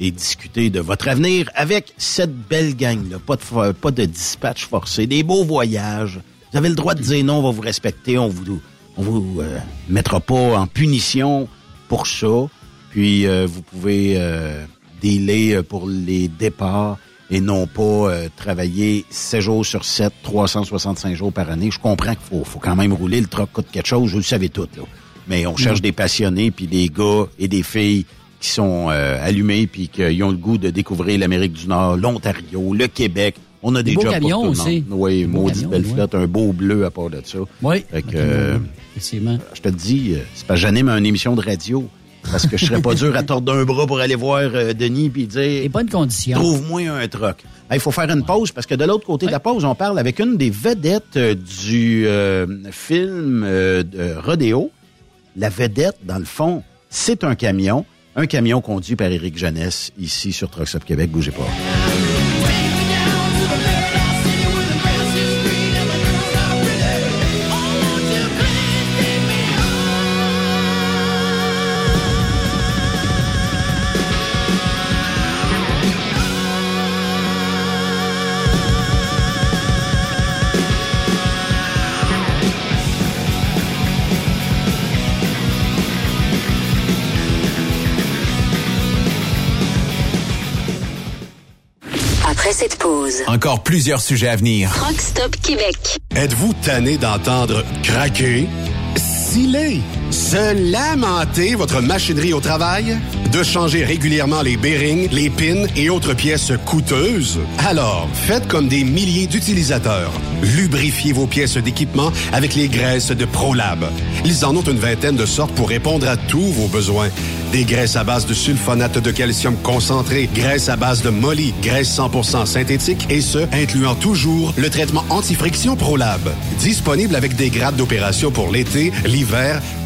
et discuter de votre avenir avec cette belle gang-là. Pas de, pas de dispatch forcé, des beaux voyages. Vous avez le droit de dire non, on va vous respecter, on vous, on vous euh, mettra pas en punition pour ça. Puis euh, vous pouvez euh, dealer euh, pour les départs et non pas euh, travailler 7 jours sur 7, 365 jours par année. Je comprends qu'il faut, faut quand même rouler, le truck coûte quelque chose, vous le savez tout. Là. Mais on cherche Mm. des passionnés, puis des gars et des filles qui sont euh, allumés, puis qui ont le goût de découvrir l'Amérique du Nord, l'Ontario, le Québec. On a des, jobs camions pour tout le aussi. monde. Oui, Des beaux maudite belle ouais. flotte, un beau bleu à part de ça. Oui. Fait que, euh, Effectivement. je te dis, c'est pas j'anime une émission de radio. Parce que je serais pas dur à tordre d'un bras pour aller voir euh, Denis puis dire. Et bonnes conditions. Trouve-moi un truck. Il faut faire une pause parce que de l'autre côté de la pause, on parle avec une des vedettes euh, du euh, film euh, de Rodéo. La vedette, dans le fond, c'est un camion. Un camion conduit par Éric Jeunesse ici sur Truck Stop Québec. Bougez pas. Cette pause, Encore plusieurs sujets à venir. Truck Stop Québec. Êtes-vous tanné d'entendre craquer, siler, se lamenter votre machinerie au travail? De changer régulièrement les bearings, les pins et autres pièces coûteuses? Alors, faites comme des milliers d'utilisateurs. Lubrifiez vos pièces d'équipement avec les graisses de ProLab. Ils en ont une vingtaine de sortes pour répondre à tous vos besoins. Des graisses à base de sulfonate de calcium concentré, graisses à base de molly, graisse 100% synthétique et ce, incluant toujours le traitement anti-friction ProLab. Disponible avec des grades d'opération pour l'été, l'hiver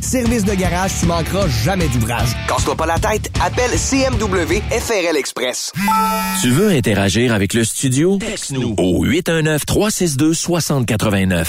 Service de garage, tu manqueras jamais d'ouvrage. Casse-toi pas la tête, appelle CMW FRL Express. Tu veux interagir avec le studio? Texte-nous au 819-362-6089.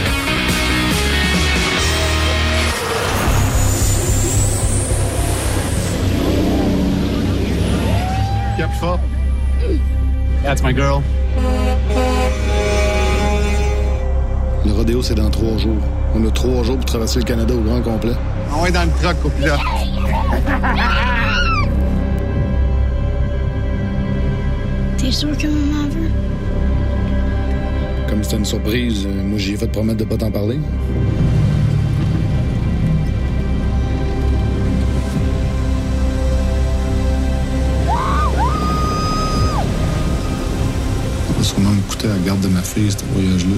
That's my girl. Le rodéo, c'est dans trois jours. On a trois jours pour traverser le Canada au grand complet. On est dans le truck, copilote. T'es sûr que maman veut? Comme c'était une surprise, euh, moi, j'ai fait promettre de pas t'en parler. Coûté la garde de ma fille, ce voyage-là?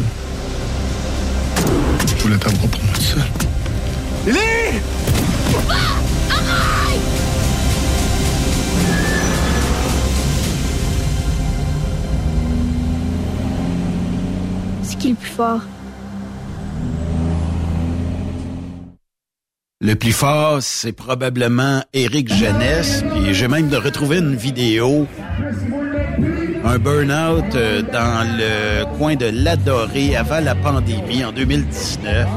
Je voulais t'avoir pour moi seul. Lily! C'est qui le plus fort? Le plus fort, c'est probablement Éric Jeunesse. Puis j'ai même de retrouver une vidéo, un burn-out euh, dans le coin de l'Adoré avant la pandémie en 2019.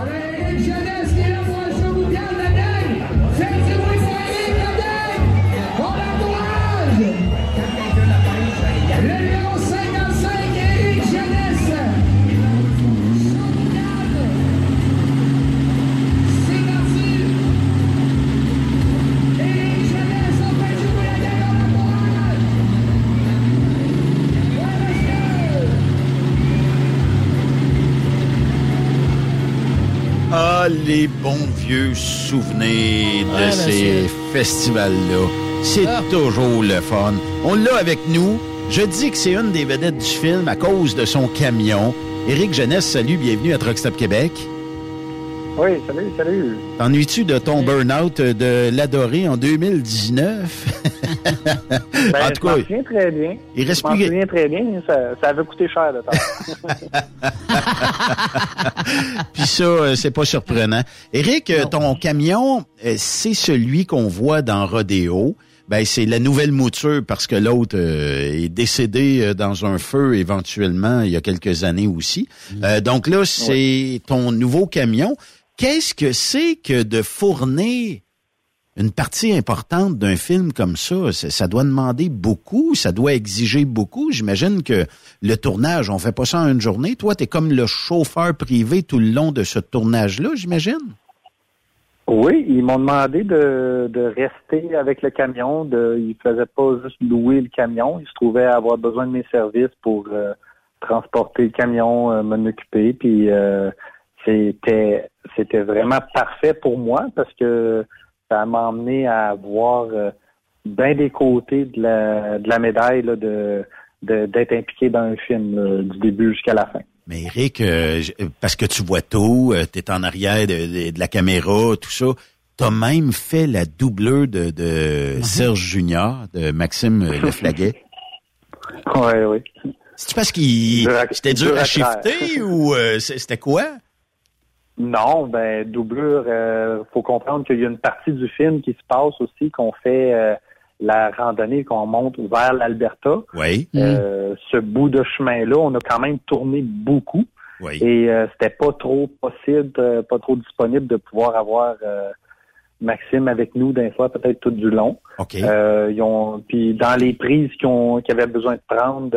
Les bons vieux souvenirs de Ouais, ces festivals-là. C'est Ah. toujours le fun. On l'a avec nous. Je dis que c'est une des vedettes du film à cause de son camion. Éric Jeunesse, salut, bienvenue à Truck Stop Québec. Oui, salut, salut. T'ennuies-tu de ton burn-out de l'adoré en 2019? Ben, en je tout cas, souviens très bien. il reste je plus- souviens très bien. Ça, ça avait coûté cher de temps. Puis ça, euh, c'est pas surprenant. Éric, euh, ton camion, euh, c'est celui qu'on voit dans Rodéo. Ben, c'est la nouvelle mouture parce que l'autre euh, est décédé euh, dans un feu éventuellement il y a quelques années aussi. Euh, donc là, c'est ton nouveau camion. Qu'est-ce que c'est que de fournir une partie importante d'un film comme ça? Ça, doit demander beaucoup, ça doit exiger beaucoup. J'imagine que le tournage, on fait pas ça en une journée. Toi, tu es comme le chauffeur privé tout le long de ce tournage-là, j'imagine? Oui, ils m'ont demandé de, rester avec le camion. Ils faisaient pas juste louer le camion. Ils se trouvaient avoir besoin de mes services pour euh, transporter le camion, euh, m'en occuper. Puis euh, c'était c'était vraiment parfait pour moi parce que ça m'a emmené à voir euh, bien des côtés de la, de la médaille là, de d'être impliqué dans un film là, du début jusqu'à la fin. Mais Eric, euh, euh, parce que tu vois tout, tu es en arrière de, de- de la caméra, tout ça, t'as même fait la doubleur de, de Serge Junior, de Maxime euh, Leflaguet. Oui, oui. C'est parce qu'il c'était dur à shifter ou euh, c'était quoi? Non, ben doublure, euh, faut comprendre qu'il y a une partie du film qui se passe aussi qu'on fait euh, la randonnée qu'on monte vers l'Alberta. Oui. Euh, ce bout de chemin-là, on a quand même tourné beaucoup. Oui. Et euh, c'était pas trop possible, euh, pas trop disponible de pouvoir avoir euh, Maxime avec nous d'un fois, peut-être tout du long. OK. Euh, ils ont, puis dans les prises qu'ils ont, qu'ils avaient besoin de prendre,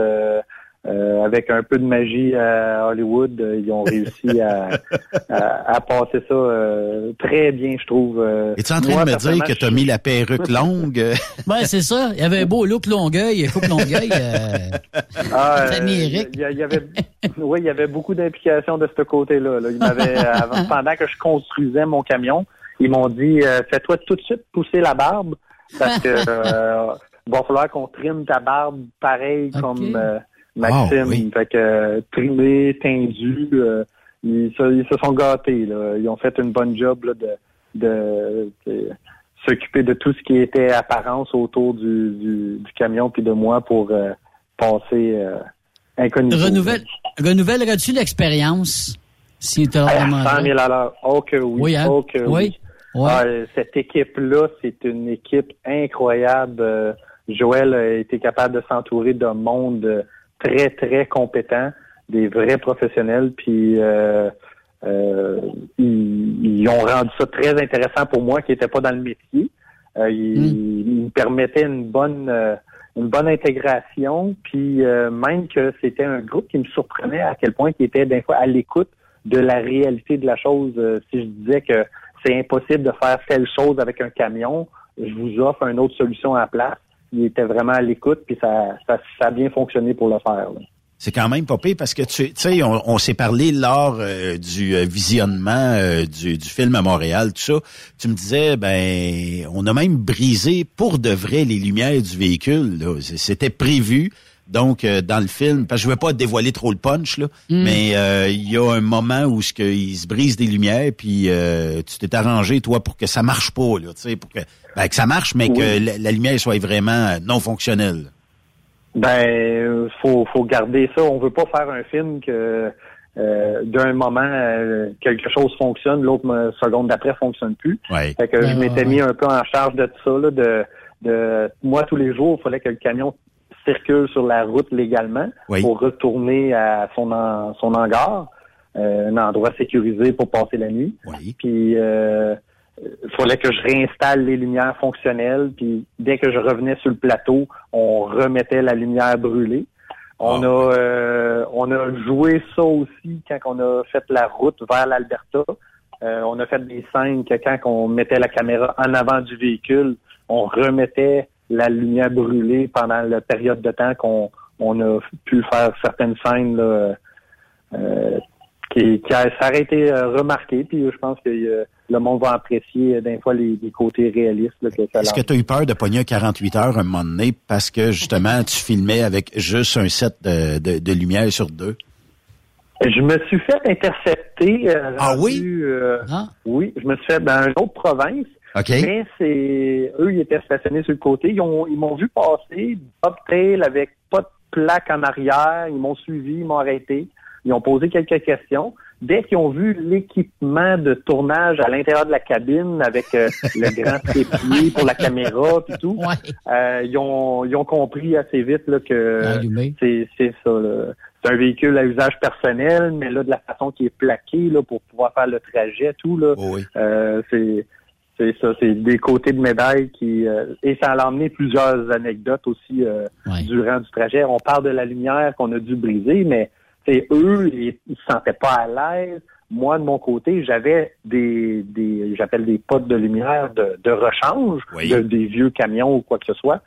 euh, avec un peu de magie à Hollywood, euh, ils ont réussi à, à, à passer ça euh, très bien, je trouve. Euh, Es-tu en train moi, de me dire que tu as mis la perruque longue? Ouais, c'est ça. Il y avait un beau look Longueuil, coupe Longueuil. Euh, Ah, euh, Eric. Y, y avait, oui, il y avait beaucoup d'implications de ce côté-là. Là. Ils m'avaient, avant- pendant que je construisais mon camion, ils m'ont dit euh, fais-toi tout de suite pousser la barbe parce que euh, va falloir qu'on trime ta barbe pareil comme euh, Maxime. Ah, oui. Fait que euh, trimé, tendu, euh, ils, se, ils se sont gâtés. Là. Ils ont fait une bonne job là, de, de, de s'occuper de tout ce qui était apparence autour du, du, du camion puis de moi pour euh, passer euh, incognito. renouvelle, renouvelleras-tu l'expérience si tu à 100 000 à l'heure. Oh que oui. Oui, hein? Oh que oui. Oui. Ouais. Ah, euh, cette équipe-là, c'est une équipe incroyable. Euh, Joël a été capable de s'entourer d'un monde euh, très, très compétent, des vrais professionnels, puis euh, euh, ils, ils ont rendu ça très intéressant pour moi qui n'étais pas dans le métier. Euh, ils, ils me permettaient une bonne euh, une bonne intégration, puis euh, même que c'était un groupe qui me surprenait à quel point qui était des fois à l'écoute de la réalité de la chose. Euh, si je disais que c'est impossible de faire telle chose avec un camion, je vous offre une autre solution à la place. Il était vraiment à l'écoute, puis ça, ça, ça a bien fonctionné pour le faire. là. C'est quand même pas pire parce que tu sais, on, on s'est parlé lors euh, du euh, visionnement euh, du, du film à Montréal, tout ça. Tu me disais, ben, on a même brisé pour de vrai les lumières du véhicule. là. C'était prévu. Donc, euh, dans le film, parce que je veux pas dévoiler trop le punch, là, Mm. mais euh, il y a un moment où ce il se brise des lumières, puis euh, tu t'es arrangé, toi, pour que ça marche pas, là, tu sais, pour que, ben, que ça marche, mais que la, la lumière soit vraiment euh, non fonctionnelle. Ben, euh, faut, faut garder ça. On veut pas faire un film que euh, d'un moment euh, quelque chose fonctionne, l'autre euh, seconde d'après fonctionne plus. Ouais. Fait que je m'étais mis un peu en charge de tout ça, là, de, de moi tous les jours, il fallait que le camion circule sur la route légalement Oui. pour retourner à son en- son hangar, euh, un endroit sécurisé pour passer la nuit. Puis euh, il fallait que je réinstalle les lumières fonctionnelles. Puis dès que je revenais sur le plateau, on remettait la lumière brûlée. On a euh, on a joué ça aussi quand on a fait la route vers l'Alberta. Euh, on a fait des scènes que quand on mettait la caméra en avant du véhicule, on remettait la lumière brûlée pendant la période de temps qu'on on a pu faire certaines scènes là, euh, qui, qui a, ça aurait été euh, remarqué. Puis je pense que euh, le monde va apprécier euh, d'un fois les, les côtés réalistes là, que ça Est-ce que tu as eu peur de pogner un 48 heures un moment donné parce que, justement, tu filmais avec juste un set de, de, de lumière sur deux? Je me suis fait intercepter. euh, Ah oui? euh, Oui, je me suis fait dans une autre province. OK. Mais c'est eux, ils étaient stationnés sur le côté. Ils ont ils m'ont vu passer, bobtail avec pas de plaque en arrière. Ils m'ont suivi, ils m'ont arrêté. Ils ont posé quelques questions. Dès qu'ils ont vu l'équipement de tournage à l'intérieur de la cabine avec euh, le grand trépied pour la caméra puis tout, euh, ils ont ils ont compris assez vite là, que c'est c'est ça. là. C'est un véhicule à usage personnel, mais là de la façon qui est plaqué là pour pouvoir faire le trajet tout là. euh, c'est c'est ça, c'est des côtés de médaille qui euh, et ça a emmené plusieurs anecdotes aussi euh, durant du trajet. On parle de la lumière qu'on a dû briser, mais c'est eux, ils, ils se sentaient pas à l'aise. Moi, de mon côté, j'avais des, des j'appelle des potes de lumière de, de rechange, de- des vieux camions ou quoi que ce soit.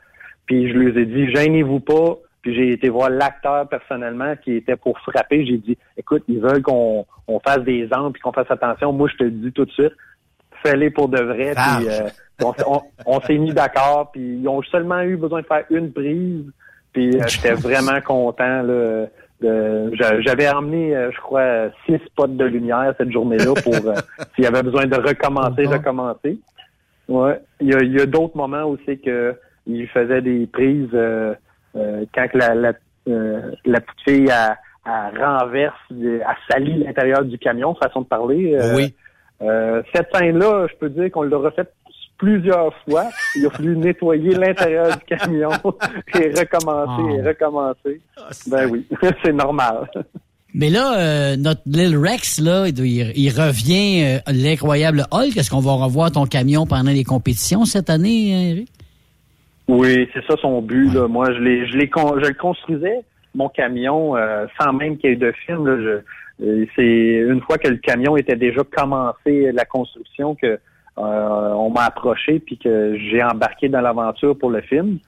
Puis je leur ai dit, gênez-vous pas. Puis j'ai été voir l'acteur personnellement qui était pour frapper. J'ai dit, écoute, ils veulent qu'on on fasse des angles puis qu'on fasse attention. Moi, je te le dis tout de suite, pour de vrai. Puis, euh, on, s'est- on- on s'est mis d'accord. Puis ils ont seulement eu besoin de faire une prise. Puis euh, j'étais vraiment content. Là, J'avais emmené, euh, je crois, six spots de lumière cette journée-là pour s'il y avait besoin de recommencer, recommencer. Ouais. Il y a, d'autres moments c'est que il faisait des prises quand la, la, la petite fille a, renverse, a sali l'intérieur du camion, façon de parler. Oui. euh, cette scène-là, je peux dire qu'on l'a refaite plusieurs fois. Il a fallu nettoyer l'intérieur du camion et recommencer et recommencer. Ben oui, c'est normal. Mais là, euh, notre Lil Rex, là, il, il revient, euh, l'incroyable Hulk. Est-ce qu'on va revoir ton camion pendant les compétitions cette année, Eric? Oui, c'est ça son but. Là. Moi, je l'ai, je l'ai, con- je le construisais mon camion euh, sans même qu'il y ait de film. Là, je, euh, c'est une fois que le camion était déjà commencé la construction que euh, on m'a approché puis que j'ai embarqué dans l'aventure pour le film.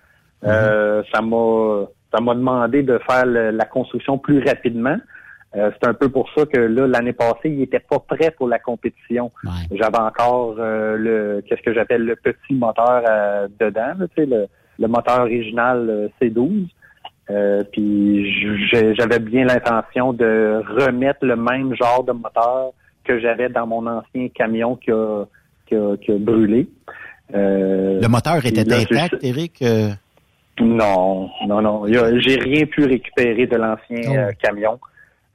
Euh, ça m'a, ça m'a demandé de faire le- la construction plus rapidement. Euh, c'est un peu pour ça que là l'année passée, il était pas prêt pour la compétition. J'avais encore euh, le qu'est-ce que j'appelle le petit moteur euh, dedans, là, tu sais, le, le moteur original euh, C12. Euh, puis j'avais bien l'intention de remettre le même genre de moteur que j'avais dans mon ancien camion qui a, qui a, qui a brûlé. Euh, Le moteur était là, intact, Eric? euh? non, non, non. J'ai rien pu récupérer de l'ancien euh, camion.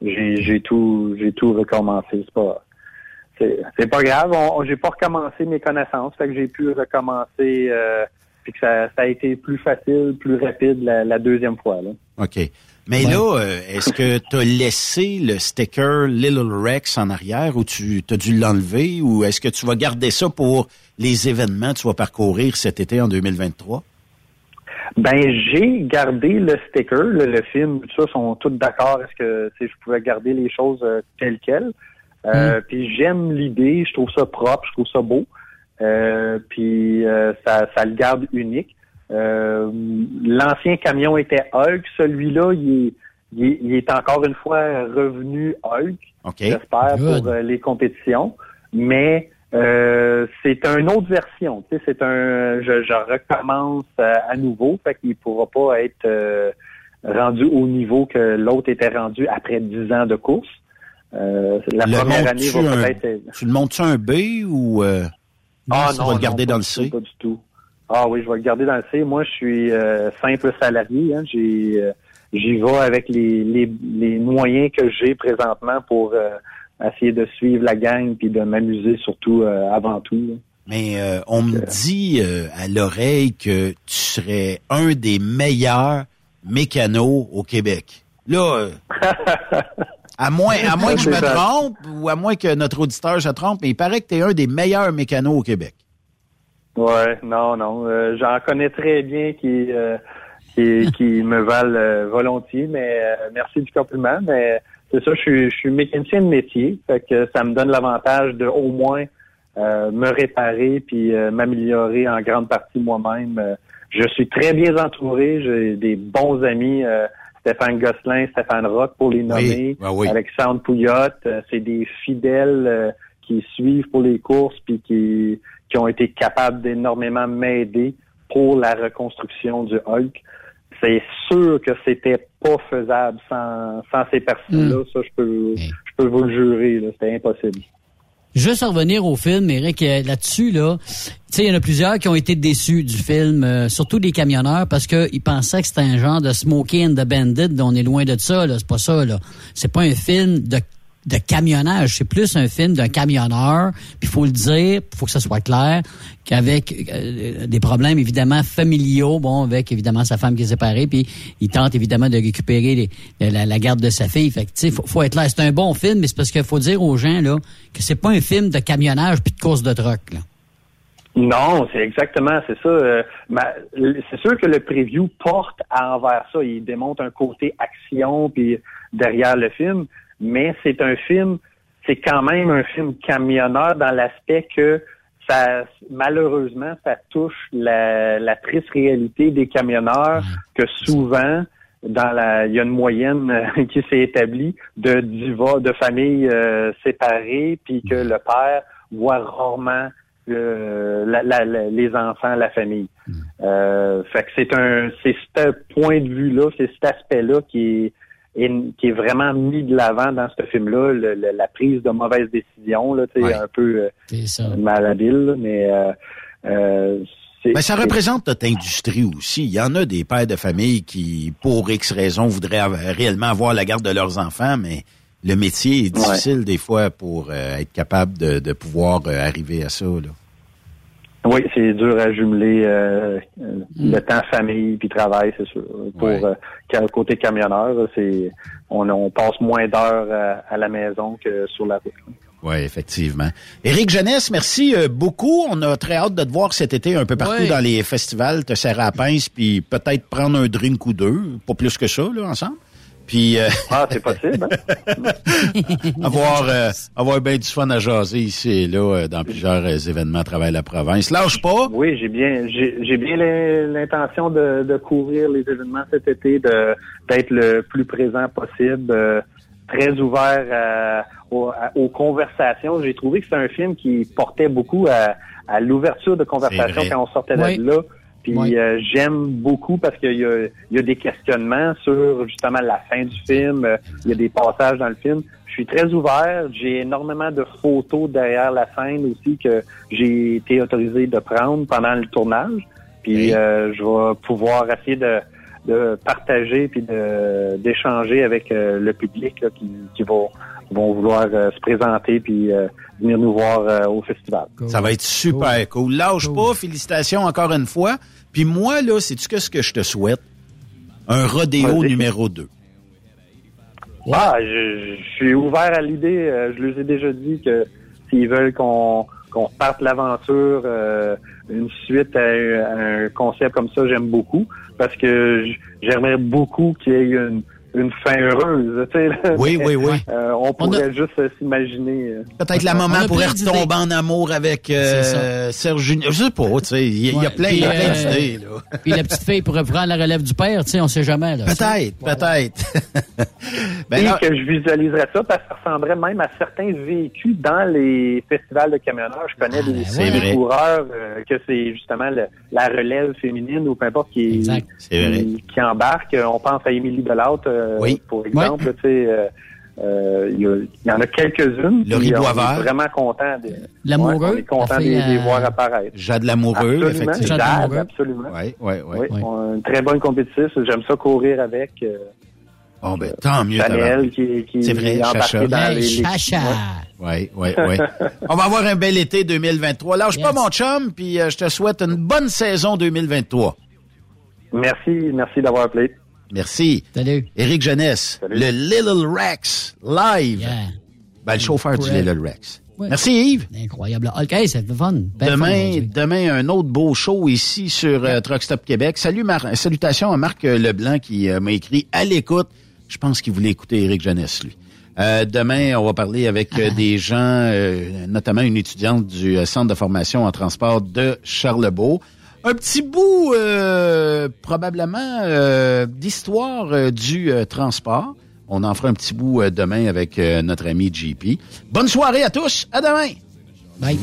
J'ai tout, j'ai tout recommencé. C'est pas, c'est pas grave. J'ai pas recommencé mes connaissances, fait que j'ai pu recommencer. Puis que ça, ça a été plus facile, plus rapide la, la deuxième fois. Là. OK. Mais là, euh, est-ce que tu as laissé le sticker Little Rex en arrière ou tu as dû l'enlever ou est-ce que tu vas garder ça pour les événements que tu vas parcourir cet été en 2023? Ben, j'ai gardé le sticker, le, le film, tout ça, sont tous d'accord. Est-ce que si je pouvais garder les choses euh, telles quelles? Euh, Puis j'aime l'idée, je trouve ça propre, je trouve ça beau. Euh, puis euh, ça, ça le garde unique. Euh, L'ancien camion était Hulk, celui-là, il est, il, est, il est encore une fois revenu Hulk, j'espère, Good. pour euh, les compétitions. Mais euh, c'est une autre version. C'est un, je, je recommence à nouveau, fait qu'il pourra pas être euh, rendu au niveau que l'autre était rendu après 10 ans de course. Euh, la Le première année va un- peut-être... Tu le montes-tu un B ou Ah tu vas le garder pas dans du le C? tout, Pas du tout. Ah oui, je vais le garder dans le C. Moi, je suis euh, simple salarié. Hein. J'ai, euh, j'y vais avec les, les, les moyens que j'ai présentement pour euh, essayer de suivre la gang puis de m'amuser surtout euh, avant tout. là. Mais euh, on me dit euh, à l'oreille que tu serais un des meilleurs mécanos au Québec. Là, à moins, à moins que je me trompe ou à moins que notre auditeur se trompe, mais il paraît que tu es un des meilleurs mécanos au Québec. Ouais, non, non. euh, J'en connais très bien qui euh, qui, qui me valent euh, volontiers, mais euh, merci du compliment. Mais c'est ça, je suis, je suis mécanicien de métier, fait que ça me donne l'avantage de au moins euh, me réparer puis euh, m'améliorer en grande partie moi-même. Je suis très bien entouré, j'ai des bons amis. Stéphane Gosselin, Stéphane Rock pour les nommer, ah oui. Alexandre Pouillotte, euh, c'est des fidèles euh, qui suivent pour les courses puis qui, qui ont été capables d'énormément m'aider pour la reconstruction du Hulk. C'est sûr que c'était pas faisable sans, sans ces personnes-là. Ça, je peux, je peux vous le jurer, c'était impossible. Juste en revenir au film, Eric, euh, là-dessus, là, tu sais, il y en a plusieurs qui ont été déçus du film, euh, surtout des camionneurs, parce qu'ils pensaient que c'était un genre de Smokey and the Bandit, dont on est loin de ça, là. C'est pas ça, là. C'est pas un film de de camionnage, c'est plus un film d'un camionneur, puis il faut le dire, faut que ça soit clair, qu'avec euh, des problèmes évidemment familiaux, bon, avec évidemment sa femme qui est séparée, puis il tente évidemment de récupérer la, garde de sa fille. Fait que, faut, faut être là. C'est un bon film, mais c'est parce qu'il faut dire aux gens, là, que c'est pas un film de camionnage puis de course de truck, là. Non, c'est exactement, c'est ça. Euh, c'est sûr que le preview porte à envers ça. Il démontre un côté action puis derrière le film, mais c'est un film, c'est quand même un film camionneur dans l'aspect que ça, malheureusement, ça touche la, la triste réalité des camionneurs que souvent, dans la, il y a une moyenne euh, qui s'est établie de divorce, de familles euh, séparées, puis que le père voit rarement le- la- la- la- les enfants, la famille. Euh, fait que c'est un, c'est ce point de vue-là, c'est cet aspect-là qui est, est- qui est vraiment mis de l'avant dans ce film-là, le- le- la prise de mauvaises décisions, là, tu sais, un peu euh, malhabile, là, mais euh, euh, c'est- Mais ça représente notre industrie aussi. Il y en a des pères de famille qui, pour X raisons, voudraient av- réellement avoir la garde de leurs enfants, mais le métier est difficile des fois pour euh, être capable de, de pouvoir euh, arriver à ça. Là. Oui, c'est dur à jumeler euh, euh, Mm. le temps famille puis travail, c'est sûr. Pour euh, ca- côté camionneur, c'est on, on passe moins d'heures à, à la maison que sur la route. Oui, effectivement. Éric Jeunesse, merci euh, beaucoup. On a très hâte de te voir cet été un peu partout Ouais. dans les festivals, te serrer à la pince, puis peut-être prendre un drink ou deux, pas plus que ça, là, ensemble. Puis euh, Ah, c'est possible. hein? avoir euh, avoir bien du fun à jaser ici et là euh, dans plusieurs euh, événements à travers la province. Lâche pas. Oui, j'ai bien j'ai j'ai bien l'in- l'intention de, de couvrir les événements cet été, de d'être le plus présent possible, euh, très ouvert à- aux, aux conversations. J'ai trouvé que c'est un film qui portait beaucoup à, à l'ouverture de conversation vrai. quand on sortait Oui. de là. Puis euh, j'aime beaucoup parce qu'il y a, y a des questionnements sur justement la fin du film. Euh, Il y a des passages dans le film. Je suis très ouvert. J'ai énormément de photos derrière la scène aussi que j'ai été autorisé de prendre pendant le tournage. Puis euh, je vais pouvoir essayer de, de partager puis d'échanger avec euh, le public là, qui, qui va vont vouloir euh, se présenter puis euh, venir nous voir euh, au festival. Ça va être super cool. Lâche pas. Félicitations encore une fois. Puis moi, là, sais-tu qu'est-ce que je te souhaite? Un rodéo numéro 2. Ah, je, je suis ouvert à l'idée. Euh, je leur ai déjà dit que s'ils veulent qu'on qu'on parte l'aventure, euh, une suite à, un- à un concept comme ça, j'aime beaucoup parce que j'aimerais beaucoup qu'il y ait une, une fin heureuse. Tu sais, là. Oui, oui, oui. euh, on pourrait juste euh, s'imaginer. euh, Peut-être la maman pourrait retomber en amour avec euh, Serge Junior. Je sais pas, tu sais. Il y, a- y plein, plein euh, d'idées, là. Puis la petite fille pourrait prendre la relève du père, tu sais, on sait jamais. là. Peut-être, peut-être. ben que je visualiserais ça parce que ça ressemblerait même à certains véhicules dans les festivals de camionneurs. Je connais des, c'est des vrai. coureurs euh, que c'est justement le- la relève féminine ou peu importe qui, C'est vrai. qui, qui embarque. On pense à Émilie Delaute, euh, Oui. pour exemple. tu sais, euh, euh, Il y, en a quelques-unes. Le rideau on est vraiment content de, L'amoureux, ouais, on est content de les, de les voir apparaître. Jade Lamoureux, Absolument, effectivement. Jade, absolument. Oui, oui, oui. Oui, on a une très bonne compétitrice. J'aime ça courir avec. euh, Bon, ben, tant mieux. Tabarnak. qui, qui C'est vrai, Chacha. dans les, Chacha. Oui, oui, oui. On va avoir un bel été 2023. Lâche pas, mon chum, puis euh, je te souhaite une bonne saison 2023. Merci, merci d'avoir appelé. Merci. Salut. Éric Jeunesse, le Little Rex, live. Ben, le chauffeur du. Little Rex. Ouais. Merci, Yves. Incroyable. OK, c'est fun. Belle fun Demain, aujourd'hui. demain, un autre beau show ici sur euh, Truck Stop Québec. Salut, Mar- salutations à Marc euh, Leblanc qui euh, m'a écrit à l'écoute. Je pense qu'il voulait écouter Éric Jeunesse, lui. Euh, demain, on va parler avec euh, des gens, euh, notamment une étudiante du euh, Centre de formation en transport de Charlebourg. Un petit bout, euh, probablement, euh, d'histoire euh, du euh, transport. On en fera un petit bout euh, demain avec euh, notre ami JP. Bonne soirée à tous. À demain. Bye.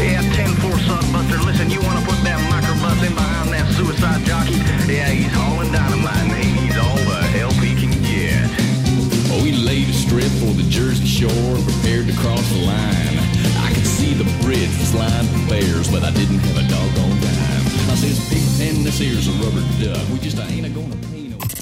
Yeah, 10-4 Sodbuster. Listen, you wanna put that microbus in behind that suicide jockey? Yeah, he's hauling dynamite, man. He's all the help he can get. Oh, we laid a strip for the Jersey Shore and prepared to cross the line. I was lined with bears, but I didn't have a doggone dime. I says, Big Pen, this here's a rubber duck. We just ain't a gonna pay.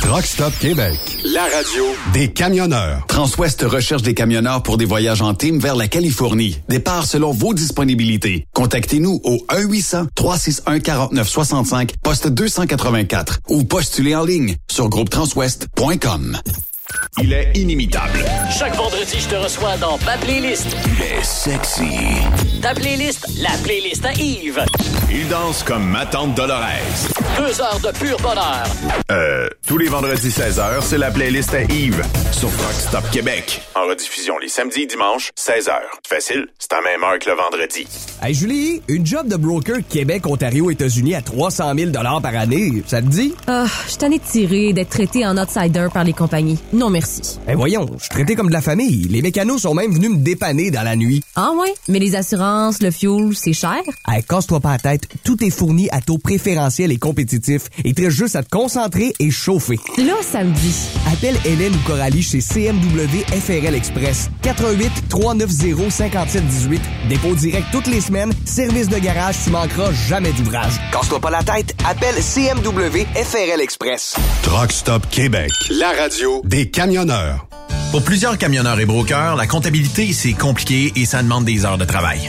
Truck Stop Québec. La radio Des camionneurs. Transwest recherche des camionneurs pour des voyages en team vers la Californie. Départ selon vos disponibilités. Contactez-nous au 1-800-361-4965, poste 284 ou postulez en ligne sur groupetranswest.com. Il est inimitable. Chaque vendredi, je te reçois dans ma playlist. Il est sexy. Ta playlist, la playlist à Yves. Il danse comme ma tante Dolores. Deux heures de pur bonheur. Euh, tous les vendredis 16h, c'est la playlist à Yves sur Rock Stop Québec. En rediffusion les samedis et dimanches, 16h. Facile, c'est à même heure que le vendredi. Hey Julie, une job de broker Québec, Ontario, États-Unis à 300 000 par année, ça te dit? Ah, je suis tannée de tirer, d'être traité en outsider par les compagnies. Non, merci. Eh voyons, je suis traité comme de la famille. Les mécanos sont même venus me dépanner dans la nuit. Ah ouais? Mais les assurances, le fuel, c'est cher? Hey, casse-toi pas la tête, tout est fourni à taux préférentiel et compétitif. Il te reste juste à te concentrer et chauffer. Là, ça me dit. Appelle Hélène ou Coralie chez CMW FRL Express. 88 390 5718. Dépôt direct toutes les semaines. Service de garage, tu manqueras jamais d'ouvrage. Casse-toi pas la tête, appelle CMW FRL Express. Truck Stop Québec. La radio Des camionneurs. Pour plusieurs camionneurs et brokers, la comptabilité, c'est compliqué et ça demande des heures de travail.